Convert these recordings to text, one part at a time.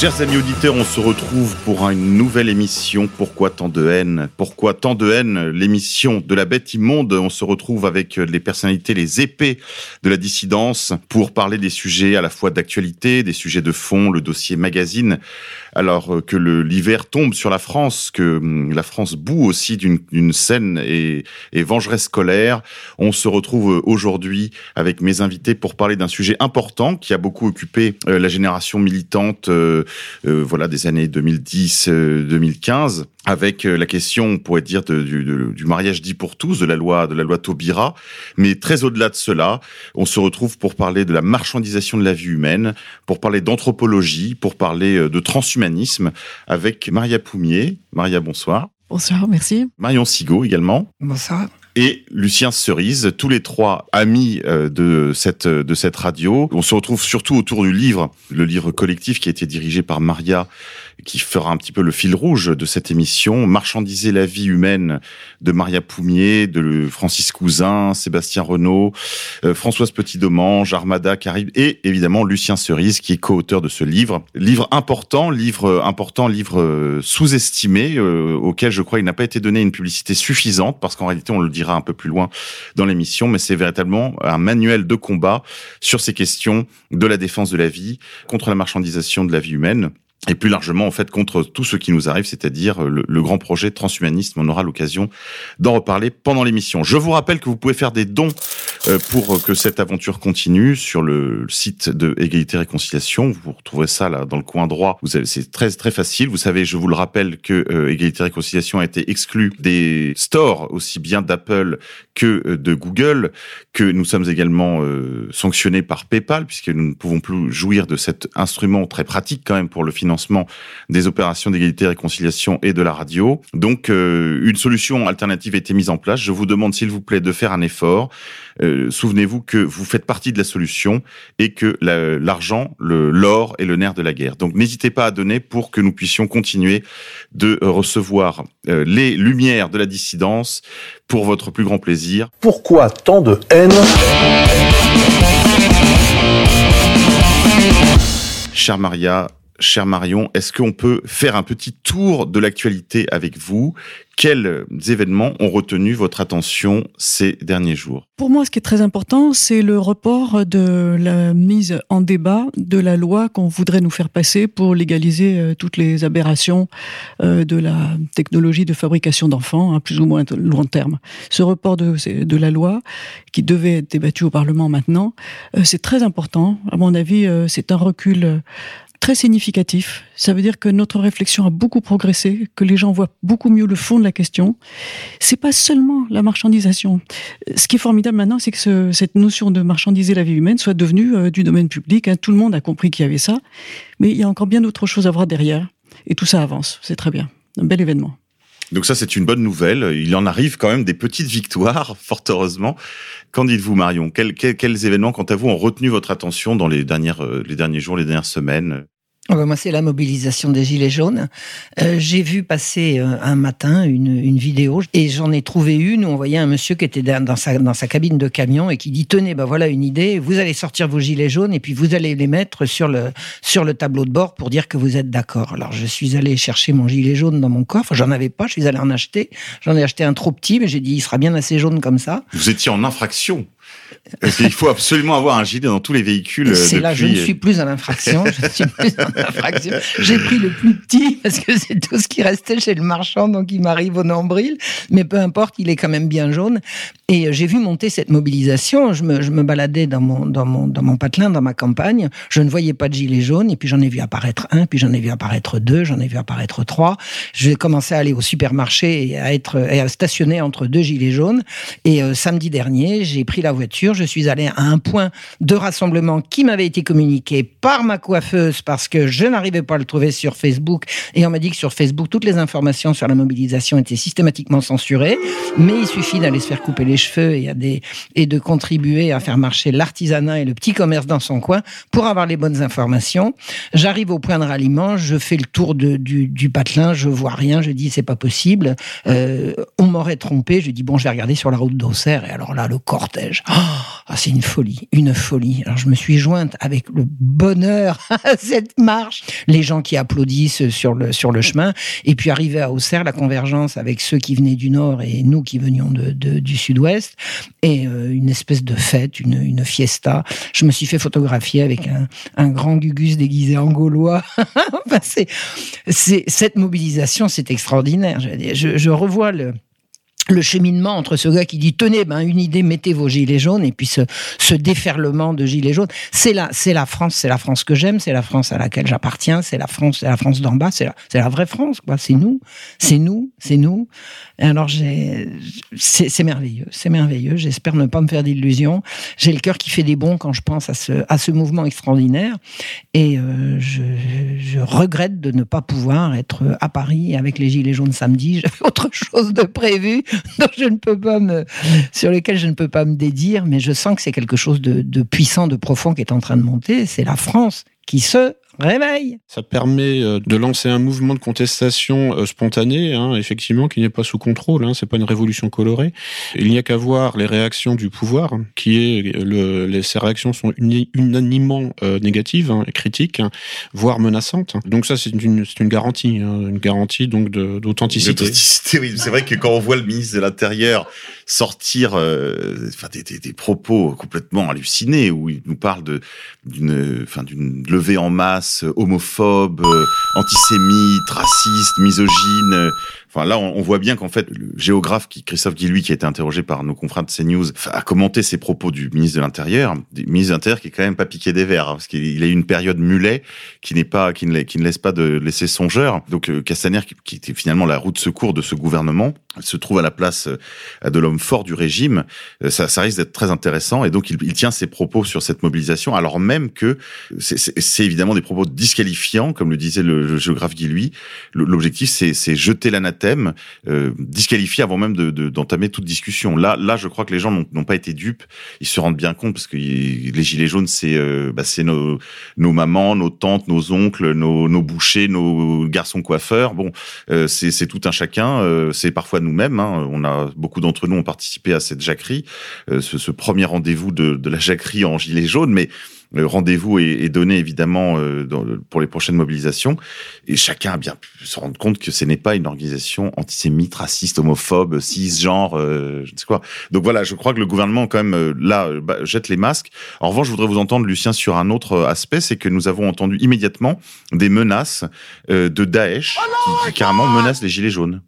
Chers amis auditeurs, on se retrouve pour une nouvelle émission. Pourquoi tant de haine? Pourquoi tant de haine? L'émission de la bête immonde. On se retrouve avec les personnalités, les épées de la dissidence pour parler des sujets à la fois d'actualité, des sujets de fond, le dossier magazine. Alors euh, que l'hiver tombe sur la France, que hum, la France bout aussi d'une scène et, et vengeresse colère, on se retrouve euh, aujourd'hui avec mes invités pour parler d'un sujet important qui a beaucoup occupé euh, la génération militante voilà, des années 2010-2015, avec euh, la question, on pourrait dire, de- du, de- du mariage dit pour tous, de la loi, de la loi Taubira. Mais très au-delà de cela, on se retrouve pour parler de la marchandisation de la vie humaine, pour parler d'anthropologie, pour parler euh, de transhumanisme, avec Maria Poumier. Maria, bonsoir. Bonsoir, merci. Marion Sigaud également Bonsoir. Et Lucien Cerise, tous les trois amis euh, de cette de cette radio. On se retrouve surtout autour du livre, le livre collectif qui a été dirigé par Maria, qui fera un petit peu le fil rouge de cette émission, Marchandiser la vie humaine de Maria Poumier, de Francis Cousin, Sébastien Renaud, euh, Françoise Petit-Domange, Armada Carib et évidemment Lucien Cerise qui est co-auteur de ce livre. Livre important, livre important, livre euh, sous-estimé euh, auquel je crois il n'a pas été donné une publicité suffisante parce qu'en réalité on le dira un peu plus loin dans l'émission, mais c'est véritablement un manuel de combat sur ces questions de la défense de la vie contre la marchandisation de la vie humaine. Et plus largement, en fait, contre tout ce qui nous arrive, c'est-à-dire le, le grand projet transhumanisme. On aura l'occasion d'en reparler pendant l'émission. Je vous rappelle que vous pouvez faire des dons euh, pour que cette aventure continue sur le site de Égalité Réconciliation. Vous retrouverez ça là dans le coin droit. C'est très très facile. Vous savez, je vous le rappelle que euh, Égalité Réconciliation a été exclu des stores aussi bien d'Apple que euh, de Google, que nous sommes également euh, sanctionnés par PayPal puisque nous ne pouvons plus jouir de cet instrument très pratique quand même pour le financement des opérations d'égalité et réconciliation et de la radio. Donc euh, une solution alternative a été mise en place. Je vous demande s'il vous plaît de faire un effort. Euh, Souvenez-vous que vous faites partie de la solution et que la- l'argent, l'or est le nerf de la guerre. Donc n'hésitez pas à donner pour que nous puissions continuer de recevoir euh, les lumières de la dissidence pour votre plus grand plaisir. Pourquoi tant de haine? Cher Maria, cher Marion, est-ce qu'on peut faire un petit tour de l'actualité avec vous? Quels événements ont retenu votre attention ces derniers jours? Pour moi, ce qui est très important, c'est le report de la mise en débat de la loi qu'on voudrait nous faire passer pour légaliser euh, toutes les aberrations euh, de la technologie de fabrication d'enfants, hein, plus ou moins long terme. Ce report de, de la loi, qui devait être débattu au Parlement maintenant, euh, c'est très important. À mon avis, c'est un recul très significatif. Ça veut dire que notre réflexion a beaucoup progressé, que les gens voient beaucoup mieux le fond de la question. C'est pas seulement la marchandisation. Ce qui est formidable maintenant, c'est que ce- cette notion de marchandiser la vie humaine soit devenue euh, du domaine public. hein. Tout le monde a compris qu'il y avait ça, mais il y a encore bien d'autres choses à voir derrière. Et tout ça avance. C'est très bien. Un bel événement. Donc ça, c'est une bonne nouvelle. Il en arrive quand même des petites victoires, fort heureusement. Qu'en dites-vous, Marion? Quels, quels, quels événements, quant à vous, ont retenu votre attention dans les, dernières, euh, les derniers jours, les dernières semaines? Moi, c'est la mobilisation des Gilets jaunes. Euh, J'ai vu passer euh, un matin une, vidéo et j'en ai trouvé une où on voyait un monsieur qui était dans dans sa, dans sa cabine de camion et qui dit Tenez, ben voilà une idée, vous allez sortir vos Gilets jaunes et puis vous allez les mettre sur le, sur le tableau de bord pour dire que vous êtes d'accord. Alors, je suis allé chercher mon Gilet jaune dans mon coffre. J'en avais pas, je suis allé en acheter. J'en ai acheté un trop petit, mais j'ai dit Il sera bien assez jaune comme ça. Vous étiez en infraction. Parce qu'il faut absolument avoir un gilet dans tous les véhicules. euh, C'est là, je ne depuis- suis plus en infraction. Je ne suis plus en infraction. J'ai pris le plus petit parce que c'est tout ce qui restait chez le marchand, donc il m'arrive au nombril. Mais peu importe, il est quand même bien jaune. Et euh, j'ai vu monter cette mobilisation. Je me, je me baladais dans mon, dans, mon, dans mon patelin, dans ma campagne. Je ne voyais pas de gilet jaune. Et puis j'en ai vu apparaître un, puis j'en ai vu apparaître deux, j'en ai vu apparaître trois. J'ai commencé à aller au supermarché et à, être, et à stationner entre deux gilets jaunes. Et euh, samedi dernier, j'ai pris la voiture, je suis allé à un point de rassemblement qui m'avait été communiqué par ma coiffeuse parce que je n'arrivais pas à le trouver sur Facebook. Et on m'a dit que sur Facebook toutes les informations sur la mobilisation étaient systématiquement censurées, mais il suffit d'aller se faire couper les cheveux et, de contribuer à faire marcher l'artisanat et le petit commerce dans son coin pour avoir les bonnes informations. J'arrive au point de ralliement, je fais le tour du, patelin, je vois rien, je dis c'est pas possible, euh, on m'aurait trompé, je dis bon je vais regarder sur la route d'Auxerre et alors là le cortège, ah, c'est une folie, une folie. Alors je me suis jointe avec le bonheur à cette marche, les gens qui applaudissent sur le sur le chemin et puis arrivé à Auxerre, la convergence avec ceux qui venaient du nord et nous qui venions du sud-ouest et euh, une espèce de fête, une, une fiesta. Je me suis fait photographier avec un, un grand Gugus déguisé en gaulois. Enfin, c'est, c'est, cette mobilisation, c'est extraordinaire. Je revois le, le cheminement entre ce gars qui dit tenez ben une idée mettez vos gilets jaunes et puis ce, ce déferlement de gilets jaunes. C'est la c'est la France c'est la France que j'aime c'est la France à laquelle j'appartiens c'est la France c'est la France d'en bas c'est la c'est la vraie France quoi. C'est nous c'est nous c'est nous. Et alors j'ai c'est c'est merveilleux c'est merveilleux. J'espère ne pas me faire d'illusions. J'ai le cœur qui fait des bonds quand je pense à ce à ce mouvement extraordinaire. Et euh, je, je regrette de ne pas pouvoir être à Paris avec les gilets jaunes samedi. J'avais autre chose de prévu sur lesquels je ne peux pas me dédire, mais je sens que c'est quelque chose de puissant, de profond qui est en train de monter. C'est la France qui se réveille. Ça permet euh, de lancer un mouvement de contestation euh, spontané, hein, effectivement, qui n'est pas sous contrôle. Hein, c'est pas une révolution colorée. Il n'y a qu'à voir les réactions du pouvoir, qui est le, les, ces réactions sont uni- unanimement euh, négatives, hein, critiques, hein, voire menaçantes. Donc ça, c'est une, c'est une garantie, hein, une garantie donc d'authenticité. Oui. C'est vrai que quand on voit le ministre de l'Intérieur sortir euh, des, des, des propos complètement hallucinés, où il nous parle de d'une enfin d'une levée en masse homophobe, euh, antisémite, raciste, misogyne. euh, Enfin là, on, on voit bien qu'en fait, le géographe qui Christophe Guilluy, qui a été interrogé par nos confrères de CNews, a commenté ces propos du ministre de l'Intérieur, du ministre de l'Intérieur qui est quand même pas piqué des verres, hein, parce qu'il il a eu une période mulet qui n'est pas, qui ne, qui ne laisse pas de laisser songeur. Donc euh, Castaner, qui, qui était finalement la roue de secours de ce gouvernement, se trouve à la place euh, de l'homme fort du régime. Euh, Ça, risque d'être très intéressant, et donc il, tient ses propos sur cette mobilisation, alors même que c'est- évidemment des propos disqualifiants, comme le disait le, géographe Guilluy. Le- L'objectif, c'est jeter l'anathème, euh, disqualifier avant même de- de- d'entamer toute discussion. Là, là, je crois que les gens n'ont pas été dupes. Ils se rendent bien compte parce que les gilets jaunes, c'est euh, bah, nos, mamans, nos tantes, nos oncles, nos, bouchers, nos garçons coiffeurs. Bon, c'est tout un chacun. c'est parfois nous-mêmes. Hein. On a beaucoup d'entre nous ont participé à cette jacquerie, euh, ce, premier rendez-vous de, la jacquerie en gilet jaune, mais le rendez-vous est, donné évidemment euh, pour les prochaines mobilisations et chacun a bien pu se rendre compte que ce n'est pas une organisation antisémite, raciste, homophobe, cisgenre, euh, je ne sais quoi. Donc voilà, je crois que le gouvernement quand même euh, là euh, bah, jette les masques. En revanche, je voudrais vous entendre Lucien sur un autre euh, aspect, c'est que nous avons entendu immédiatement des menaces euh, de Daesh qui, qui carrément menacent les gilets jaunes.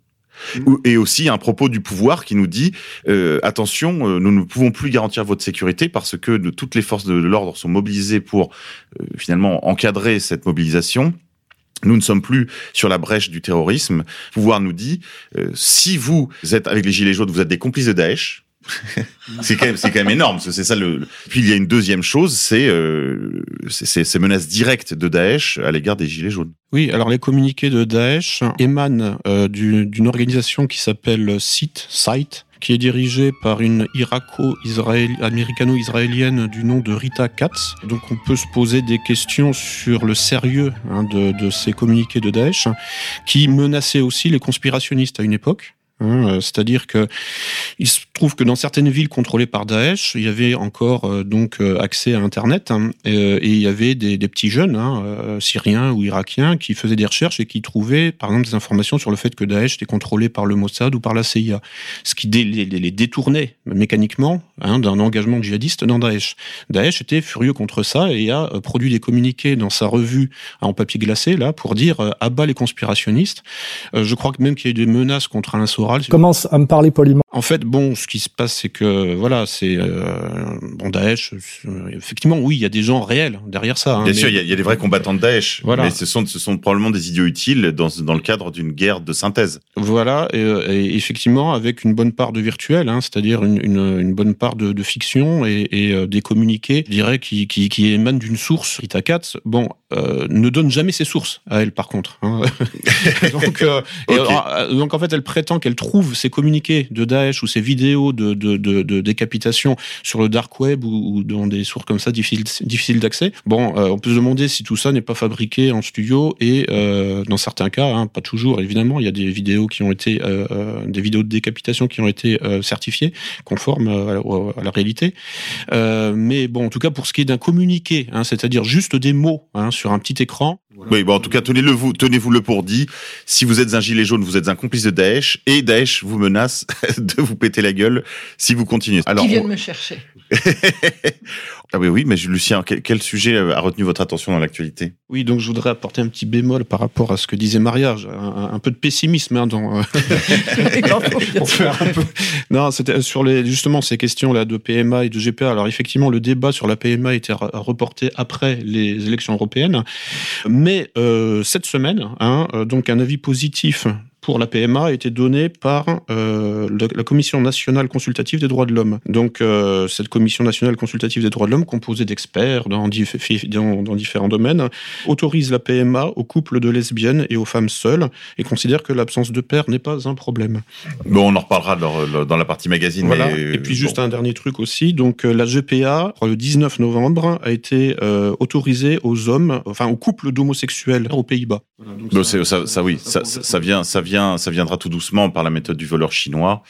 Et aussi un propos du pouvoir qui nous dit euh, attention, euh, nous ne pouvons plus garantir votre sécurité parce que de, toutes les forces de l'ordre sont mobilisées pour euh, finalement encadrer cette mobilisation. Nous ne sommes plus sur la brèche du terrorisme. Le pouvoir nous dit euh, si vous êtes avec les gilets jaunes, vous êtes des complices de Daesh. c'est quand même c'est énorme. C'est ça le. Puis il y a une deuxième chose, c'est euh, c'est- ces menaces directes de Daesh à l'égard des gilets jaunes. Oui, alors les communiqués de Daesh émanent euh, du- d'une organisation qui s'appelle SIT, SITE, qui est dirigée par une irako-américano-israélienne du nom de Rita Katz. Donc on peut se poser des questions sur le sérieux hein, de, de ces communiqués de Daesh, qui menaçaient aussi les conspirationnistes à une époque. Hein, euh, C'est-à-dire que il se trouve que dans certaines villes contrôlées par Daesh, il y avait encore euh, donc euh, accès à Internet hein, et il y avait des, petits jeunes hein, syriens ou irakiens qui faisaient des recherches et qui trouvaient par exemple des informations sur le fait que Daesh était contrôlé par le Mossad ou par la CIA, ce qui les, les détournait mécaniquement d'un engagement djihadiste dans Daesh. Daesh était furieux contre ça et a produit des communiqués dans sa revue en papier glacé là pour dire euh, abat les conspirationnistes. Je crois que même qu'il y a eu des menaces contre Alain Soral. Commence à me parler poliment. En fait, bon, ce qui se passe, c'est que voilà, c'est euh, bon, Daesh, effectivement, oui, il y a des gens réels derrière ça. Hein, Bien sûr, il y, a, des vrais combattants de Daesh, voilà. mais ce sont, ce sont probablement des idiots utiles dans, dans le cadre d'une guerre de synthèse. Voilà, et, effectivement, avec une bonne part de virtuel, hein, c'est-à-dire une, une, bonne part de, de fiction et, et, des communiqués, je dirais, qui, qui, qui émanent d'une source. Rita Katz, bon, ne donne jamais ses sources à elle, par contre. Hein. donc, okay. donc, en fait, elle prétend qu'elle trouve ses communiqués de Daesh ou ses vidéos de, de, de, décapitation sur le dark web ou, dans des sources comme ça difficiles, d'accès. Bon, euh, on peut se demander si tout ça n'est pas fabriqué en studio et euh, dans certains cas, hein, pas toujours évidemment, il y a des vidéos qui ont été, euh, euh des vidéos de décapitation qui ont été euh, certifiées conformes à, la réalité. mais bon, en tout cas pour ce qui est d'un communiqué, hein, c'est-à-dire juste des mots hein, sur un petit écran. Voilà. Oui, bon, en tout cas, tenez-le vous, tenez-vous le pour dit. Si vous êtes un gilet jaune, vous êtes un complice de Daesh et Daesh vous menace de vous péter la gueule si vous continuez. Alors, qui viennent on... me chercher? ah oui, oui, mais Lucien, quel, sujet a retenu votre attention dans l'actualité? Oui, donc je voudrais apporter un petit bémol par rapport à ce que disait Maria. Un, un peu de pessimisme hein, dans. un peu... Non, c'était sur les justement ces questions là de PMA et de GPA. Alors effectivement, le débat sur la PMA était reporté après les élections européennes, mais euh, cette semaine, hein, donc un avis positif pour la PMA a été donnée par euh, la Commission nationale consultative des droits de l'homme. Donc euh, cette Commission nationale consultative des droits de l'homme, composée d'experts dans, dans, dans, différents domaines, autorise la PMA aux couples de lesbiennes et aux femmes seules et considère que l'absence de père n'est pas un problème. Bon, on en reparlera dans, dans la partie magazine. Voilà. Mais... Et puis juste bon. un dernier truc aussi. Donc euh, la GPA, le 19 novembre, a été euh, autorisée aux hommes, enfin aux couples d'homosexuels aux Pays-Bas. Voilà, ça, ça, ça, oui, ça, ça vient, ça vient ça viendra tout doucement par la méthode du voleur chinois.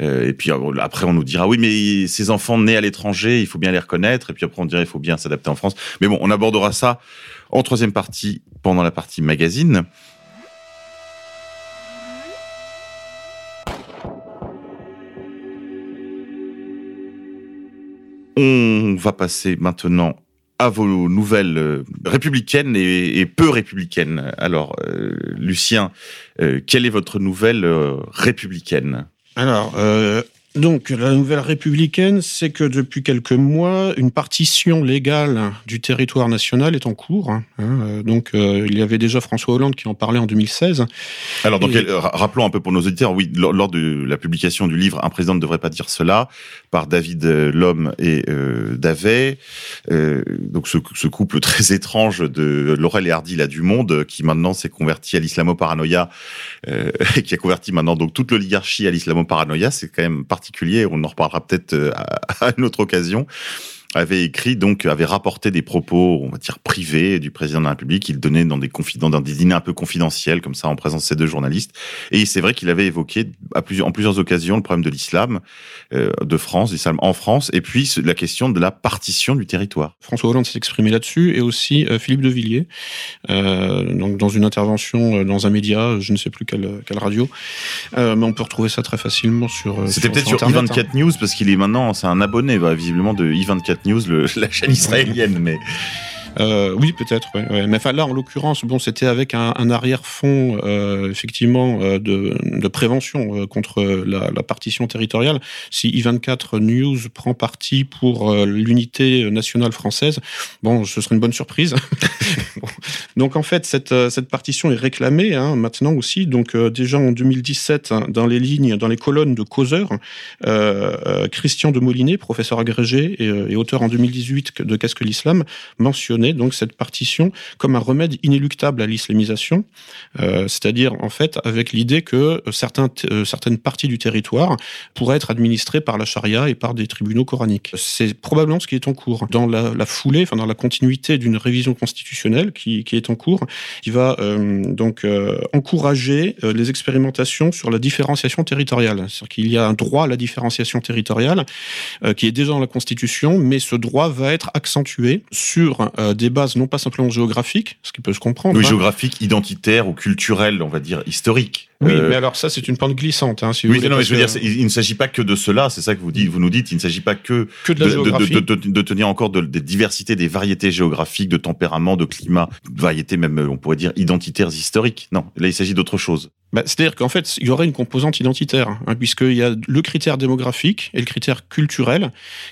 Euh, et puis après, on nous dira oui, mais ces enfants nés à l'étranger, il faut bien les reconnaître. Et puis après, on dirait il faut bien s'adapter en France. Mais bon, on abordera ça en troisième partie, pendant la partie magazine. On va passer maintenant à vos nouvelles euh, républicaines et, peu républicaines. Alors, euh, Lucien, euh, quelle est votre nouvelle républicaine? Alors, donc, la nouvelle républicaine, c'est que depuis quelques mois, une partition légale du territoire national est en cours. Hein, euh, donc, euh, il y avait déjà François Hollande qui en parlait en 2016. Alors, donc, et... rappelons un peu pour nos auditeurs, oui, lors, lors, de la publication du livre Un président ne devrait pas dire cela, par David Lhomme et euh, Davet, euh, donc ce, ce, couple très étrange de Laurel et Hardy, là, du Monde, qui maintenant s'est converti à l'islamo-paranoïa, euh, qui a converti maintenant donc toute l'oligarchie à l'islamo-paranoïa, c'est quand même particulier, on en reparlera peut-être euh, à une autre occasion avait écrit donc avait rapporté des propos on va dire privés du président de la République. Il donnait dans des confidents dans des dîners un peu confidentiels comme ça en présence de ces deux journalistes. Et c'est vrai qu'il avait évoqué à plusieurs en plusieurs occasions le problème de l'islam euh, de France l'islam en France et puis la question de la partition du territoire. François Hollande s'est exprimé là-dessus et aussi euh, Philippe de Villiers euh, donc dans une intervention dans un média je ne sais plus quelle, quelle radio. Mais on peut retrouver ça très facilement sur c'était peut-être sur, sur I24 hein. News parce qu'il est maintenant c'est un abonné bah, visiblement de I24 News, la chaîne israélienne, mais euh, oui, peut-être. Mais enfin là, en l'occurrence, bon, c'était avec un, arrière-fond euh, effectivement euh, de, prévention contre la, la, partition territoriale. Si I24 News prend parti pour l'unité nationale française, bon, ce serait une bonne surprise. Donc en fait, cette, cette partition est réclamée hein, maintenant aussi. Donc déjà en 2017, hein, dans les lignes, dans les colonnes de causeurs, Christian de Molinet, professeur agrégé et, auteur en 2018 de Qu'est-ce que l'islam, mentionne donc cette partition comme un remède inéluctable à l'islamisation, euh, c'est-à-dire en fait avec l'idée que euh, certaines parties du territoire pourraient être administrées par la charia et par des tribunaux coraniques. C'est probablement ce qui est en cours dans la, la foulée, enfin dans la continuité d'une révision constitutionnelle qui, qui, est en cours, qui va euh, donc euh, encourager euh, les expérimentations sur la différenciation territoriale. C'est-à-dire qu'il y a un droit à la différenciation territoriale qui est déjà dans la Constitution, mais ce droit va être accentué sur des bases non pas simplement géographiques, ce qui peut se comprendre. Oui, hein. géographiques, identitaires ou culturelles, on va dire historiques. Oui, euh... mais alors ça, c'est une pente glissante. Hein, si oui, vous non, mais je veux dire, il ne s'agit pas que de cela, c'est ça que vous, dites, vous nous dites, il ne s'agit pas que, que de, de, de, de, tenir encore des diversités, des variétés géographiques, de tempérament, de climat. Il variétés même, on pourrait dire, identitaires historiques. Non, là, il s'agit d'autre chose. Bah, C'est-à-dire qu'en fait, il y aurait une composante identitaire, hein, puisqu'il y a le critère démographique et le critère culturel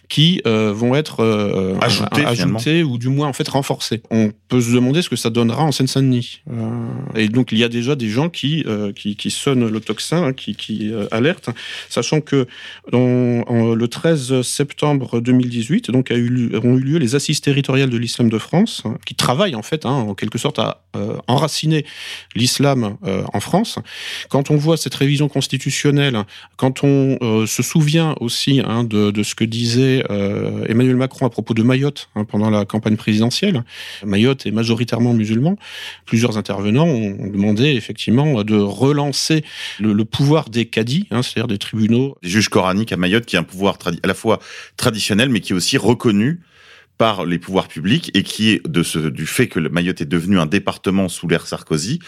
qui euh, vont être euh, Ajoutés, ajoutés ou du moins en fait renforcés. On peut se demander ce que ça donnera en Seine-Saint-Denis. Euh, et donc il y a déjà des gens qui euh, qui, qui sonnent le tocsin, hein, qui, qui euh, alertent, sachant que le 13 septembre 2018, donc a eu, lieu- ont eu lieu les assises territoriales de l'islam de France, hein, qui travaillent en fait, hein, en quelque sorte, à euh, enraciner l'islam euh, en France. Quand on voit cette révision constitutionnelle, quand on euh, se souvient aussi hein, de, ce que disait Emmanuel Macron à propos de Mayotte hein, pendant la campagne présidentielle, Mayotte est majoritairement musulman. Plusieurs intervenants ont demandé effectivement de relancer le, pouvoir des cadis, hein, c'est-à-dire des tribunaux Des juges coraniques à Mayotte, qui est un pouvoir à la fois traditionnel, mais qui est aussi reconnu par les pouvoirs publics et qui est de ce, du fait que Mayotte est devenu un département sous l'ère Sarkozy,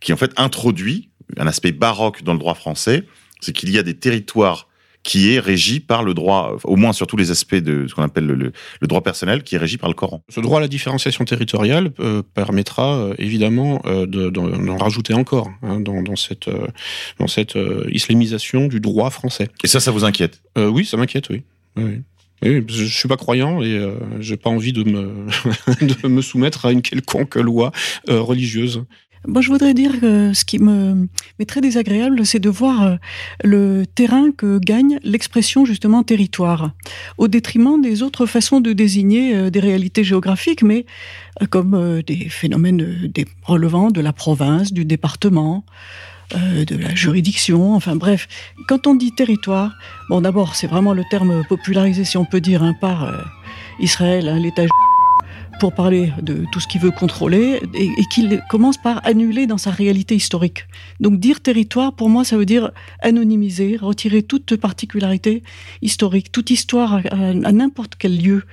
qui en fait introduit un aspect baroque dans le droit français, c'est qu'il y a des territoires qui est régi par le droit, au moins sur tous les aspects de ce qu'on appelle le, le- le droit personnel, qui est régi par le Coran. Ce droit à la différenciation territoriale euh, permettra euh, évidemment euh, de- d'en d'en rajouter encore hein, dans, dans cette, dans cette islamisation du droit français. Et ça, ça vous inquiète? Oui, ça m'inquiète, oui. Oui, oui. Je suis pas croyant et euh, j'ai pas envie de me, soumettre à une quelconque loi euh, religieuse. Moi, je voudrais dire que ce qui me m'est très désagréable, c'est de voir euh, le terrain que gagne l'expression justement territoire, au détriment des autres façons de désigner euh, des réalités géographiques, mais comme des phénomènes des- relevant de la province, du département, euh, de la juridiction, enfin bref. Quand on dit territoire, bon d'abord, c'est vraiment le terme popularisé, si on peut dire, hein, par euh, Israël, hein, l'État pour parler de tout ce qu'il veut contrôler et, qu'il commence par annuler dans sa réalité historique. Donc dire territoire, pour moi, ça veut dire anonymiser, retirer toute particularité historique, toute histoire à, n'importe quel lieu.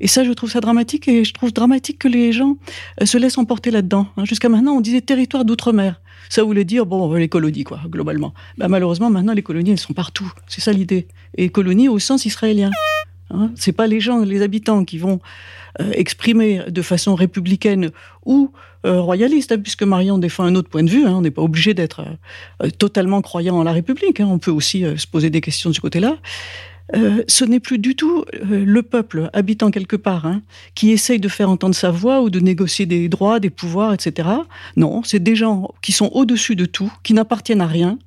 Et ça, je trouve ça dramatique et je trouve dramatique que les gens euh, se laissent emporter là-dedans. hein. Jusqu'à maintenant, on disait territoire d'outre-mer. Ça voulait dire, bon, les colonies, quoi, globalement. Bah, malheureusement, maintenant, les colonies, elles sont partout. C'est ça l'idée. Et colonies au sens israélien. Hein, c'est pas les gens, les habitants qui vont euh, exprimer de façon républicaine ou euh, royaliste, hein, puisque Marion défend un autre point de vue. hein, on n'est pas obligé d'être euh, totalement croyant en la République. hein, on peut aussi se poser des questions de ce côté-là. Euh, ce n'est plus du tout euh, le peuple habitant quelque part hein, qui essaye de faire entendre sa voix ou de négocier des droits, des pouvoirs, etc. Non, c'est des gens qui sont au-dessus de tout, qui n'appartiennent à rien,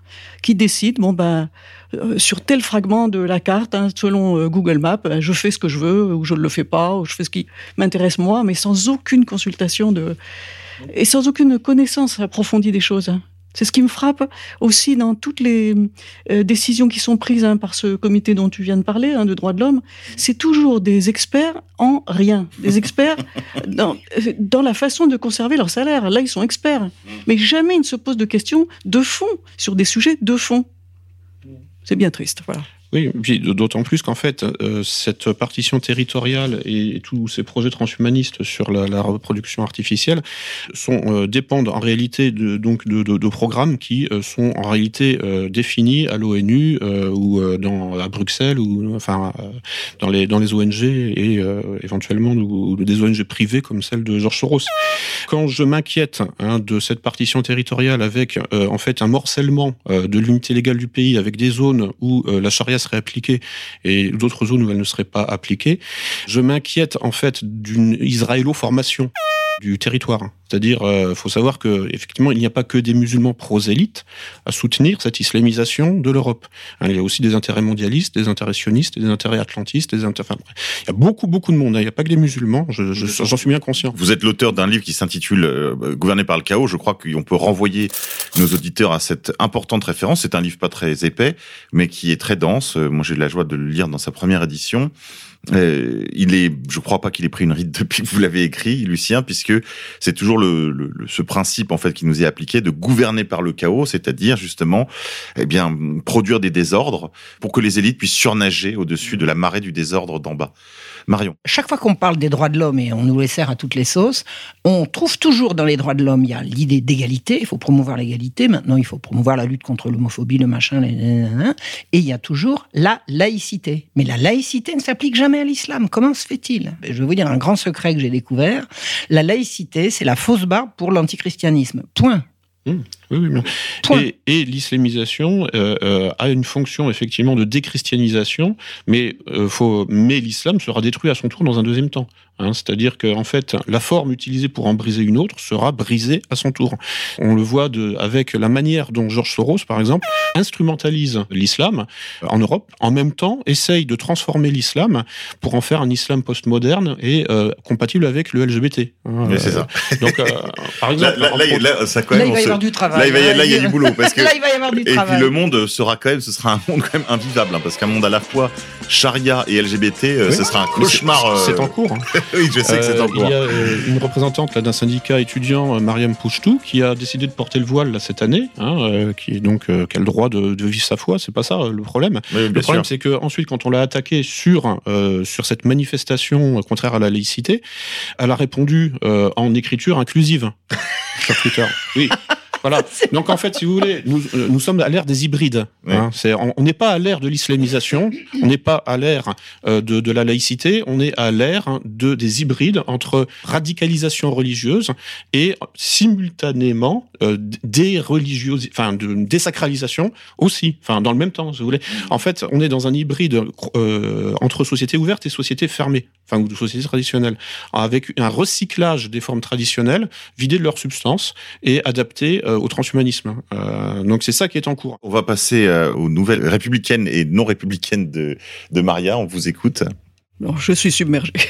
qui décident, bon ben, euh, sur tel fragment de la carte, hein, selon euh, Google Maps, ben, je fais ce que je veux, ou je ne le fais pas, ou je fais ce qui m'intéresse moi, mais sans aucune consultation de et sans aucune connaissance approfondie des choses. hein. C'est ce qui me frappe aussi dans toutes les euh, décisions qui sont prises hein, par ce comité dont tu viens de parler, hein, de droits de l'homme. C'est toujours des experts en rien, des experts dans, euh, dans la façon de conserver leur salaire. Là, ils sont experts, mais jamais ils ne se posent de questions de fond sur des sujets de fond. C'est bien triste, voilà. Oui, d'autant plus qu'en fait, euh, cette partition territoriale et tous ces projets transhumanistes sur la, reproduction artificielle sont, euh, dépendent en réalité de, donc de, programmes qui euh, sont en réalité définis à l'ONU ou dans, à Bruxelles ou enfin dans les dans les ONG et éventuellement ou, des ONG privées comme celle de Georges Soros. Quand je m'inquiète hein, de cette partition territoriale avec en fait un morcellement de l'unité légale du pays avec des zones où la charia serait appliquée et d'autres zones où elle ne serait pas appliquée, je m'inquiète en fait d'une israélo-formation du territoire. C'est-à-dire, euh, faut savoir que effectivement, il n'y a pas que des musulmans prosélytes à soutenir cette islamisation de l'Europe. Hein, il y a aussi des intérêts mondialistes, des intérêts sionistes, des intérêts atlantistes, des inter- enfin, bref. il y a beaucoup, beaucoup de monde. hein. Il n'y a pas que des musulmans. Je- je- J'en suis bien conscient. Vous êtes l'auteur d'un livre qui s'intitule euh, Gouverné par le chaos. Je crois qu'on peut renvoyer nos auditeurs à cette importante référence. C'est un livre pas très épais, mais qui est très dense. Euh, Moi, j'ai eu la joie de le lire dans sa première édition. Euh, il est, je crois pas qu'il ait pris une ride depuis que vous l'avez écrit, Lucien, puisque c'est toujours le, le- ce principe en fait qui nous est appliqué de gouverner par le chaos, c'est-à-dire justement, eh bien, produire des désordres pour que les élites puissent surnager au-dessus de la marée du désordre d'en bas. Marion. Chaque fois qu'on parle des droits de l'homme et on nous les sert à toutes les sauces, on trouve toujours dans les droits de l'homme, il y a l'idée d'égalité, il faut promouvoir l'égalité, maintenant il faut promouvoir la lutte contre l'homophobie, le machin, et il y a toujours la laïcité. Mais la laïcité ne s'applique jamais à l'islam. Comment se fait-il? Je vais vous dire un grand secret que j'ai découvert. La laïcité, c'est la fausse barbe pour l'antichristianisme. Point. Mmh. Oui, oui, et, et l'islamisation euh, euh, a une fonction effectivement de déchristianisation, mais, euh, faut, mais l'islam sera détruit à son tour dans un deuxième temps. Hein, C'est-à-dire qu'en fait, la forme utilisée pour en briser une autre sera brisée à son tour. On le voit de, avec la manière dont George Soros, par exemple, instrumentalise l'islam en Europe, en même temps essaye de transformer l'islam pour en faire un islam postmoderne et euh, compatible avec le LGBT. Hein, c'est ça. Donc, euh, par exemple, là, là, là, ça quand même, là, il va y avoir du travail. Là, il, va y, là, il y a du boulot. Parce que... là, il va y avoir du et travail. puis le monde sera quand même, ce sera un monde quand même invivable, hein, parce qu'un monde à la fois charia et LGBT, euh, Oui. ce sera un cauchemar. euh, C'est en cours. hein. oui, je sais que c'est en Euh, cours. Il y a euh, une représentante là, d'un syndicat étudiant, euh, Mariam Pouchtou, qui a décidé de porter le voile là, cette année, hein, qui est donc euh, qui a le droit de, de vivre sa foi. C'est pas ça le problème. Oui, Le problème, c'est que ensuite, quand on l'a attaqué sur euh, sur cette manifestation euh, contraire à la laïcité, elle a répondu euh, en écriture inclusive sur Twitter. Oui. Voilà. Donc en fait, si vous voulez, nous, euh, nous sommes à l'ère des hybrides. hein. C'est- on n'est pas à l'ère de l'islamisation, on n'est pas à l'ère euh, de, de la laïcité, on est à l'ère hein, de des hybrides entre radicalisation religieuse et simultanément euh, déreligiosité, enfin de désacralisation aussi, enfin dans le même temps, si vous voulez. En fait, on est dans un hybride euh, entre société ouverte et société fermée, enfin ou de société traditionnelle, avec un recyclage des formes traditionnelles, vidées de leur substance et adaptées euh, au transhumanisme. Euh, donc c'est ça qui est en cours. On va passer euh, aux nouvelles républicaines et non républicaines de, de Maria. On vous écoute. Non, je suis submergé.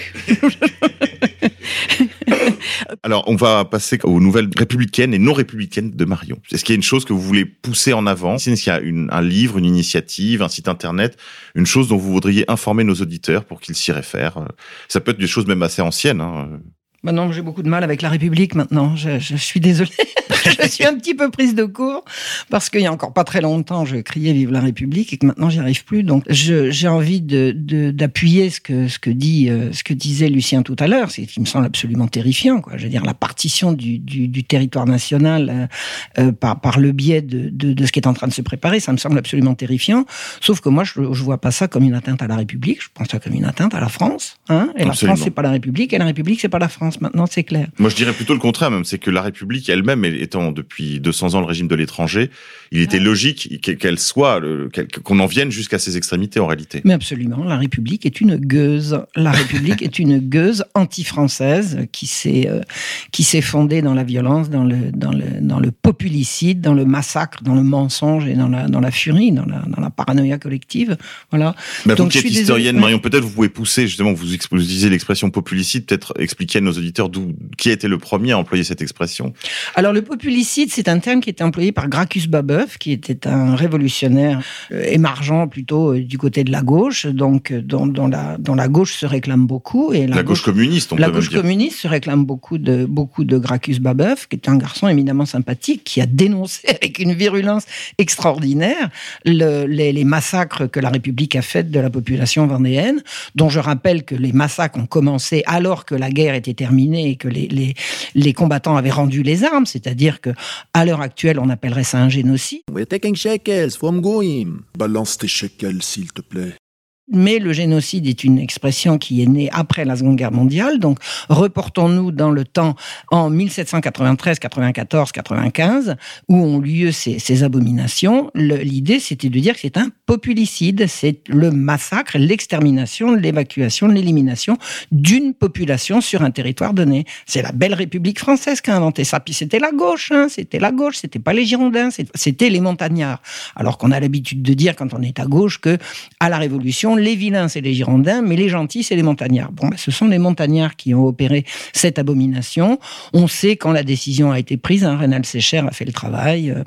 Alors, on va passer aux nouvelles républicaines et non républicaines de Marion. Est-ce qu'il y a une chose que vous voulez pousser en avant? Est-ce qu'il y a une- un livre, une initiative, un site internet, une chose dont vous voudriez informer nos auditeurs pour qu'ils s'y réfèrent? Euh, Ça peut être des choses même assez anciennes. Hein. Maintenant, j'ai beaucoup de mal avec la République maintenant. Je, je suis désolée. je suis un petit peu prise de court parce qu'il y a encore pas très longtemps, je criais Vive la République et que maintenant j'y arrive plus. Donc, j'ai envie de- de- d'appuyer ce que, ce, que dit, euh, ce que disait Lucien tout à l'heure. C'est ce qui me semble absolument terrifiant. Quoi. Je veux dire, la partition du, du, du territoire national euh, euh, par, par le biais de, de, de ce qui est en train de se préparer, ça me semble absolument terrifiant. Sauf que moi, je, je vois pas ça comme une atteinte à la République. Je pense ça comme une atteinte à la France. Hein et la. France, c'est pas la République et la République, c'est pas la France. Maintenant, c'est clair. Moi, je dirais plutôt le contraire, même. C'est que la République elle-même, étant depuis 200 ans le régime de l'étranger, il était logique qu'elle- soit, qu'on en vienne jusqu'à ses extrémités en réalité. Mais absolument, la République est une gueuse. La République est une gueuse anti-française qui s'est euh, qui s'est fondée dans la violence, dans le dans le dans le populicide, dans le massacre, dans le mensonge et dans la dans la furie, dans la dans la paranoïa collective. Voilà. Bah, vous Donc, qui êtes historienne. Marion, peut-être vous pouvez pousser, justement, vous, utilisez l'expression populicide, peut-être expliquer à nos auditeurs d'où, qui a été le premier à employer cette expression. Alors le c'est un terme qui était employé par Gracchus Babeuf, qui était un révolutionnaire euh, émergent plutôt euh, du côté de la gauche, donc euh, dont, dont la dont la gauche se réclame beaucoup et La, gauche, communiste, on La peut gauche dire. communiste se réclame beaucoup de, beaucoup de Gracchus Babeuf, qui est un garçon éminemment sympathique, qui a dénoncé avec une virulence extraordinaire le- les, les massacres que la République a faits de la population vendéenne, dont je rappelle que les massacres ont commencé alors que la guerre était terminée et que les, les, les combattants avaient rendu les armes, c'est-à-dire que à l'heure actuelle, on appellerait ça un génocide. We're taking shekels from Goyim. Balance tes shekels, s'il te plaît. Mais le génocide est une expression qui est née après la Seconde Guerre mondiale. Donc, reportons-nous dans le temps en 1793, 94, 95, où ont lieu ces, abominations. L'idée, c'était de dire que c'est un populicide. C'est le massacre, l'extermination, l'évacuation, l'élimination d'une population sur un territoire donné. C'est la belle République française qui a inventé ça. Puis c'était la gauche, hein, c'était la gauche, c'était pas les Girondins, c'était les montagnards. Alors qu'on a l'habitude de dire quand on est à gauche que à la Révolution, les vilains c'est les Girondins, mais les gentils c'est les montagnards. Bon, ben, ce sont les montagnards qui ont opéré cette abomination. On sait quand la décision a été prise. Hein, Rénal Sécher a fait le travail. Euh,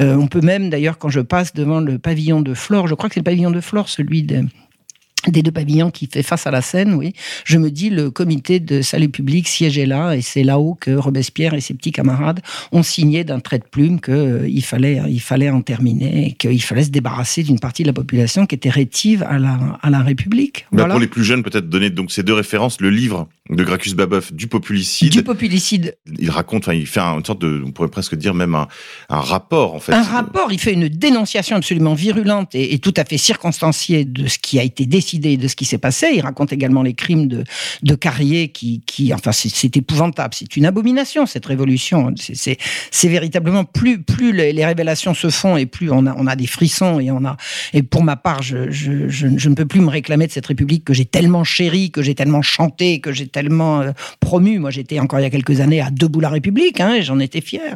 euh, on peut même d'ailleurs quand je passe devant le pavillon de Flore, je crois que c'est le pavillon de Flore, celui de des deux pavillons qui fait face à la Seine, oui, je me dis le comité de salut public siégeait là et c'est là-haut que Robespierre et ses petits camarades ont signé d'un trait de plume qu'il euh, fallait, il fallait en terminer, qu'il fallait se débarrasser d'une partie de la population qui était rétive à la, à la République. Bah, Pour les plus jeunes, peut-être donner donc ces deux références, le livre de Gracchus Babeuf du populicide. Du populicide. Il raconte, enfin, il fait une sorte de, on pourrait presque dire même un, un rapport en fait. Un rapport, il fait une dénonciation absolument virulente et, et tout à fait circonstanciée de ce qui a été décidé de ce qui s'est passé. Il raconte également les crimes de, de Carrier qui, qui enfin, c'est épouvantable. C'est une abomination, cette révolution. C'est véritablement plus, plus les, révélations se font et plus on a, on a des frissons et on a, et pour ma part, je, je, je, ne peux plus me réclamer de cette République que j'ai tellement chérie, que j'ai tellement chanté, que j'ai tellement euh, promu. Moi, j'étais encore il y a quelques années à Debout la République, hein, et j'en étais fier.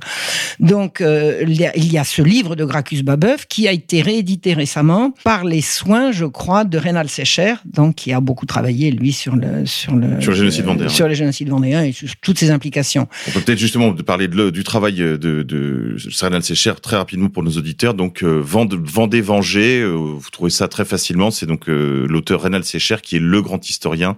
Donc, euh, il, y a, ce livre de Gracchus Babeuf qui a été réédité récemment par les soins, je crois, de Rénal Sécher, donc qui a beaucoup travaillé lui sur le sur le sur le génocide vendéen, sur les génocides vendéens et sur toutes ses implications. On peut peut-être justement parler de, du travail de, de Rénal Sécher très rapidement pour nos auditeurs. Donc euh, Vendée Vengé, euh, vous trouvez ça très facilement. C'est donc euh, l'auteur Rénal Sécher qui est le grand historien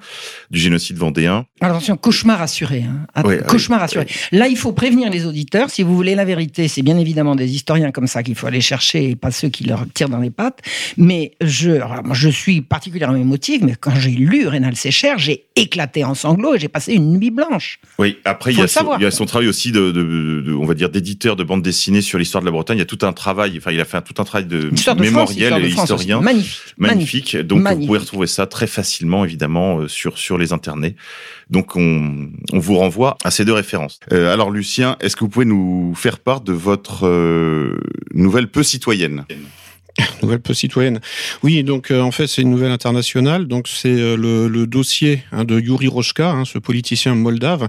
du génocide vendéen. Alors attention, cauchemar assuré. Hein. cauchemar assuré. Là, il faut prévenir les auditeurs. Si vous voulez la vérité, c'est bien évidemment des historiens comme ça qu'il faut aller chercher et pas ceux qui leur tirent dans les pattes. Mais je, je suis particulièrement émotive, mais quand j'ai lu Rénal Sécher, j'ai éclaté en sanglots et j'ai passé une nuit blanche. Oui, après, il y, a son, il y, a son, travail aussi de, de, de on va dire, d'éditeur de bande dessinée sur l'histoire de la Bretagne. Il y a tout un travail, enfin, il a fait tout un travail de mémoriel et historien. Magnifique. Magnifique. Donc, vous pouvez retrouver ça très facilement, évidemment, euh, sur, sur les internets. Donc, on, on vous renvoie à ces deux références. Euh, alors, Lucien, est-ce que vous pouvez nous faire part de votre euh, nouvelle peu citoyenne? Nouvelle citoyenne. Oui, donc euh, en fait c'est une nouvelle internationale. Donc c'est euh, le, dossier hein, de Yuri Rochka, hein, ce politicien moldave,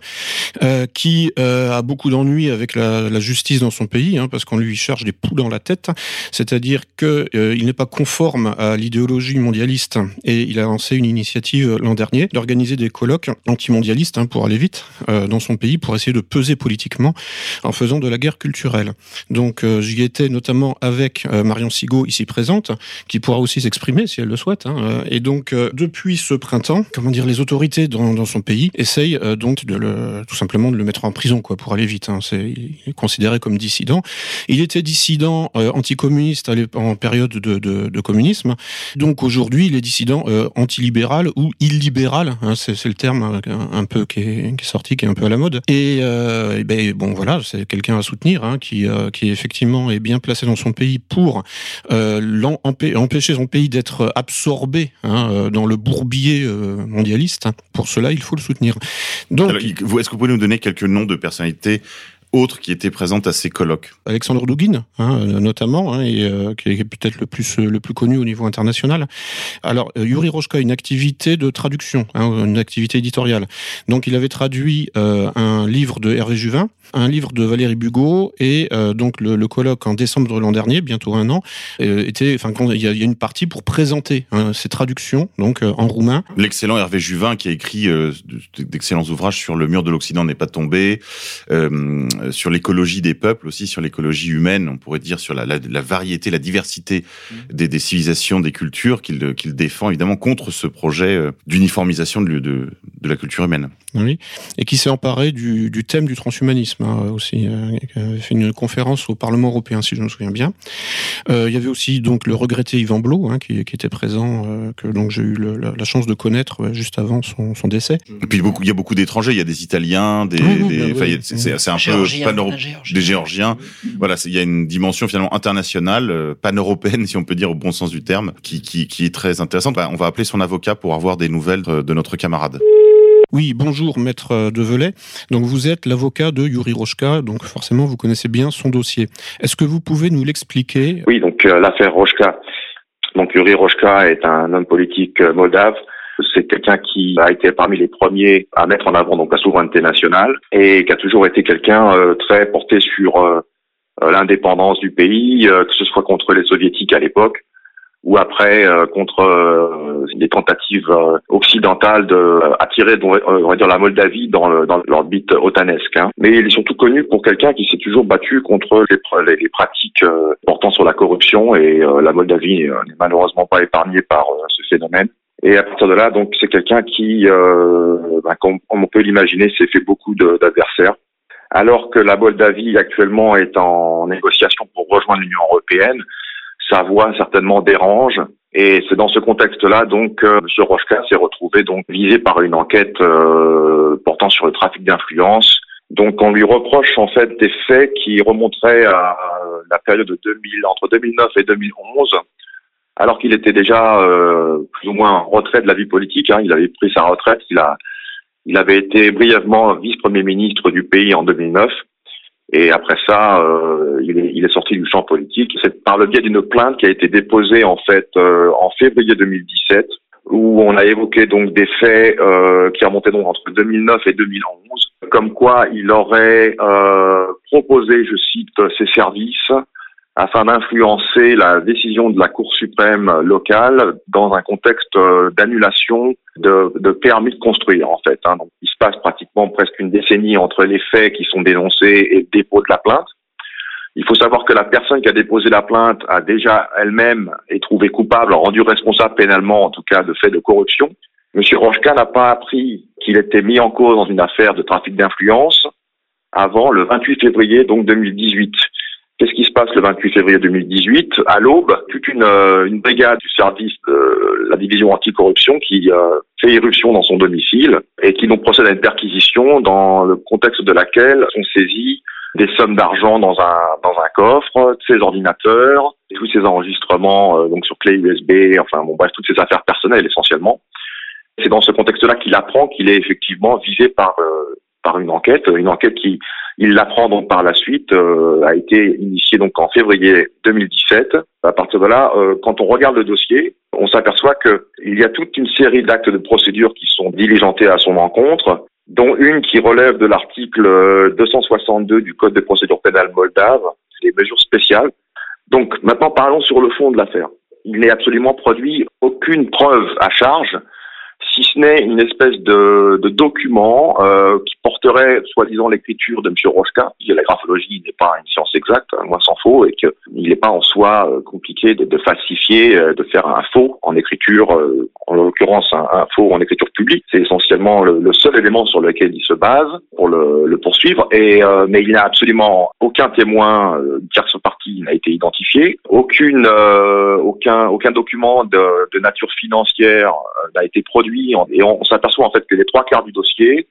euh, qui a beaucoup d'ennuis avec la, justice dans son pays, hein, parce qu'on lui charge des poux dans la tête. C'est-à-dire que il n'est pas conforme à l'idéologie mondialiste et il a lancé une initiative l'an dernier d'organiser des colloques antimondialistes pour aller vite dans son pays pour essayer de peser politiquement en faisant de la guerre culturelle. Donc j'y étais notamment avec Marion Sigaud ici présente, qui pourra aussi s'exprimer si elle le souhaite. Hein. Et donc, euh, depuis ce printemps, comment dire, les autorités dans, son pays essayent euh, donc de le, tout simplement de le mettre en prison, quoi, pour aller vite. Hein. C'est, il est considéré comme dissident. Il était dissident euh, anticommuniste en période de, communisme. Donc aujourd'hui, il est dissident euh, antilibéral ou illibéral. Hein, c'est, le terme un, peu qui est, sorti, qui est un peu à la mode. Et, ben bon, voilà, c'est quelqu'un à soutenir, qui, qui effectivement est bien placé dans son pays pour euh, empêcher son pays d'être absorbé hein, euh, dans le bourbier euh, mondialiste. Pour cela, il faut le soutenir. Donc, est-ce que vous pouvez nous donner quelques noms de personnalités autres qui étaient présentes à ces colloques Alexandre Douguin, hein, notamment, hein, et euh, qui est peut-être le plus le plus connu au niveau international. Alors, euh, Yuri Rochka, une activité de traduction, hein, une activité éditoriale. Donc, il avait traduit euh, un livre de Hervé Juvin, un livre de Valérie Bugot, et donc le, le, colloque en décembre de l'an dernier, bientôt un an, était, enfin, il y, a, une partie pour présenter ces traductions, donc en roumain. L'excellent Hervé Juvin qui a écrit d'excellents ouvrages sur le mur de l'Occident n'est pas tombé. Euh, sur l'écologie des peuples aussi, sur l'écologie humaine, on pourrait dire sur la, la, la variété, la diversité mmh. des, des, civilisations, des cultures qu'il qu'il défend évidemment contre ce projet euh, d'uniformisation de, de, de, la culture humaine. Oui, et qui s'est emparé du, du, thème du transhumanisme hein, aussi. Euh, il avait fait une conférence au Parlement européen, si je me souviens bien. Euh, il y avait aussi donc le regretté Yvan Blot, hein, qui, qui, était présent, euh, que donc j'ai eu le, la, la, chance de connaître juste avant son, son, décès. Et puis beaucoup, il y a beaucoup d'étrangers, il y a des Italiens, des, oui, des oui, c'est un peu des Géorgiens. Voilà, il y a une dimension finalement internationale, pan-européenne si on peut dire au bon sens du terme, qui, qui, qui est très intéressante. Bah, on va appeler son avocat pour avoir des nouvelles de notre camarade. Oui, bonjour maître euh, Develay. Donc vous êtes l'avocat de Yuri Rochka, donc forcément vous connaissez bien son dossier. Est-ce que vous pouvez nous l'expliquer? Oui, donc euh, l'affaire Rochka. Donc Yuri Rochka est un homme politique moldave c'est quelqu'un qui a été parmi les premiers à mettre en avant donc la souveraineté nationale et qui a toujours été quelqu'un euh, très porté sur euh, euh, l'indépendance du pays, que ce soit contre les soviétiques à l'époque ou après contre des tentatives occidentales de attirer on va dire la Moldavie dans l'orbite otanesque. Hein. Mais il est surtout connu pour quelqu'un qui s'est toujours battu contre les, les pratiques portant sur la corruption et la Moldavie n'est malheureusement pas épargnée par ce phénomène. Et à partir de là, donc c'est quelqu'un qui, euh, bah, comme on peut l'imaginer, s'est fait beaucoup d'adversaires. Alors que la Moldavie actuellement est en négociation pour rejoindre l'Union européenne, sa voix certainement dérange. Et c'est dans ce contexte-là donc euh, M. Rochka s'est retrouvé donc visé par une enquête euh, portant sur le trafic d'influence. Donc on lui reproche en fait des faits qui remonteraient à la période de 2000 entre 2009 et 2011 alors qu'il était déjà euh, plus ou moins en retrait de la vie politique. Hein. il avait pris sa retraite. Il a, il avait été brièvement vice-premier ministre du pays en 2009. Et après ça, euh, il, est, il, est, sorti du champ politique. C'est par le biais d'une plainte qui a été déposée en fait euh, en février 2017, où on a évoqué donc des faits euh, qui remontaient donc entre 2009 et 2011, comme quoi il aurait proposé, je cite, ses services afin d'influencer la décision de la Cour suprême locale dans un contexte euh, d'annulation de, de, permis de construire en fait. Hein. Donc, il se passe pratiquement presque une décennie entre les faits qui sont dénoncés et le dépôt de la plainte. Il faut savoir que la personne qui a déposé la plainte a déjà elle-même été trouvée coupable, rendu responsable pénalement en tout cas de faits de corruption. Monsieur Rochka n'a pas appris qu'il était mis en cause dans une affaire de trafic d'influence avant le 28 février donc 2018. Qu'est-ce qui se passe le 28 février 2018 À l'aube, toute une, euh, une, brigade du service de la division anticorruption qui euh, fait irruption dans son domicile et qui donc procède à une perquisition dans le contexte de laquelle sont saisies des sommes d'argent dans un dans un coffre, ses ordinateurs, tous ses enregistrements euh, donc sur clé USB, enfin bon bref toutes ses affaires personnelles essentiellement. C'est dans ce contexte-là qu'il apprend qu'il est effectivement visé par par une enquête, une enquête qui il l'apprend donc par la suite, euh, a été initié donc en février 2017. À partir de là, euh, quand on regarde le dossier, on s'aperçoit qu'il y a toute une série d'actes de procédure qui sont diligentés à son encontre, dont une qui relève de l'article 262 du Code de procédure pénale moldave, les mesures spéciales. Donc maintenant parlons sur le fond de l'affaire. Il n'est absolument produit aucune preuve à charge si ce n'est une espèce de, document euh, qui porterait soi-disant l'écriture de M. Rochka. La graphologie n'est pas une science exacte, hein, moi s'en faut, et qu'il n'est pas en soi euh, compliqué de, falsifier, euh, de faire un faux en écriture, en l'occurrence un, faux en écriture publique. C'est essentiellement le, seul élément sur lequel il se base pour le, poursuivre. Mais il n'a absolument aucun témoin tierce partie n'a été identifié, aucune, aucun, document de nature financière n'a été produit et on, s'aperçoit en fait que les trois quarts du dossier,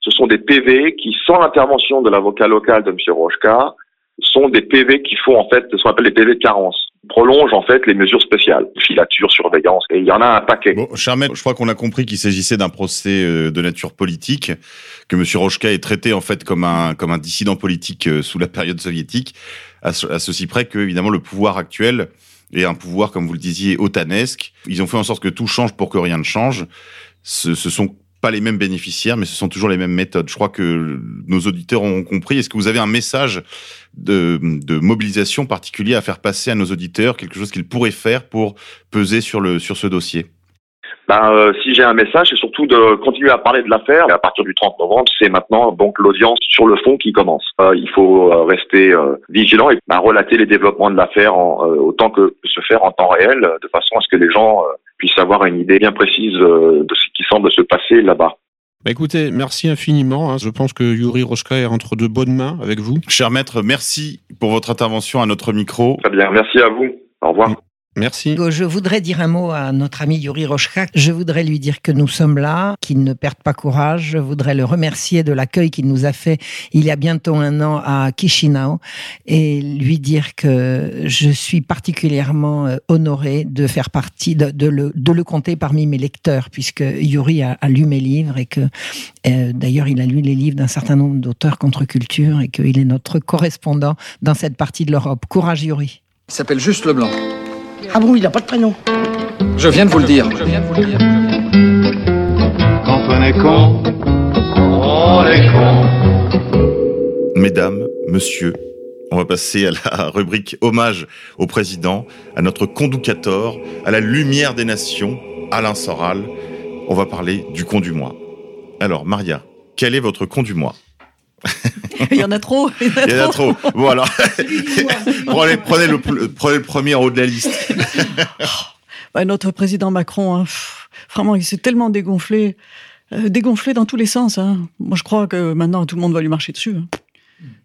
ce sont des PV qui, sans l'intervention de l'avocat local de M. Rochka, sont des PV qui font en fait ce qu'on appelle les PV de carence prolongent en fait les mesures spéciales, filature, surveillance, et il y en a un paquet. Bon, Charmet, je crois qu'on a compris qu'il s'agissait d'un procès euh, de nature politique, que M. Rochka est traité en fait comme un comme un dissident politique euh, sous la période soviétique, à ceci près que évidemment le pouvoir actuel et un pouvoir, comme vous le disiez, otanesque. Ils ont fait en sorte que tout change pour que rien ne change. Ce, ce sont pas les mêmes bénéficiaires, mais ce sont toujours les mêmes méthodes. Je crois que nos auditeurs ont compris. Est-ce que vous avez un message de, de, mobilisation particulier à faire passer à nos auditeurs, quelque chose qu'ils pourraient faire pour peser sur, le, sur ce dossier? Ben, euh, si j'ai un message, c'est surtout de continuer à parler de l'affaire. À partir du 30 novembre, c'est maintenant donc l'audience sur le fond qui commence. Euh, il faut euh, rester euh, vigilant et ben, relater les développements de l'affaire autant que se faire en temps réel, de façon à ce que les gens puissent avoir une idée bien précise de ce qui semble se passer là-bas. Bah écoutez, merci infiniment. Hein. Je pense que Yuri Rochka est entre de bonnes mains avec vous. Cher maître, merci pour votre intervention à notre micro. Très bien, merci à vous. Au revoir. Merci. Je voudrais dire un mot à notre ami Yuri Rochka. Je voudrais lui dire que nous sommes là, qu'il ne perde pas courage. Je voudrais le remercier de l'accueil qu'il nous a fait il y a bientôt un an à Chisinau et lui dire que je suis particulièrement euh, honoré de faire partie, de, de, le, de le compter parmi mes lecteurs, puisque Yuri a, a lu mes livres et que euh, d'ailleurs il a lu les livres d'un certain nombre d'auteurs contre culture et qu'il est notre correspondant dans cette partie de l'Europe. Courage Yuri. Il s'appelle Juste Leblanc. Ah bon, il n'a pas de prénom Je viens de vous le dire. Quand on est con, on est con. Mesdames, messieurs, on va passer à la rubrique hommage au président, à notre conducator, à la lumière des nations, Alain Soral. On va parler du con du mois. Alors, Maria, quel est votre con du mois il y en a trop. Il y en a, trop. Bon alors, prenez, prenez, le, prenez le premier en haut de la liste. bah, notre président Macron, hein, Vraiment, il s'est tellement dégonflé, euh, dégonflé dans tous les sens. hein. Moi, je crois que maintenant, tout le monde va lui marcher dessus. hein.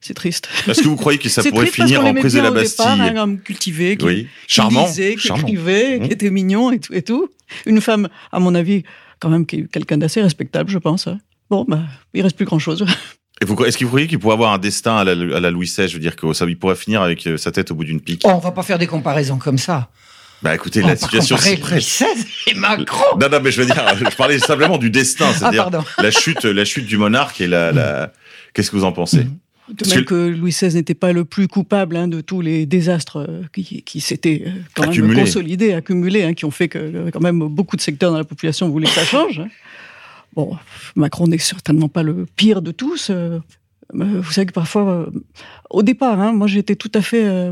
C'est triste. Est-ce que vous croyez que ça pourrait finir en prise de la départ, Bastille un homme cultivé, qui, Oui, qui charmant, lisait, qui charmant. écrivait, Mmh. qui était mignon et tout, et tout. Une femme, à mon avis, quand même, qui est quelqu'un d'assez respectable, je pense. Bon, bah, il reste plus grand-chose. Est-ce que vous croyez qu'il pourrait avoir un destin à la, à la Louis XVI Je veux dire que ça, il pourrait finir avec euh, sa tête au bout d'une pique. Oh, on va pas faire des comparaisons comme ça. Bah écoutez, On la situation prête. Louis XVI et Macron. Non, non, mais je veux dire, je parlais simplement du destin, c'est-à-dire Ah, pardon. la chute, la chute du monarque et la. la... Qu'est-ce que vous en pensez? De Parce même que- Louis XVI n'était pas le plus coupable hein, de tous les désastres euh, qui, qui s'étaient euh, quand même consolidés, accumulés, hein, qui ont fait que quand même beaucoup de secteurs dans la population voulaient que ça change. Bon, Macron n'est certainement pas le pire de tous. euh, vous savez que parfois, euh, au départ, hein, moi j'étais tout à fait euh,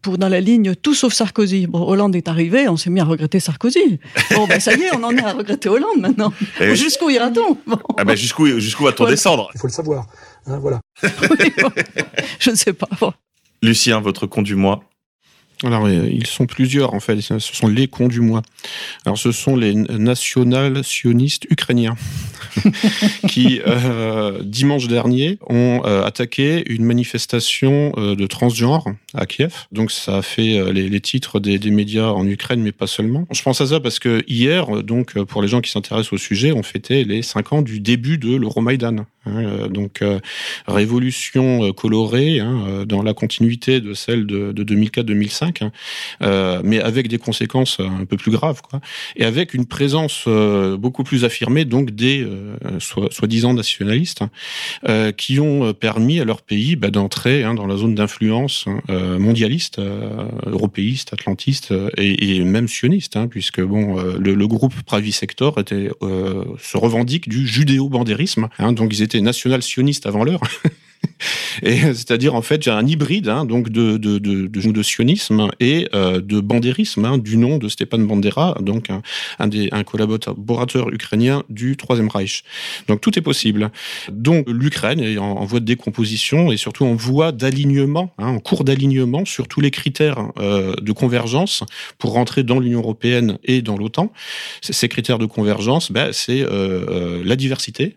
pour dans la ligne tout sauf Sarkozy. Bon, Hollande est arrivé, on s'est mis à regretter Sarkozy. Bon, ben ça y est, on en est à regretter Hollande maintenant. Eh oui. Jusqu'où ira-t-on? Bon, Ah bah jusqu'où jusqu'où va-t-on Voilà. descendre? Il faut le savoir. Hein, voilà. Je ne sais pas. Bon. Lucien, votre con du mois? Alors, euh, ils sont plusieurs, en fait. Ce sont les cons du mois. Alors, ce sont les national-sionistes ukrainiens qui, euh, dimanche dernier, ont euh, attaqué une manifestation de transgenre à Kiev. Donc, ça a fait les, titres des, médias en Ukraine, mais pas seulement. Je pense à ça parce que hier, donc, pour les gens qui s'intéressent au sujet, on fêtait les cinq ans du début de l'Euromaïdan. Hein, euh, donc, euh, révolution euh, colorée, hein, dans la continuité de celle de, de 2004-2005, hein, euh, mais avec des conséquences un peu plus graves, quoi, et avec une présence euh, beaucoup plus affirmée donc des euh, soi- soi-disant nationalistes hein, qui ont permis à leur pays bah, d'entrer hein, dans la zone d'influence mondialiste, européiste, atlantiste et, et même sioniste, puisque bon, le, le groupe Pravi Sector était, se revendique du judéo-bandérisme, donc ils étaient national-sionistes avant l'heure. Euh, c'est-à-dire en fait j'ai un hybride hein, donc de de, de, de, de sionisme et euh, de bandérisme hein, du nom de Stepan Bandera donc un, des un collaborateur ukrainien du Troisième Reich. Donc tout est possible. Donc l'Ukraine est en, voie de décomposition et surtout en voie d'alignement, hein, en cours d'alignement sur tous les critères euh, de convergence pour rentrer dans l'Union européenne et dans l'OTAN. Ces critères de convergence, ben, c'est la diversité.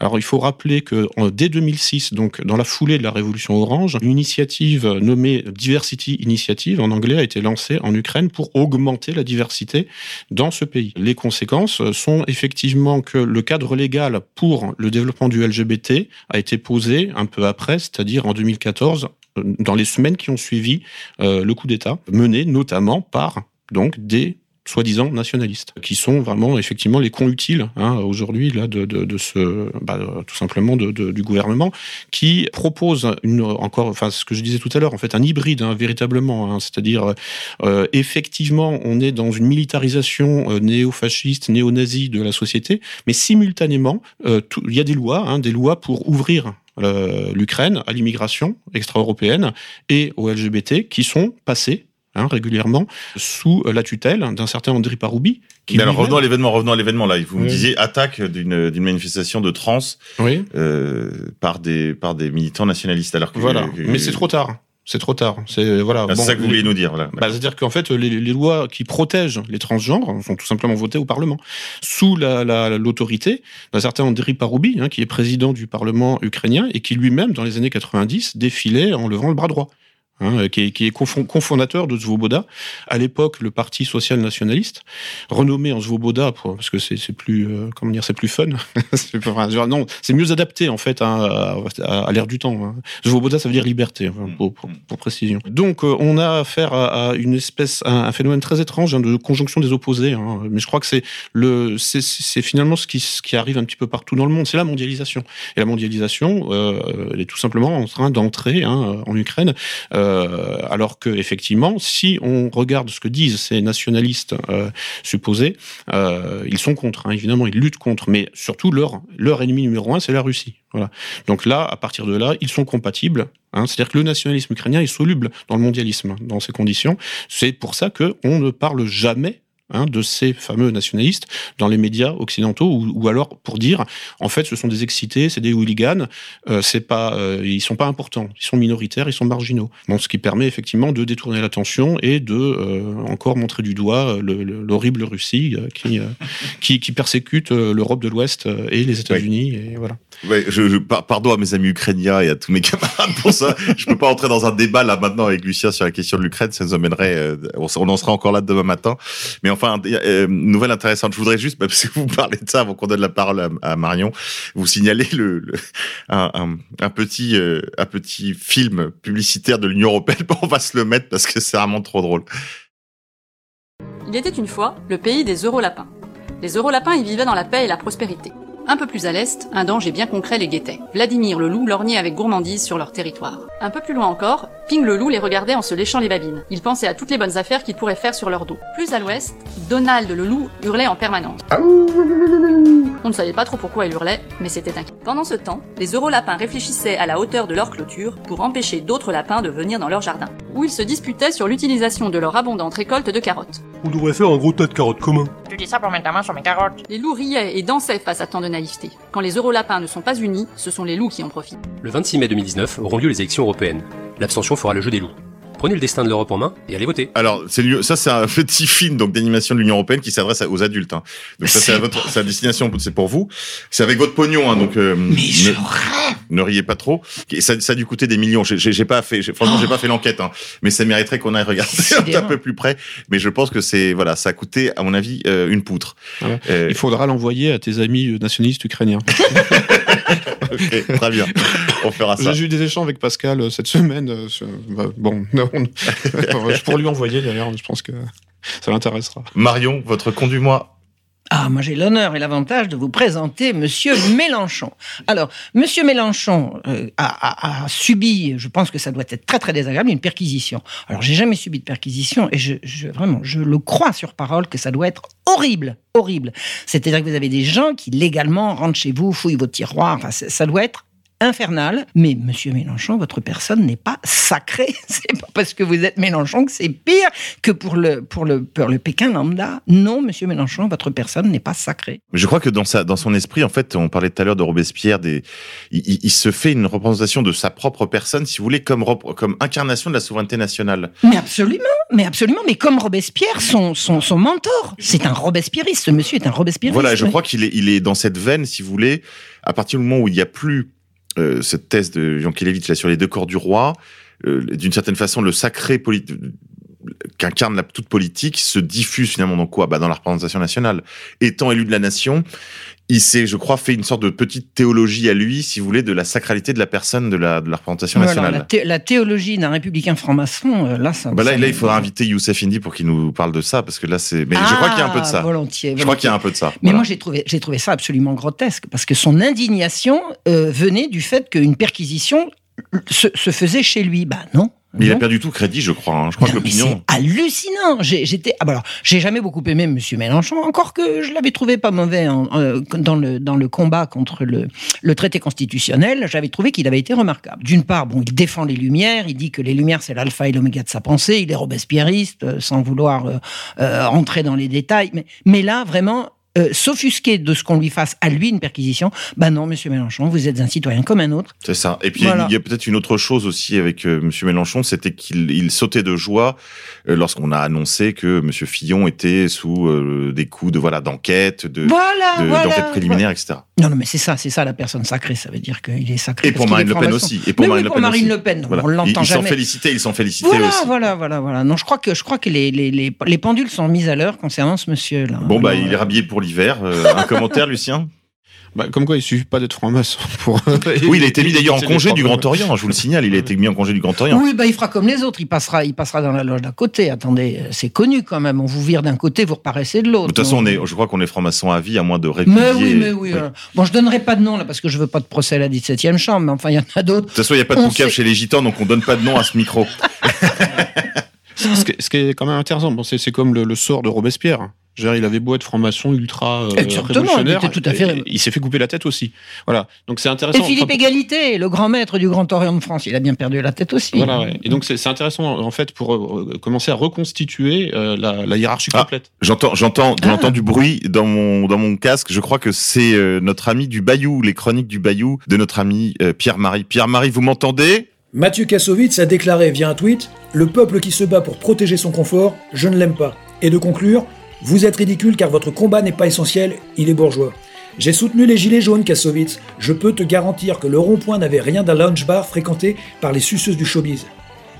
Alors il faut rappeler que en, dès 2006, donc dans la foulée de la révolution orange, une initiative nommée Diversity Initiative en anglais a été lancée en Ukraine pour augmenter la diversité dans ce pays. Les conséquences sont effectivement que le cadre légal pour le développement du LGBT a été posé un peu après, c'est-à-dire en 2014, euh, dans les semaines qui ont suivi euh, le coup d'État, mené notamment par des soi-disant nationalistes, qui sont vraiment effectivement les cons utiles hein, aujourd'hui là de, de, de ce bah, tout simplement de, du gouvernement qui propose une encore enfin ce que je disais tout à l'heure en fait un hybride hein, véritablement hein, c'est-à-dire euh, effectivement on est dans une militarisation euh, néo-fasciste néo-nazie de la société mais simultanément euh, il y a des lois hein, des lois pour ouvrir euh, l'Ukraine à l'immigration extra-européenne et aux LGBT qui sont passées hein, régulièrement sous la tutelle d'un certain André Paroubi. Qui Mais alors revenons à l'événement, revenons à l'événement là. Vous me disiez attaque d'une manifestation de trans Oui. euh, par des par des militants nationalistes. Alors que Voilà, que- mais c'est trop tard. C'est trop tard. C'est voilà. Ah, c'est ça que vous vouliez nous dire. Voilà. Bah, C'est-à-dire qu'en fait, les, les lois qui protègent les transgenres sont tout simplement votées au Parlement, sous la- la- l'autorité d'un certain Andriy Paroubi, hein, qui est président du Parlement ukrainien et qui lui-même, dans les années 90, défilait en levant le bras droit. Hein, qui est, qui est confon- cofondateur de Svoboda, à l'époque le Parti social nationaliste, renommé en Svoboda parce que c'est plus euh, comment dire c'est plus fun, non c'est mieux adapté en fait hein, à, à- à l'ère du temps. Hein. Ça veut dire liberté enfin, pour, précision. Donc euh, on a affaire à, à une espèce un, un phénomène très étrange hein, de conjonction des opposés, hein. mais je crois que c'est le c'est- finalement ce qui, ce qui arrive un petit peu partout dans le monde, c'est la mondialisation. Et la mondialisation, euh, elle est tout simplement en train d'entrer hein, en Ukraine, euh, alors que effectivement, si on regarde ce que disent ces nationalistes euh, supposés, euh, ils sont contre. hein, évidemment, ils luttent contre, mais surtout leur leur ennemi numéro un, c'est la Russie. Voilà. Donc là, à partir de là, ils sont compatibles. Hein, C'est-à-dire que le nationalisme ukrainien est soluble dans le mondialisme dans ces conditions. C'est pour ça que on ne parle jamais hein, de ces fameux nationalistes dans les médias occidentaux, ou, ou, alors pour dire, en fait, ce sont des excités, c'est des hooligans, euh, c'est pas, euh, ils sont pas importants, ils sont minoritaires, ils sont marginaux. Bon, ce qui permet effectivement de détourner l'attention et de euh, encore montrer du doigt l'horrible Russie euh, qui, euh, qui, qui persécute l'Europe de l'Ouest et les États-Unis, oui. et voilà. Ouais, je, je, pardon à mes amis ukrainiens et à tous mes camarades pour ça. je peux pas entrer dans un débat là maintenant avec Lucien sur la question de l'Ukraine. Ça nous amènerait, euh, on, on, en sera encore là demain matin. Mais enfin, euh, nouvelle intéressante. Je voudrais juste, parce que vous parlez de ça avant qu'on donne la parole à, Marion, vous signaler le, le un, petit euh, un petit film publicitaire de l'Union européenne. on va se le mettre parce que c'est vraiment trop drôle. Il était une fois le pays des Eurolapins. Les Eurolapins y vivaient dans la paix et la prospérité. Un peu plus à l'est, un danger bien concret les guettait. Vladimir le loup lorgnait avec gourmandise sur leur territoire. Un peu plus loin encore, Ping le loup les regardait en se léchant les babines. Il pensait à toutes les bonnes affaires qu'il pourrait faire sur leur dos. Plus à l'ouest, Donald le loup hurlait en permanence. On ne savait pas trop pourquoi il hurlait, mais c'était inquiet. Pendant ce temps, les eurolapins réfléchissaient à la hauteur de leur clôture pour empêcher d'autres lapins de venir dans leur jardin, où ils se disputaient sur l'utilisation de leur abondante récolte de carottes. On devrait faire un gros tas de carottes commun. Tu dis ça pour mettre ta main sur mes carottes. Les loups riaient et dansaient face à tant de Quand les eurolapins ne sont pas unis, ce sont les loups qui en profitent. Le 26 mai 2019 auront lieu les élections européennes. L'abstention fera le jeu des loups. Prenez le destin de l'Europe en main et allez voter. Alors, c'est ça, c'est un petit film donc d'animation de l'Union européenne qui s'adresse aux adultes. Hein. Donc ça, c'est à votre, sa destination, c'est pour vous. C'est avec votre pognon, hein, donc. Euh, Mais je ne, ne, riez pas trop. Et ça, ça a dû coûter des millions. J'ai pas fait, franchement, j'ai pas fait l'enquête, hein, mais ça mériterait qu'on aille regarder un, peu plus près. Mais je pense que c'est voilà, ça a coûté, à mon avis, euh, une poutre. Euh, Il faudra l'envoyer à tes amis nationalistes ukrainiens. très bien. On fera ça. J'ai eu des échanges avec Pascal euh, cette semaine. Euh, sur, bah, bon, non, je pourrais lui envoyer d'ailleurs. Je pense que ça l'intéressera. Marion, votre conduis-moi ah, moi j'ai l'honneur et l'avantage de vous présenter Monsieur Mélenchon. Alors, Monsieur Mélenchon euh, a, a, a, subi, je pense que ça doit être très très désagréable, une perquisition. Alors, j'ai jamais subi de perquisition et je, je, vraiment, je le crois sur parole que ça doit être horrible, horrible. C'est-à-dire que vous avez des gens qui légalement rentrent chez vous, fouillent vos tiroirs. Enfin, ça doit être infernal. Mais Monsieur Mélenchon, votre personne n'est pas sacrée. C'est pas parce que vous êtes Mélenchon que c'est pire que pour le pour le pour le Pékin lambda. Non, Monsieur Mélenchon, votre personne n'est pas sacrée. Je crois que dans sa dans son esprit, en fait, on parlait tout à l'heure de Robespierre, des il, se fait une représentation de sa propre personne, si vous voulez, comme comme incarnation de la souveraineté nationale. Mais absolument, mais absolument, mais comme Robespierre, son son, son mentor, c'est un Robespierriste. Ce monsieur est un Robespierriste. Voilà, je oui. crois qu'il est il est dans cette veine, si vous voulez, à partir du moment où il n'y a plus cette thèse de Jean Kelevitch là sur les deux corps du roi, euh, d'une certaine façon, le sacré qu'incarne la toute politique se diffuse finalement dans quoi? Bah Dans la représentation nationale. Étant élu de la nation, il s'est, je crois, fait une sorte de petite théologie à lui, si vous voulez, de la sacralité de la personne de la, de la représentation voilà, nationale. La, thé la, théologie d'un républicain franc-maçon, euh, là, ça. Bah là, ça là, il faudra inviter Youssef Indy pour qu'il nous parle de ça, parce que là, c'est. Mais ah, je crois qu'il y a un peu de ça. Volontiers. volontiers. Je crois qu'il y a un peu de ça. Mais voilà. moi, j'ai trouvé, j'ai trouvé ça absolument grotesque, parce que son indignation euh, venait du fait qu'une perquisition se, se faisait chez lui. Bah non. Mais il a perdu tout crédit, je crois. Hein. Je crois non, que l'opinion. C'est hallucinant. J'étais. Ah bah alors, j'ai jamais beaucoup aimé Monsieur Mélenchon, encore que je l'avais trouvé pas mauvais en, euh, dans le dans le combat contre le le traité constitutionnel. J'avais trouvé qu'il avait été remarquable. D'une part, bon, il défend les Lumières. Il dit que les Lumières c'est l'alpha et l'oméga de sa pensée. Il est robespierriste, euh, sans vouloir euh, euh, rentrer dans les détails. Mais mais là, vraiment, euh, s'offusquer de ce qu'on lui fasse à lui une perquisition, ben non, Monsieur Mélenchon, vous êtes un citoyen comme un autre. C'est ça. Et puis voilà. il y a peut-être une autre chose aussi avec euh, Monsieur Mélenchon, c'était qu'il il sautait de joie euh, lorsqu'on a annoncé que Monsieur Fillon était sous euh, des coups de voilà d'enquête, de voilà, de, voilà, d'enquête préliminaire, etc. Non, non, mais c'est ça, c'est ça la personne sacrée. Ça veut dire qu'il est sacré. Et pour Marine Le Pen aussi. Et pour mais Marine oui, Le pour Pen Marine aussi. Le Pen, non, voilà. on l'entend jamais. Ils sont félicités, ils sont félicités voilà, aussi. Voilà, voilà, voilà. Non, je crois que je crois que les les les, les pendules sont mises à l'heure concernant ce monsieur là. Bon bah, il est rhabillé pour l'hiver. Euh, un commentaire, Lucien? Bah, comme quoi, il suffit pas d'être franc-maçon pour. oui, il a été mis d'ailleurs en congé du Grand Orient. Je vous le signale, il a été mis en congé du Grand Orient. Oui, bah il fera comme les autres. Il passera, il passera dans la loge d'à côté. Attendez, c'est connu quand même. On vous vire d'un côté, vous reparaissez de l'autre. De toute façon, on est, je crois qu'on est franc-maçon à vie, à moins de répudier. Mais oui, mais oui. oui. Euh, bon, je donnerai pas de nom là parce que je veux pas de procès à la 17e chambre. Mais enfin, il y en a d'autres. De toute façon, il n'y a pas de poucave chez les gitans, donc on donne pas de nom à ce micro. ce, qui est, ce, qui est, quand même intéressant, bon, c'est comme le, le, sort de Robespierre. Dire, il avait beau être franc-maçon ultra euh, Exactement, il révolutionnaire, était tout à fait- il s'est fait couper la tête aussi. Voilà. Donc c'est intéressant. Et Philippe Enfin, Égalité, le grand maître du Grand Orient de France, il a bien perdu la tête aussi. Voilà, ouais. Et donc c'est intéressant en fait pour euh, commencer à reconstituer euh, la, la hiérarchie complète. J'entends, j'entends, Ah. j'entends du bruit dans mon dans mon casque. Je crois que c'est euh, notre ami du Bayou, les chroniques du Bayou de notre ami euh, Pierre-Marie. Pierre-Marie, vous m'entendez? Mathieu Kassovitz a déclaré via un tweet Le peuple qui se bat pour protéger son confort, je ne l'aime pas. Et de conclure Vous êtes ridicule car votre combat n'est pas essentiel, il est bourgeois. J'ai soutenu les Gilets jaunes, Kassovitz. Je peux te garantir que le rond-point n'avait rien d'un lounge bar fréquenté par les suceuses du showbiz.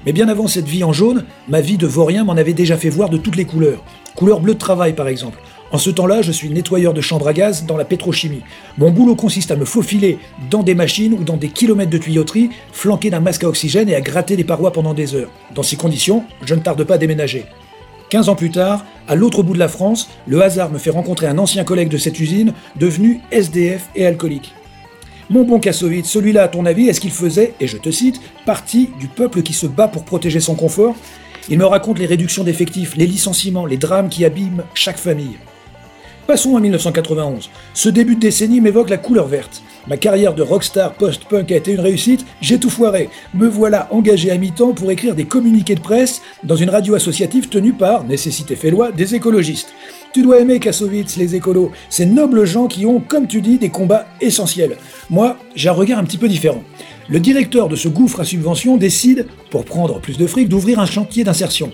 Mais bien avant cette vie en jaune, ma vie de vaurien m'en avait déjà fait voir de toutes les couleurs. Couleur bleu de travail par exemple. En ce temps-là, je suis nettoyeur de chambre à gaz dans la pétrochimie. Mon boulot consiste à me faufiler dans des machines ou dans des kilomètres de tuyauterie, flanqué d'un masque à oxygène et à gratter des parois pendant des heures. Dans ces conditions, je ne tarde pas à déménager. 15 ans plus tard, à l'autre bout de la France, le hasard me fait rencontrer un ancien collègue de cette usine, devenu SDF et alcoolique. Mon bon Kassovitz, celui-là, à ton avis, est-ce qu'il faisait, et je te cite, partie du peuple qui se bat pour protéger son confort? Il me raconte les réductions d'effectifs, les licenciements, les drames qui abîment chaque famille. Passons à 1991. Ce début de décennie m'évoque la couleur verte. Ma carrière de rockstar post-punk a été une réussite, j'ai tout foiré. Me voilà engagé à mi-temps pour écrire des communiqués de presse dans une radio associative tenue par, nécessité fait loi, des écologistes. Tu dois aimer Kassovitz, les écolos, ces nobles gens qui ont, comme tu dis, des combats essentiels. Moi, j'ai un regard un petit peu différent. Le directeur de ce gouffre à subvention décide, pour prendre plus de fric, d'ouvrir un chantier d'insertion.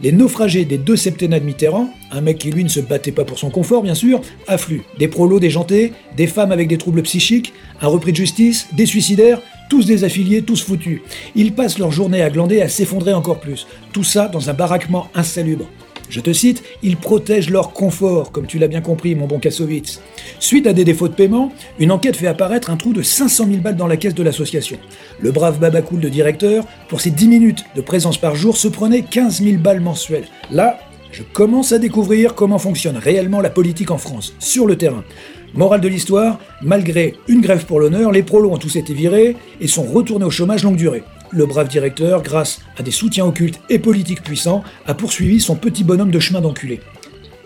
Les naufragés des deux septennats de Mitterrand, un mec qui lui ne se battait pas pour son confort bien sûr, affluent. Des prolos déjantés, des femmes avec des troubles psychiques, un repris de justice, des suicidaires, tous des affiliés, tous foutus. Ils passent leur journée à glander, à s'effondrer encore plus. Tout ça dans un baraquement insalubre. Je te cite, ils protègent leur confort, comme tu l'as bien compris, mon bon Kassovitz. Suite à des défauts de paiement, une enquête fait apparaître un trou de 500 000 balles dans la caisse de l'association. Le brave Babacool de directeur, pour ses 10 minutes de présence par jour, se prenait 15 000 balles mensuelles. Là, je commence à découvrir comment fonctionne réellement la politique en France, sur le terrain. Morale de l'histoire, malgré une grève pour l'honneur, les prolos ont tous été virés et sont retournés au chômage longue durée. Le brave directeur, grâce à des soutiens occultes et politiques puissants, a poursuivi son petit bonhomme de chemin d'enculé.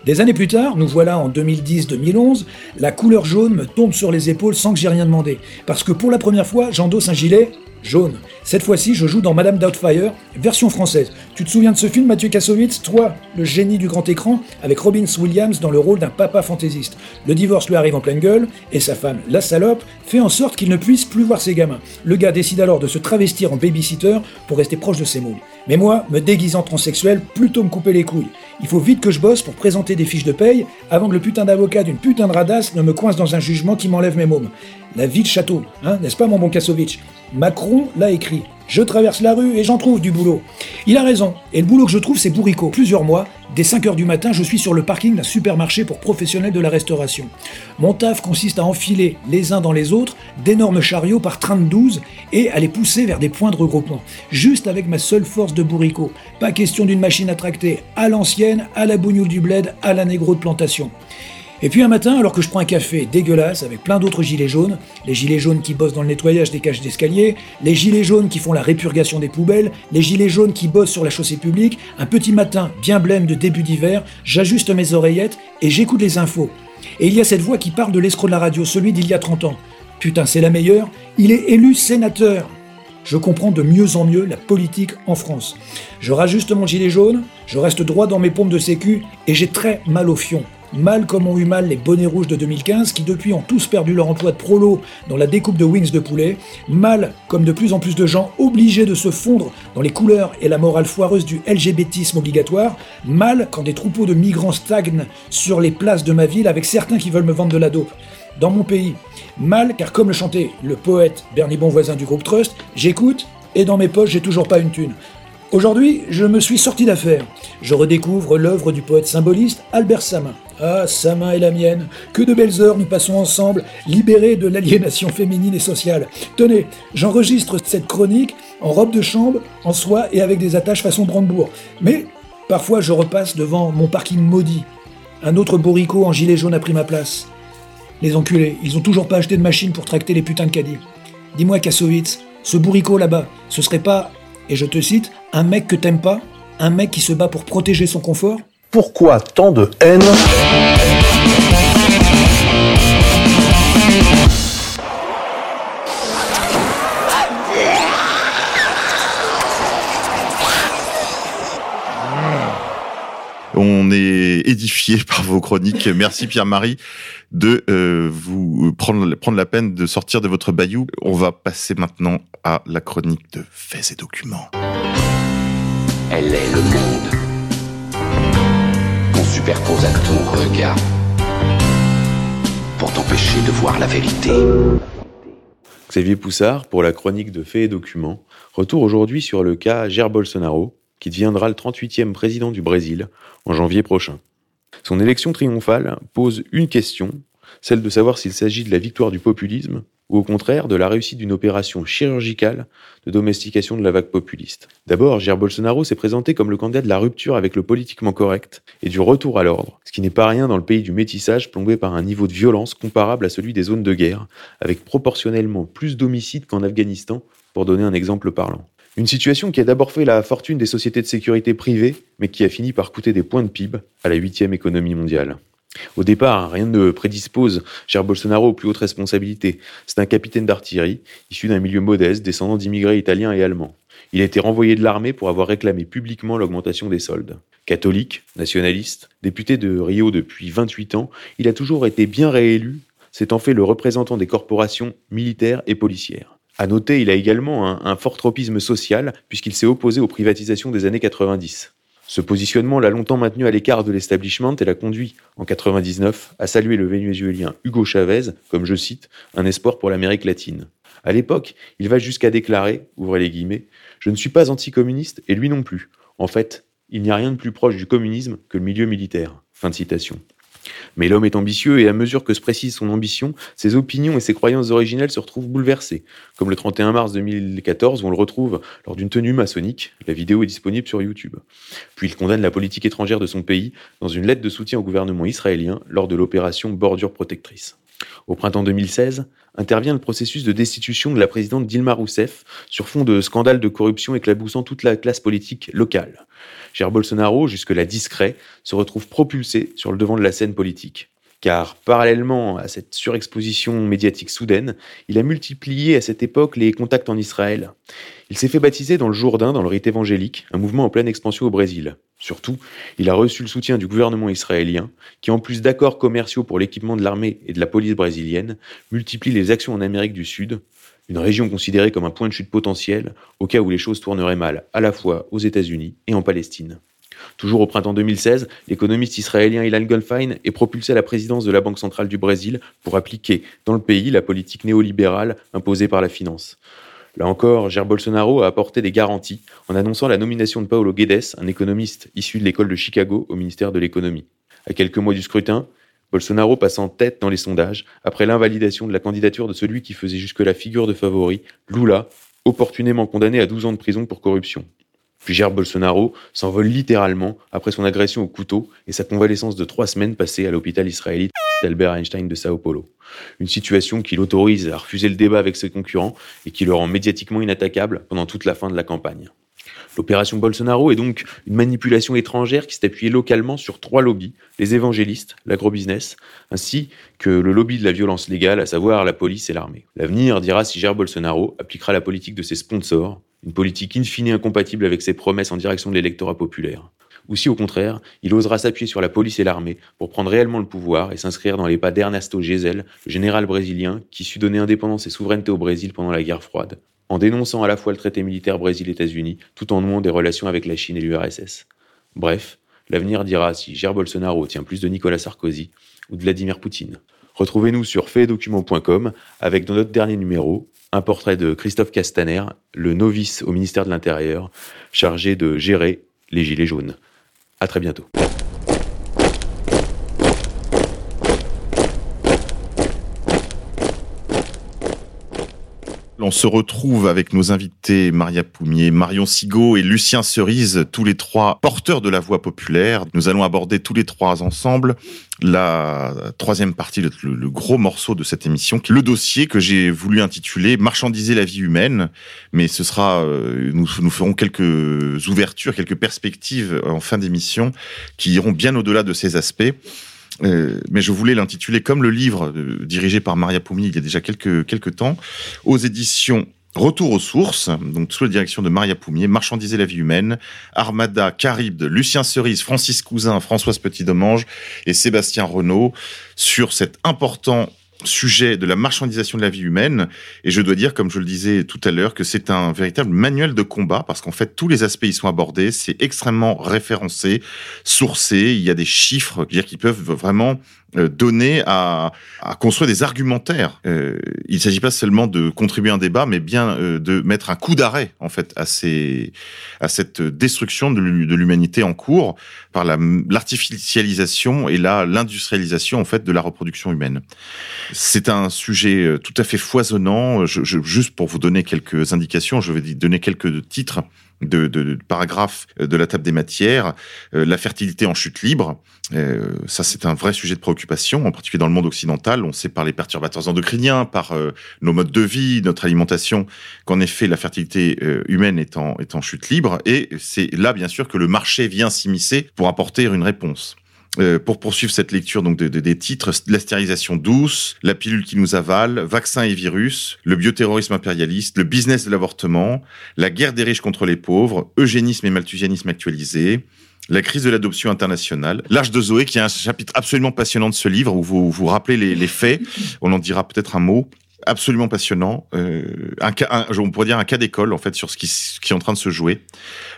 Des années plus tard, nous voilà en 2010-2011, la couleur jaune me tombe sur les épaules sans que j'ai rien demandé. Parce que pour la première fois, j'endosse un gilet jaune. Cette fois-ci, je joue dans Madame Doubtfire, version française. Tu te souviens de ce film, Mathieu Kassovitz? Toi, le génie du grand écran, avec Robin Williams dans le rôle d'un papa fantaisiste. Le divorce lui arrive en pleine gueule, et sa femme, la salope, fait en sorte qu'il ne puisse plus voir ses gamins. Le gars décide alors de se travestir en babysitter pour rester proche de ses moules. Mais moi, me déguisant transsexuel, plutôt me couper les couilles. Il faut vite que je bosse pour présenter des fiches de paye avant que le putain d'avocat d'une putain de radasse ne me coince dans un jugement qui m'enlève mes mômes. La vie de château, hein, n'est-ce pas mon bon Kassovitch? Macron l'a écrit. Je traverse la rue et j'en trouve du boulot. Il a raison. Et le boulot que je trouve, c'est bourricot. Plusieurs mois, dès 5h du matin, je suis sur le parking d'un supermarché pour professionnels de la restauration. Mon taf consiste à enfiler les uns dans les autres d'énormes chariots par train de 12 et à les pousser vers des points de regroupement. Juste avec ma seule force de bourricot. Pas question d'une machine à tracter à l'ancienne, à la bougnoule du bled, à la négro de plantation. Et puis un matin, alors que je prends un café dégueulasse avec plein d'autres gilets jaunes, les gilets jaunes qui bossent dans le nettoyage des cages d'escalier, les gilets jaunes qui font la répurgation des poubelles, les gilets jaunes qui bossent sur la chaussée publique, un petit matin bien blême de début d'hiver, j'ajuste mes oreillettes et j'écoute les infos. Et il y a cette voix qui parle de l'escroc de la radio, celui d'il y a 30 ans. Putain, c'est la meilleure, il est élu sénateur. Je comprends de mieux en mieux la politique en France. Je rajuste mon gilet jaune, je reste droit dans mes pompes de sécu et j'ai très mal au fion. Mal comme ont eu mal les bonnets rouges de 2015 qui depuis ont tous perdu leur emploi de prolo dans la découpe de wings de poulet. Mal comme de plus en plus de gens obligés de se fondre dans les couleurs et la morale foireuse du LGBTisme obligatoire. Mal quand des troupeaux de migrants stagnent sur les places de ma ville avec certains qui veulent me vendre de la dope. Dans mon pays. Mal car comme le chantait le poète Bernie Bonvoisin du groupe Trust, j'écoute et dans mes poches j'ai toujours pas une thune. Aujourd'hui, je me suis sorti d'affaire. Je redécouvre l'œuvre du poète symboliste Albert Samin. Ah, sa main est la mienne. Que de belles heures nous passons ensemble, libérés de l'aliénation féminine et sociale. Tenez, j'enregistre cette chronique en robe de chambre, en soie et avec des attaches façon Brandebourg. Mais parfois je repasse devant mon parking maudit. Un autre bourricot en gilet jaune a pris ma place. Les enculés, ils ont toujours pas acheté de machine pour tracter les putains de caddies. Dis-moi, Kassovitz, ce bourricot là-bas, ce serait pas, et je te cite, un mec que t'aimes pas Un mec qui se bat pour protéger son confort? Pourquoi tant de haine On est édifié par vos chroniques. Merci Pierre-Marie de euh, vous prendre, prendre la peine de sortir de votre bayou. On va passer maintenant à la chronique de faits et documents. Elle est le monde superpose à ton regard pour t'empêcher de voir la vérité. Xavier Poussard pour la chronique de Faits et Documents. Retour aujourd'hui sur le cas Jair Bolsonaro, qui deviendra le 38e président du Brésil en janvier prochain. Son élection triomphale pose une question, celle de savoir s'il s'agit de la victoire du populisme ou au contraire de la réussite d'une opération chirurgicale de domestication de la vague populiste. D'abord, Jair Bolsonaro s'est présenté comme le candidat de la rupture avec le politiquement correct et du retour à l'ordre, ce qui n'est pas rien dans le pays du métissage plombé par un niveau de violence comparable à celui des zones de guerre, avec proportionnellement plus d'homicides qu'en Afghanistan, pour donner un exemple parlant. Une situation qui a d'abord fait la fortune des sociétés de sécurité privées, mais qui a fini par coûter des points de PIB à la huitième économie mondiale. Au départ, rien ne prédispose Jair Bolsonaro aux plus hautes responsabilités. C'est un capitaine d'artillerie, issu d'un milieu modeste, descendant d'immigrés italiens et allemands. Il a été renvoyé de l'armée pour avoir réclamé publiquement l'augmentation des soldes. Catholique, nationaliste, député de Rio depuis 28 ans, il a toujours été bien réélu, s'étant fait le représentant des corporations militaires et policières. À noter, il a également un, un fort tropisme social, puisqu'il s'est opposé aux privatisations des années 90. Ce positionnement l'a longtemps maintenu à l'écart de l'establishment et l'a conduit, en 99, à saluer le vénézuélien Hugo Chavez comme, je cite, un espoir pour l'Amérique latine. À l'époque, il va jusqu'à déclarer, ouvrez les guillemets, je ne suis pas anticommuniste et lui non plus. En fait, il n'y a rien de plus proche du communisme que le milieu militaire. Fin de citation. Mais l'homme est ambitieux et à mesure que se précise son ambition, ses opinions et ses croyances originelles se retrouvent bouleversées, comme le 31 mars 2014 où on le retrouve lors d'une tenue maçonnique. La vidéo est disponible sur YouTube. Puis il condamne la politique étrangère de son pays dans une lettre de soutien au gouvernement israélien lors de l'opération Bordure protectrice. Au printemps 2016, intervient le processus de destitution de la présidente Dilma Rousseff sur fond de scandales de corruption éclaboussant toute la classe politique locale. Jair Bolsonaro, jusque-là discret, se retrouve propulsé sur le devant de la scène politique. Car parallèlement à cette surexposition médiatique soudaine, il a multiplié à cette époque les contacts en Israël. Il s'est fait baptiser dans le Jourdain, dans le rite évangélique, un mouvement en pleine expansion au Brésil. Surtout, il a reçu le soutien du gouvernement israélien, qui en plus d'accords commerciaux pour l'équipement de l'armée et de la police brésilienne, multiplie les actions en Amérique du Sud, une région considérée comme un point de chute potentiel au cas où les choses tourneraient mal à la fois aux États-Unis et en Palestine. Toujours au printemps 2016, l'économiste israélien Ilan Goldfein est propulsé à la présidence de la Banque centrale du Brésil pour appliquer dans le pays la politique néolibérale imposée par la finance. Là encore, Jair Bolsonaro a apporté des garanties en annonçant la nomination de Paulo Guedes, un économiste issu de l'école de Chicago au ministère de l'économie. À quelques mois du scrutin, Bolsonaro passe en tête dans les sondages après l'invalidation de la candidature de celui qui faisait jusque la figure de favori, Lula, opportunément condamné à 12 ans de prison pour corruption. Puis Jair Bolsonaro s'envole littéralement après son agression au couteau et sa convalescence de trois semaines passée à l'hôpital israélite d'Albert Einstein de Sao Paulo. Une situation qui l'autorise à refuser le débat avec ses concurrents et qui le rend médiatiquement inattaquable pendant toute la fin de la campagne. L'opération Bolsonaro est donc une manipulation étrangère qui s'est appuyée localement sur trois lobbies, les évangélistes, l'agrobusiness, ainsi que le lobby de la violence légale, à savoir la police et l'armée. L'avenir dira si Jair Bolsonaro appliquera la politique de ses sponsors, une politique in fine incompatible avec ses promesses en direction de l'électorat populaire. Ou si au contraire, il osera s'appuyer sur la police et l'armée pour prendre réellement le pouvoir et s'inscrire dans les pas d'Ernesto Geisel, le général brésilien qui sut donner indépendance et souveraineté au Brésil pendant la guerre froide, en dénonçant à la fois le traité militaire Brésil-États-Unis tout en nouant des relations avec la Chine et l'URSS. Bref, l'avenir dira si Jair Bolsonaro tient plus de Nicolas Sarkozy ou de Vladimir Poutine. Retrouvez-nous sur faitdocuments.com avec dans notre dernier numéro un portrait de Christophe Castaner, le novice au ministère de l'Intérieur, chargé de gérer les Gilets jaunes. À très bientôt. On se retrouve avec nos invités Maria Poumier, Marion Sigaud et Lucien Cerise, tous les trois porteurs de la voix populaire. Nous allons aborder tous les trois ensemble la troisième partie, le, gros morceau de cette émission, le dossier que j'ai voulu intituler Marchandiser la vie humaine. Mais ce sera, euh, nous ferons quelques ouvertures, quelques perspectives en fin d'émission qui iront bien au-delà de ces aspects. Euh, mais je voulais l'intituler comme le livre euh, dirigé par Maria Poumi il y a déjà quelques, temps, aux éditions Retour aux sources, donc sous la direction de Maria Poumier, Marchandiser la vie humaine, Armada, Caribde, Lucien Cerise, Francis Cousin, Françoise Petit-Domange et Sébastien Renaud sur cet important sujet de la marchandisation de la vie humaine. Et je dois dire, comme je le disais tout à l'heure, que c'est un véritable manuel de combat parce qu'en fait, tous les aspects y sont abordés. C'est extrêmement référencé, sourcé. Il y a des chiffres qui peuvent vraiment donner à, à, construire des argumentaires. Euh, il ne s'agit pas seulement de contribuer à un débat, mais bien euh, de mettre un coup d'arrêt en fait à, ces, à cette destruction de l'humanité en cours par l'artificialisation et la l'industrialisation en fait de la reproduction humaine. C'est un sujet euh, tout à fait foisonnant. Je, je, juste pour vous donner quelques indications, je vais donner quelques titres de, de, de, paragraphes de la table des matières, euh, la fertilité en chute libre. Euh, ça, c'est un vrai sujet de préoccupation, en particulier dans le monde occidental. On sait par les perturbateurs endocriniens, par euh, nos modes de vie, notre alimentation, qu'en effet, la fertilité humaine est en, est en chute libre. Et c'est là, bien sûr, que le marché vient s'immiscer pour apporter une réponse. Euh, pour poursuivre cette lecture donc de, de, des titres, la stérilisation douce, la pilule qui nous avale, vaccins et virus, le bioterrorisme impérialiste, le business de l'avortement, la guerre des riches contre les pauvres, eugénisme et malthusianisme actualisé, la crise de l'adoption internationale, l'âge de Zoé, qui est un chapitre absolument passionnant de ce livre où vous vous rappelez les, les faits. On en dira peut-être un mot absolument passionnant. Euh, un cas, on pourrait dire un cas d'école en fait sur ce qui, qui, est en train de se jouer.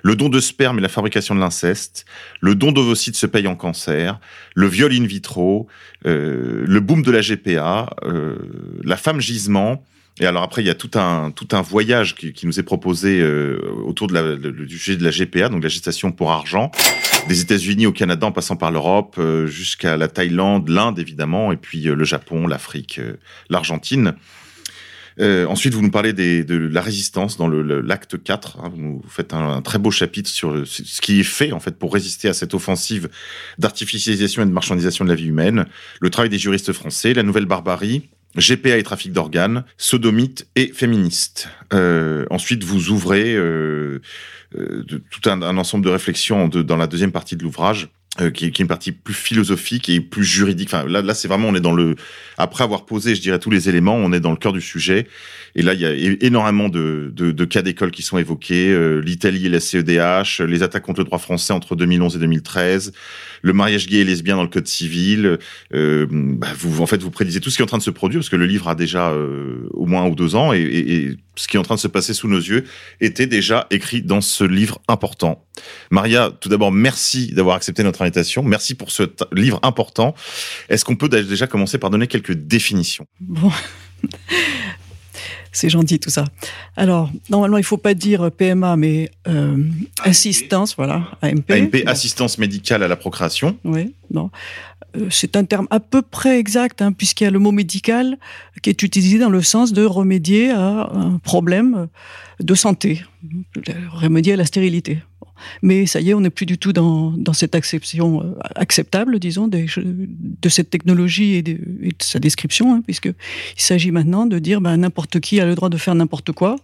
Le don de sperme et la fabrication de l'inceste, le don d'ovocytes se paye en cancer, le viol in vitro, euh, le boom de la GPA, euh, la femme gisement. Et alors après, il y a tout un tout un voyage qui, qui nous est proposé euh, autour de la, du sujet de la GPA, donc la gestation pour argent, des États-Unis au Canada, en passant par l'Europe, euh, jusqu'à la Thaïlande, l'Inde évidemment, et puis euh, le Japon, l'Afrique, l'Argentine. Euh, ensuite, vous nous parlez des, de la résistance dans l'acte 4. Hein, vous faites un, un, très beau chapitre sur ce qui est fait en fait pour résister à cette offensive d'artificialisation et de marchandisation de la vie humaine. Le travail des juristes français, la nouvelle barbarie, GPA et trafic d'organes, sodomite et féministe. Euh, ensuite, vous ouvrez euh, euh, tout un, ensemble de réflexions dans la deuxième partie de l'ouvrage. Euh, qui, qui, est une partie plus philosophique et plus juridique. Enfin, là, là, c'est vraiment, on est dans le. Après avoir posé, je dirais, tous les éléments, on est dans le cœur du sujet. Et là, il y a énormément de, de, de cas d'école qui sont évoqués. Euh, L'Italie et la CEDH, les attaques contre le droit français entre 2011 et 2013, le mariage gay et lesbien dans le code civil. Euh, bah, vous, en fait, vous prédisez tout ce qui est en train de se produire, parce que le livre a déjà euh, au moins un ou deux ans, et, et, et, ce qui est en train de se passer sous nos yeux était déjà écrit dans ce livre important. Maria, tout d'abord, merci d'avoir accepté notre invitation. Merci pour ce livre important. Est-ce qu'on peut déjà commencer par donner quelques définitions? Bon. C'est gentil tout ça. Alors, normalement, il ne faut pas dire PMA, mais euh, assistance, voilà, AMP. AMP, bon. assistance médicale à la procréation. Oui, non. Euh, c'est un terme à peu près exact, hein, puisqu'il y a le mot médical qui est utilisé dans le sens de remédier à un problème de santé, remédier à la stérilité. Mais ça y est, on n'est plus du tout dans, dans cette acception euh, acceptable, disons, de cette technologie et de, et de sa description, hein, puisqu'il s'agit maintenant de dire ben, n'importe qui a le droit de faire n'importe quoi.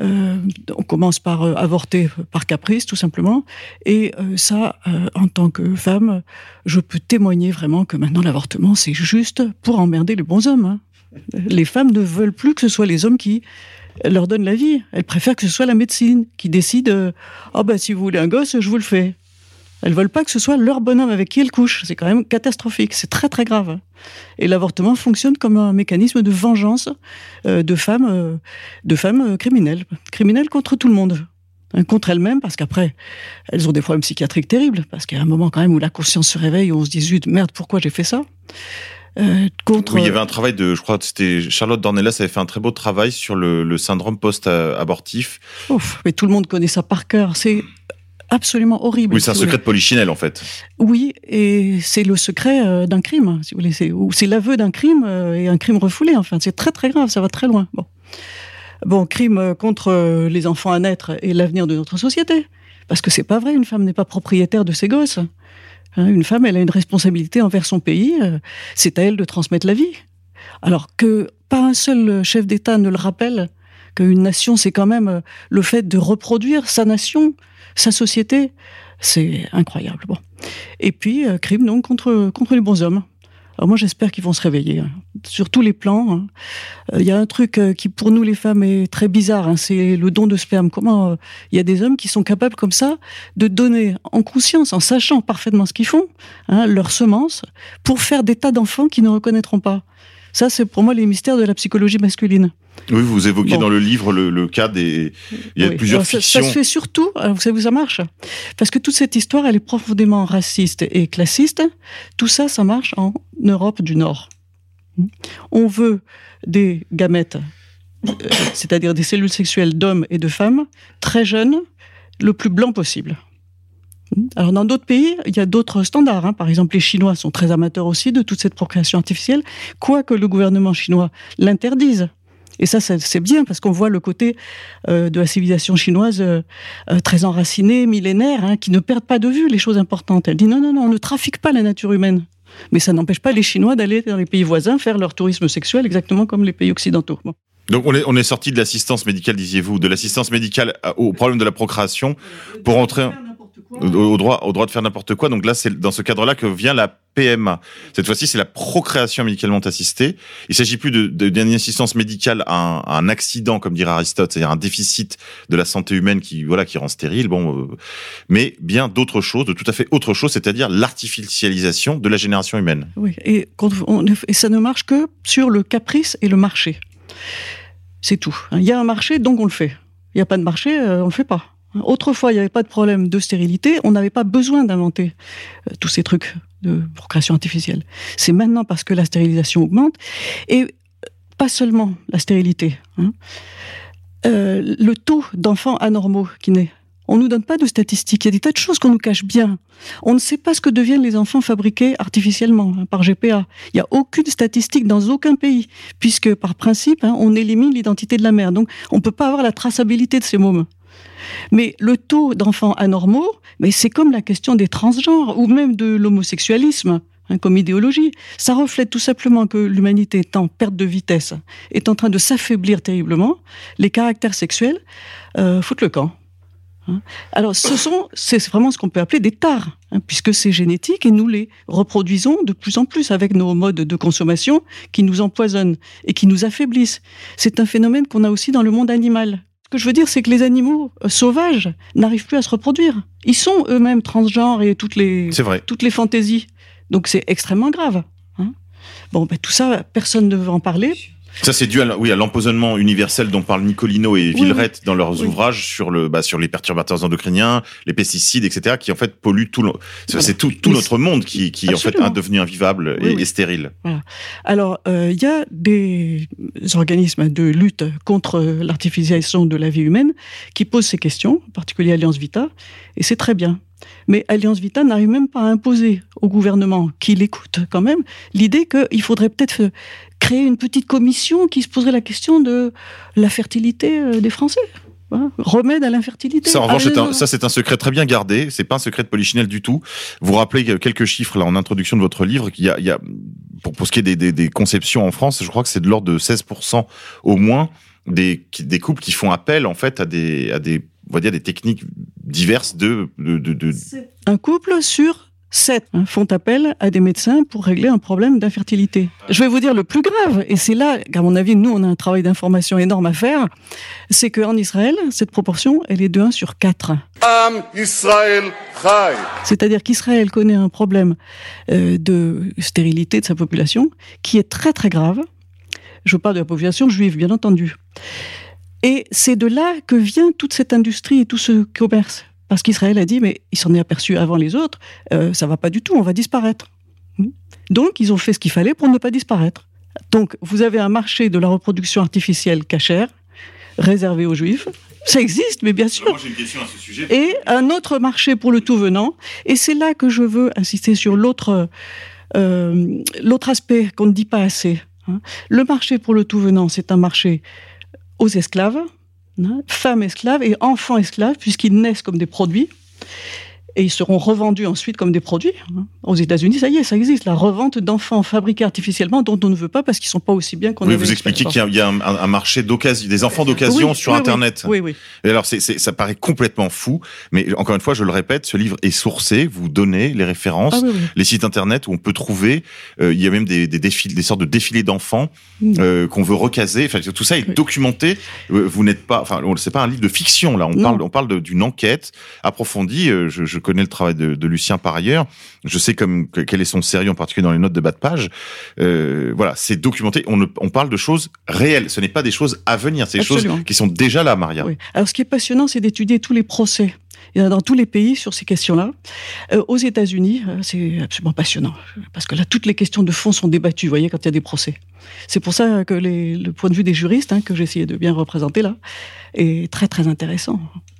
Euh, on commence par euh, avorter par caprice, tout simplement. Et euh, ça, euh, en tant que femme, je peux témoigner vraiment que maintenant l'avortement, c'est juste pour emmerder les bons hommes. Hein. Les femmes ne veulent plus que ce soit les hommes qui leur donnent la vie. Elles préfèrent que ce soit la médecine qui décide euh, oh ben, si vous voulez un gosse, je vous le fais. Elles veulent pas que ce soit leur bonhomme avec qui elles couchent. C'est quand même catastrophique. C'est très très grave. Et l'avortement fonctionne comme un mécanisme de vengeance euh, de femmes, euh, de femmes criminelles, criminelles contre tout le monde. Hein, contre elles-mêmes, parce qu'après, elles ont des problèmes psychiatriques terribles, parce qu'il y a un moment quand même où la conscience se réveille, où on se dit, zut, merde, pourquoi j'ai fait ça? Euh, contre... Oui, il y avait un travail de, je crois que c'était Charlotte Dornelas avait fait un très beau travail sur le, le syndrome post-abortif. Ouf, mais tout le monde connaît ça par cœur. C'est absolument horrible. Oui, c'est un si secret de polichinelle en fait. Oui, et c'est le secret euh, d'un crime, si vous voulez. C'est l'aveu d'un crime euh, et un crime refoulé. Enfin, c'est très très grave, ça va très loin. Bon. Bon, crime contre les enfants à naître et l'avenir de notre société. Parce que c'est pas vrai, une femme n'est pas propriétaire de ses gosses. Hein, une femme, elle a une responsabilité envers son pays. euh, C'est à elle de transmettre la vie. Alors que pas un seul chef d'État ne le rappelle qu'une nation, c'est quand même euh, le fait de reproduire sa nation, sa société. C'est incroyable. Et puis, euh, crime donc contre, les bons hommes. Alors moi, j'espère qu'ils vont se réveiller, hein, sur tous les plans. hein. Euh, Il y a un truc euh, qui, pour nous, les femmes, est très bizarre, hein, c'est le don de sperme. Comment il y a des hommes qui sont capables, comme ça, de donner en conscience, en sachant parfaitement ce qu'ils font, leurs semences, pour faire des tas d'enfants qui ne reconnaîtront pas. Ça, c'est pour moi les mystères de la psychologie masculine. Oui, vous évoquez Bon. dans le livre le, le cas des. Il y a Oui. plusieurs Alors, ça, fictions. ça se fait surtout, alors, vous savez où ça marche Parce que toute cette histoire, elle est profondément raciste et classiste. Tout ça, ça marche en Europe du Nord. On veut des gamètes, euh, c'est-à-dire des cellules sexuelles d'hommes et de femmes, très jeunes, le plus blanc possible. Alors dans d'autres pays, il y a d'autres standards. hein. Par exemple, les Chinois sont très amateurs aussi de toute cette procréation artificielle, quoique le gouvernement chinois l'interdise. Et ça, c'est bien parce qu'on voit le côté euh, de la civilisation chinoise euh, euh, très enracinée, millénaire, hein, qui ne perdent pas de vue les choses importantes. Elle dit non, non, non, on ne trafique pas la nature humaine. Mais ça n'empêche pas les Chinois d'aller dans les pays voisins faire leur tourisme sexuel exactement comme les pays occidentaux. Donc on est, on est sorti de l'assistance médicale, disiez-vous, de l'assistance médicale au problème de la procréation pour entrer au, droit, au droit de faire n'importe quoi. Donc là, c'est dans ce cadre-là que vient la PMA. Cette fois-ci, c'est la procréation médicalement assistée. Il s'agit plus d'une assistance médicale à un, accident, comme dirait Aristote, c'est-à-dire un déficit de la santé humaine qui, voilà, qui rend stérile. Bon, euh, mais bien d'autres choses, de tout à fait autre chose, c'est-à-dire l'artificialisation de la génération humaine. Oui, et, et ça ne marche que sur le caprice et le marché. C'est tout. Il y a un marché, donc on le fait. Il n'y a pas de marché, euh, on le fait pas. Autrefois, il n'y avait pas de problème de stérilité, on n'avait pas besoin d'inventer euh, tous ces trucs de procréation artificielle. C'est maintenant parce que la stérilisation augmente, et euh, pas seulement la stérilité. hein. Euh, le taux d'enfants anormaux qui naît. On nous donne pas de statistiques. Il y a des tas de choses qu'on nous cache bien. On ne sait pas ce que deviennent les enfants fabriqués artificiellement hein, par GPA. Il n'y a aucune statistique dans aucun pays, puisque par principe, hein, on élimine l'identité de la mère. Donc, on ne peut pas avoir la traçabilité de ces mômes. Mais le taux d'enfants anormaux, mais c'est comme la question des transgenres ou même de l'homosexualisme hein, comme idéologie. Ça reflète tout simplement que l'humanité est en perte de vitesse, est en train de s'affaiblir terriblement. Les caractères sexuels euh, foutent le camp. Hein. Alors, ce sont, c'est vraiment ce qu'on peut appeler des tares, hein, puisque c'est génétique et nous les reproduisons de plus en plus avec nos modes de consommation qui nous empoisonnent et qui nous affaiblissent. C'est un phénomène qu'on a aussi dans le monde animal. Ce que je veux dire, c'est que les animaux euh, sauvages n'arrivent plus à se reproduire. Ils sont eux-mêmes transgenres et toutes les, C'est vrai. toutes les fantaisies. Donc c'est extrêmement grave. hein. Bon, ben, tout ça, personne ne veut en parler. Ça, c'est dû à, oui, à l'empoisonnement universel dont parlent Nicolino et Oui, Villerette dans leurs oui. ouvrages sur le, bah, sur les perturbateurs endocriniens, les pesticides, etc., qui en fait polluent tout, le- c'est Voilà. c'est tout, tout notre monde qui, qui en fait est devenu invivable Oui, et, oui. et stérile. Voilà. Alors, euh, il y a des organismes de lutte contre l'artificialisation de la vie humaine qui posent ces questions, en particulier Alliance Vita, et c'est très bien. Mais Alliance Vita n'arrive même pas à imposer au gouvernement, qui l'écoute quand même, l'idée qu'il faudrait peut-être créer une petite commission qui se poserait la question de la fertilité euh, des Français. Voilà. Remède à l'infertilité. Ça, en revanche, Ah, c'est un, ça, c'est un secret très bien gardé. C'est pas un secret de polichinelle du tout. Vous rappelez quelques chiffres là en introduction de votre livre qu'il y a, il y a pour, pour ce qui est des, des, des conceptions en France, je crois que c'est de l'ordre de 16% au moins des, des couples qui font appel en fait à des, à des, on va dire des techniques diverses de, de, de, de- Un couple sur sept hein, font appel à des médecins pour régler un problème d'infertilité. Je vais vous dire le plus grave, et c'est là qu'à mon avis, nous, on a un travail d'information énorme à faire, c'est qu'en Israël, cette proportion, elle est de 1 sur 4. Am Israël Chai. C'est-à-dire qu'Israël connaît un problème euh, de stérilité de sa population qui est très très grave. Je parle de la population juive, bien entendu. Et c'est de là que vient toute cette industrie et tout ce commerce. Parce qu'Israël a dit, mais il s'en est aperçu avant les autres, euh, ça va pas du tout, on va disparaître. Donc ils ont fait ce qu'il fallait pour ne pas disparaître. Donc vous avez un marché de la reproduction artificielle cachère, réservé aux juifs. Ça existe, mais bien sûr. j'ai une question à ce sujet. Et un autre marché pour le tout venant. Et c'est là que je veux insister sur l'autre euh, l'autre aspect qu'on ne dit pas assez. hein. Le marché pour le tout venant, c'est un marché aux esclaves, femmes esclaves et enfants esclaves, puisqu'ils naissent comme des produits et ils seront revendus ensuite comme des produits. hein. Aux États-Unis, ça y est, ça existe, la revente d'enfants fabriqués artificiellement dont on ne veut pas parce qu'ils sont pas aussi bien qu'on Oui, vous expliquez qu'il y a, un, un marché d'occasion, des enfants d'occasion Oui, sur oui. Internet. Oui, oui. Et alors, c'est, ça paraît complètement fou, mais encore une fois, je le répète, ce livre est sourcé. Vous donnez les références, Ah les sites Internet où on peut trouver. euh, il y a même des, des défilés, des sortes de défilés d'enfants euh, qu'on veut recaser. Enfin, tout ça est documenté. Euh, Vous n'êtes pas, enfin, c'est pas un livre de fiction là. On Non. parle, on parle de- d'une enquête approfondie. Je, je connais le travail de, de Lucien par ailleurs. Je sais comme que- quel est son sérieux, en particulier dans les notes de bas de page. Euh, voilà, c'est documenté. On, ne- on parle de choses réelles. Ce n'est pas des choses à venir. C'est des choses qui sont déjà là, Maria. Oui. Alors, ce qui est passionnant, c'est d'étudier tous les procès. Il y en a dans tous les pays sur ces questions-là. Euh, aux États-Unis, euh, c'est absolument passionnant. Parce que là, toutes les questions de fond sont débattues, vous voyez, quand il y a des procès. C'est pour ça que les- le point de vue des juristes, hein, que j'ai essayé de bien représenter là, est très, très intéressant.